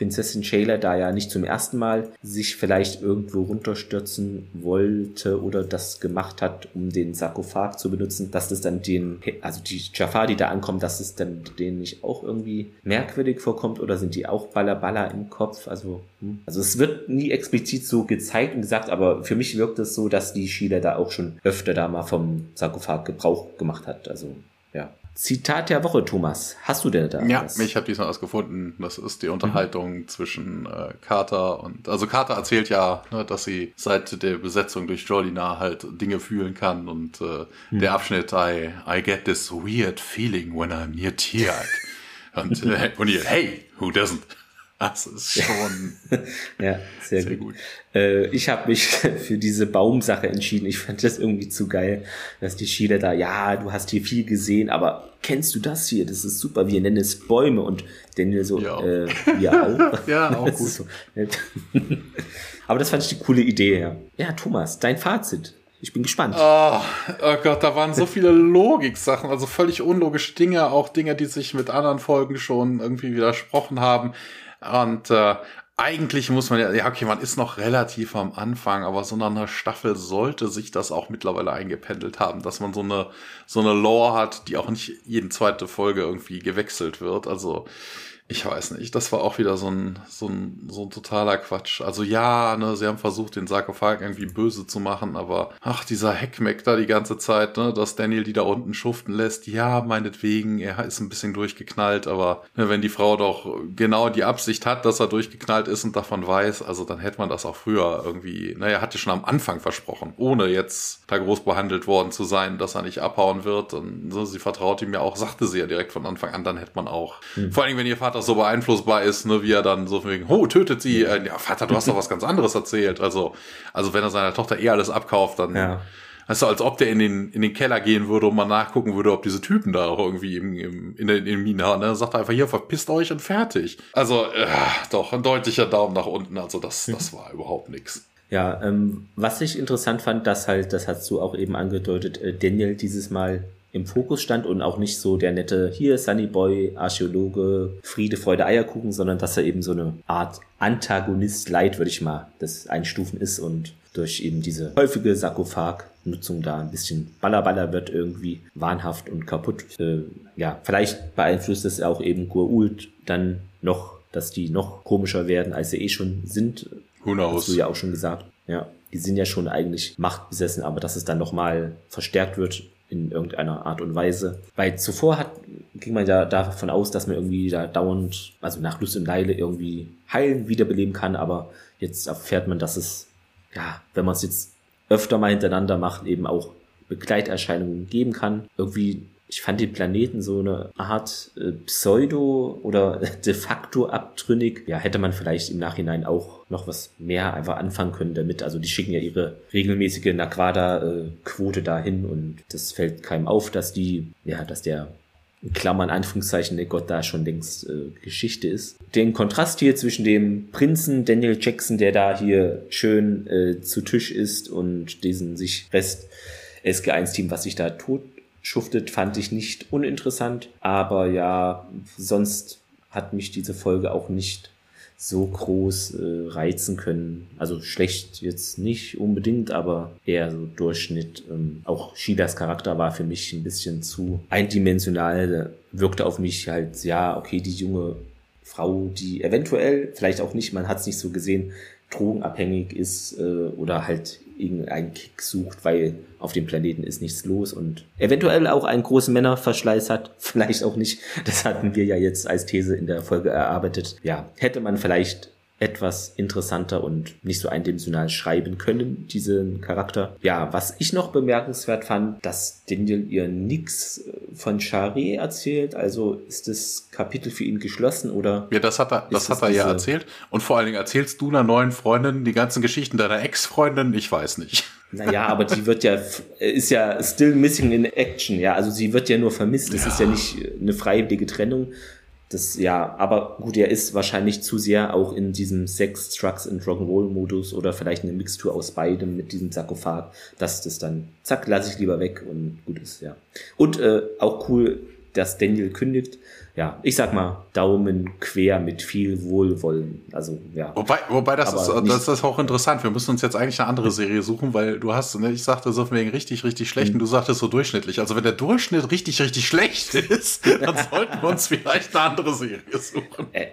Prinzessin Shayla da ja nicht zum ersten Mal sich vielleicht irgendwo runterstürzen wollte oder das gemacht hat, um den Sarkophag zu benutzen, dass das dann den, also die Jafar, die da ankommen, dass es dann denen nicht auch irgendwie merkwürdig vorkommt oder sind die auch Baller im Kopf? Also, hm. also es wird nie explizit so gezeigt und gesagt, aber für mich wirkt es so, dass die Sheila da auch schon öfter da mal vom Sarkophag Gebrauch gemacht hat. Also, ja. Zitat der Woche, Thomas. Hast du denn da?
Ja, was? ich habe diesmal was gefunden. Das ist die Unterhaltung mhm. zwischen äh, Carter und also Carter erzählt ja, ne, dass sie seit der Besetzung durch Jolina halt Dinge fühlen kann und äh, mhm. der Abschnitt I, I get this weird feeling when I'm near Tiag. [laughs] und äh, ihr, hey, who doesn't? Das ist schon [laughs]
ja, sehr, sehr gut. gut. Äh, ich habe mich [laughs] für diese Baumsache entschieden. Ich fand das irgendwie zu geil, dass die Schiele da, ja, du hast hier viel gesehen, aber kennst du das hier? Das ist super. Wir nennen es Bäume und Daniel so, ja, äh, [laughs] ja auch.
ja, auch gut. So.
aber das fand ich die coole Idee, ja. Ja, Thomas, dein Fazit. Ich bin gespannt.
Oh, oh Gott, da waren so viele Logik-Sachen, also völlig unlogische Dinge, auch Dinge, die sich mit anderen Folgen schon irgendwie widersprochen haben. Und äh, eigentlich muss man ja, ja, okay, man ist noch relativ am Anfang, aber so nach einer Staffel sollte sich das auch mittlerweile eingependelt haben, dass man so eine, so eine Lore hat, die auch nicht jeden zweite Folge irgendwie gewechselt wird. Also, Ich weiß nicht, das war auch wieder so ein, so ein, so ein totaler Quatsch. Also ja, ne, sie haben versucht, den Sarkophag irgendwie böse zu machen, aber ach, dieser Heckmeck da die ganze Zeit, ne, dass Daniel die da unten schuften lässt, ja, meinetwegen, er ist ein bisschen durchgeknallt, aber ne, wenn die Frau doch genau die Absicht hat, dass er durchgeknallt ist und davon weiß, also dann hätte man das auch früher irgendwie, naja, hat ja schon am Anfang versprochen, ohne jetzt da groß behandelt worden zu sein, dass er nicht abhauen wird und so, sie vertraut ihm ja auch, sagte sie ja direkt von Anfang an, dann hätte man auch. Hm. Vor allem, wenn ihr Vater so beeinflussbar ist, ne, wie er dann so wegen, oh, tötet sie. Äh, ja, Vater, du hast doch was ganz anderes erzählt. Also, also wenn er seiner Tochter eh alles abkauft, dann. Ja. Du, als ob der in den, in den Keller gehen würde und mal nachgucken würde, ob diese Typen da auch irgendwie im, im, in der in Mine haben. Ne? Sagt er einfach, hier, verpisst euch und fertig. Also, äh, doch, ein deutlicher Daumen nach unten. Also, das, das war überhaupt nichts.
Ja, ähm, was ich interessant fand, dass halt, das hast du auch eben angedeutet, äh, Daniel dieses Mal im Fokus stand und auch nicht so der nette hier Sunny Boy, Archäologe, Friede, Freude, Eierkuchen, sondern dass er eben so eine Art Antagonist Light, würde ich mal das einstufen ist und durch eben diese häufige Sarkophag-Nutzung da ein bisschen ballerballer wird irgendwie wahnhaft und kaputt. Äh, ja, vielleicht beeinflusst es auch eben Gurult dann noch, dass die noch komischer werden, als sie eh schon sind.
Who knows?
Hast du ja auch schon gesagt. Ja, die sind ja schon eigentlich machtbesessen, aber dass es dann nochmal verstärkt wird, in irgendeiner Art und Weise. Weil zuvor hat, ging man ja davon aus, dass man irgendwie da dauernd, also nach Lust und Leile irgendwie heilen, wiederbeleben kann, aber jetzt erfährt man, dass es, ja, wenn man es jetzt öfter mal hintereinander macht, eben auch Begleiterscheinungen geben kann. Irgendwie ich fand den Planeten so eine Art äh, Pseudo oder [laughs] de facto abtrünnig. Ja, hätte man vielleicht im Nachhinein auch noch was mehr einfach anfangen können damit. Also die schicken ja ihre regelmäßige Naquada-Quote dahin und das fällt keinem auf, dass die, ja, dass der Klammern Anführungszeichen der Gott da schon längst äh, Geschichte ist. Den Kontrast hier zwischen dem Prinzen Daniel Jackson, der da hier schön äh, zu Tisch ist und diesen sich Rest SG1-Team, was sich da tot schuftet, fand ich nicht uninteressant. Aber ja, sonst hat mich diese Folge auch nicht so groß äh, reizen können. Also schlecht jetzt nicht unbedingt, aber eher so Durchschnitt. Ähm, auch Shidas Charakter war für mich ein bisschen zu eindimensional. Wirkte auf mich halt, ja, okay, die junge Frau, die eventuell, vielleicht auch nicht, man hat es nicht so gesehen, drogenabhängig ist äh, oder halt irgendeinen Kick sucht, weil auf dem Planeten ist nichts los und eventuell auch einen großen Männerverschleiß hat, [laughs] vielleicht auch nicht. Das hatten wir ja jetzt als These in der Folge erarbeitet. Ja, hätte man vielleicht etwas interessanter und nicht so eindimensional schreiben können, diesen Charakter. Ja, was ich noch bemerkenswert fand, dass Daniel ihr nix äh, von Charé erzählt, also ist das Kapitel für ihn geschlossen oder?
Ja, das hat er, das hat er ja erzählt. Und vor allen Dingen erzählst du einer neuen Freundin die ganzen Geschichten deiner Ex-Freundin? Ich weiß nicht. [laughs]
Naja, aber die wird ja, ist ja still missing in action, ja. Also sie wird ja nur vermisst. Das ja. ist ja nicht eine freiwillige Trennung, das, ja, aber gut, er ist wahrscheinlich zu sehr auch in diesem Sex, Trucks und Rock'n'Roll-Modus oder vielleicht eine Mixtur aus beidem mit diesem Sarkophag, dass das dann, zack, lasse ich lieber weg und gut ist, ja. Und äh, auch cool, dass Daniel kündigt. Ja, ich sag mal, Daumen quer mit viel Wohlwollen. Also, ja.
Wobei, wobei das, ist, das ist auch interessant. Wir müssen uns jetzt eigentlich eine andere Serie suchen, weil du hast, ne, ich sagte so wegen richtig, richtig schlecht mhm. und du sagtest so durchschnittlich. Also, wenn der Durchschnitt richtig, richtig schlecht [laughs] ist, dann sollten wir uns vielleicht eine andere Serie suchen. Äh,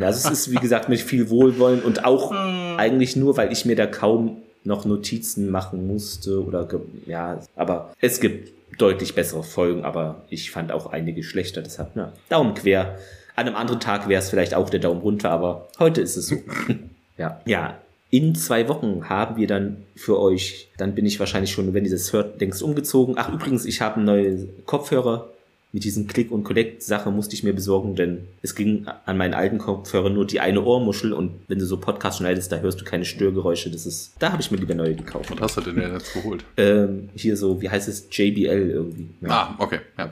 also, es ist, wie gesagt, mit viel Wohlwollen und auch [laughs] hm. eigentlich nur, weil ich mir da kaum noch Notizen machen musste oder, ja, aber es gibt deutlich bessere Folgen, aber ich fand auch einige schlechter. Deshalb, na, Daumen quer. An einem anderen Tag wäre es vielleicht auch der Daumen runter, aber heute ist es so. [laughs] ja. Ja. In zwei Wochen haben wir dann für euch, dann bin ich wahrscheinlich schon, wenn ihr das hört, längst umgezogen. Ach, übrigens, ich habe neue Kopfhörer mit diesen Click- und Collect-Sache musste ich mir besorgen, denn es ging an meinen alten Kopfhörer nur die eine Ohrmuschel und wenn du so Podcast schneidest, da hörst du keine Störgeräusche. Das ist, da habe ich mir lieber neue gekauft.
Was hast du denn jetzt geholt?
Ähm, hier so, wie heißt es? JBL irgendwie.
Ja. Ah, okay. Ja.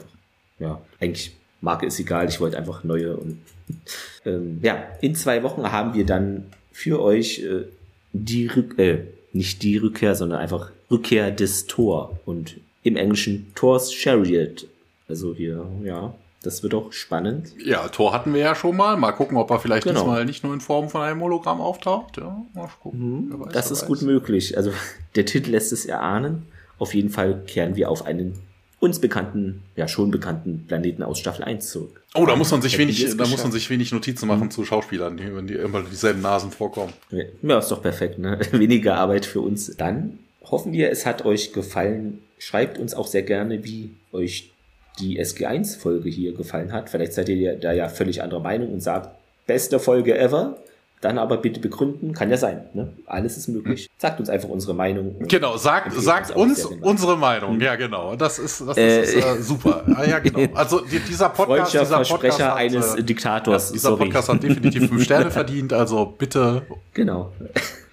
ja, eigentlich Marke ist egal, ich wollte einfach neue und [laughs] ähm, ja, in zwei Wochen haben wir dann für euch äh, die Rück äh, nicht die Rückkehr, sondern einfach Rückkehr des Tor und im Englischen Thor's Chariot also hier, ja, das wird auch spannend.
Ja, Tor hatten wir ja schon mal. Mal gucken, ob er vielleicht genau. diesmal nicht nur in Form von einem Hologramm auftaucht. Ja, mal
gucken. Mhm, weiß, das ist weiß. gut möglich. Also [laughs] der Titel lässt es erahnen. Auf jeden Fall kehren wir auf einen uns bekannten, ja schon bekannten Planeten aus Staffel 1 zurück.
Oh, da muss man sich wenig, da muss man sich wenig Notizen machen mhm. zu Schauspielern, die, wenn die immer dieselben Nasen vorkommen.
Ja, ist doch perfekt, ne? [laughs] Weniger Arbeit für uns. Dann hoffen wir, es hat euch gefallen. Schreibt uns auch sehr gerne, wie euch die SG1-Folge hier gefallen hat. Vielleicht seid ihr da ja völlig anderer Meinung und sagt, beste Folge ever. Dann aber bitte begründen, kann ja sein. Ne? Alles ist möglich. Sagt uns einfach unsere Meinung.
Genau, sagt, sagt uns, uns unsere Meinung. Ja, genau. Das ist, das äh, ist äh, super. Ja, genau. [laughs] Also die, dieser Podcast, dieser
Podcast hat, eines äh, Diktators.
Ja, dieser Sorry. Podcast hat definitiv fünf Sterne verdient. Also bitte.
Genau.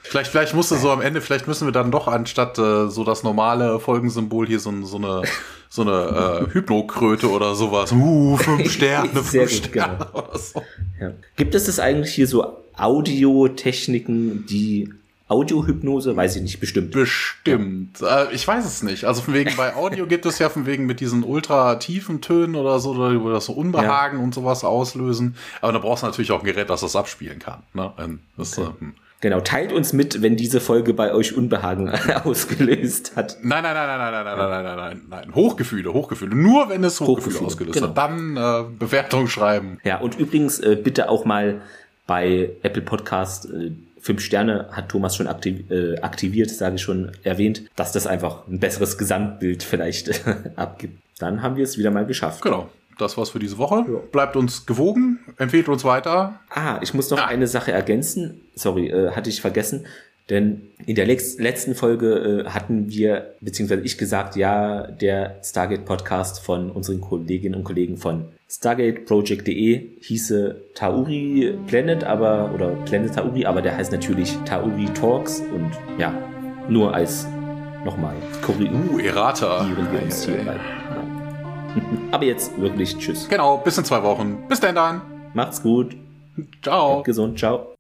Vielleicht, vielleicht musste so am Ende, vielleicht müssen wir dann doch anstatt äh, so das normale Folgensymbol hier so, so eine [laughs] so eine äh, Hypnokröte oder sowas. Uh, fünf [laughs] Sterne, fünf Sterne gut, genau. oder so.
Ja. Gibt es das eigentlich hier so Audiotechniken, die Audiohypnose, weiß ich nicht, bestimmt.
Bestimmt. Ja. Äh, ich weiß es nicht. Also von wegen bei Audio gibt es ja von wegen mit diesen ultra tiefen Tönen oder so, wo das so Unbehagen ja. und sowas auslösen. Aber da brauchst du natürlich auch ein Gerät, das das abspielen kann. Ne? Das,
okay. äh, Genau, teilt uns mit, wenn diese Folge bei euch Unbehagen [laughs] ausgelöst hat.
Nein, nein, nein, nein, nein, nein, nein, nein, nein, nein, nein. Hochgefühle, Hochgefühle. Nur wenn es Hochgefühle, Hochgefühle ausgelöst genau. hat. Dann äh, Bewertung schreiben.
Ja, und übrigens äh, bitte auch mal bei Apple Podcast äh, fünf Sterne hat Thomas schon aktiv, äh, aktiviert, sage ich schon erwähnt, dass das einfach ein besseres Gesamtbild vielleicht [laughs] abgibt. Dann haben wir es wieder mal geschafft.
Genau das war's für diese Woche. Ja. Bleibt uns gewogen, empfehlt uns weiter.
Ah, ich muss noch ah. eine Sache ergänzen. Sorry, äh, hatte ich vergessen. Denn in der letzten Folge äh, hatten wir, beziehungsweise ich gesagt, ja, der Stargate Podcast von unseren Kolleginnen und Kollegen von StargateProject.de hieße Tauri Planet, aber, oder Planet Tauri, aber der heißt natürlich Tauri Talks und ja, nur als nochmal
korrigieren uh, Errata.
wir uns hier. [laughs] Aber jetzt wirklich Tschüss.
Genau, bis in zwei Wochen. Bis denn dann.
Macht's gut.
Ciao.
Bleibt gesund. Ciao.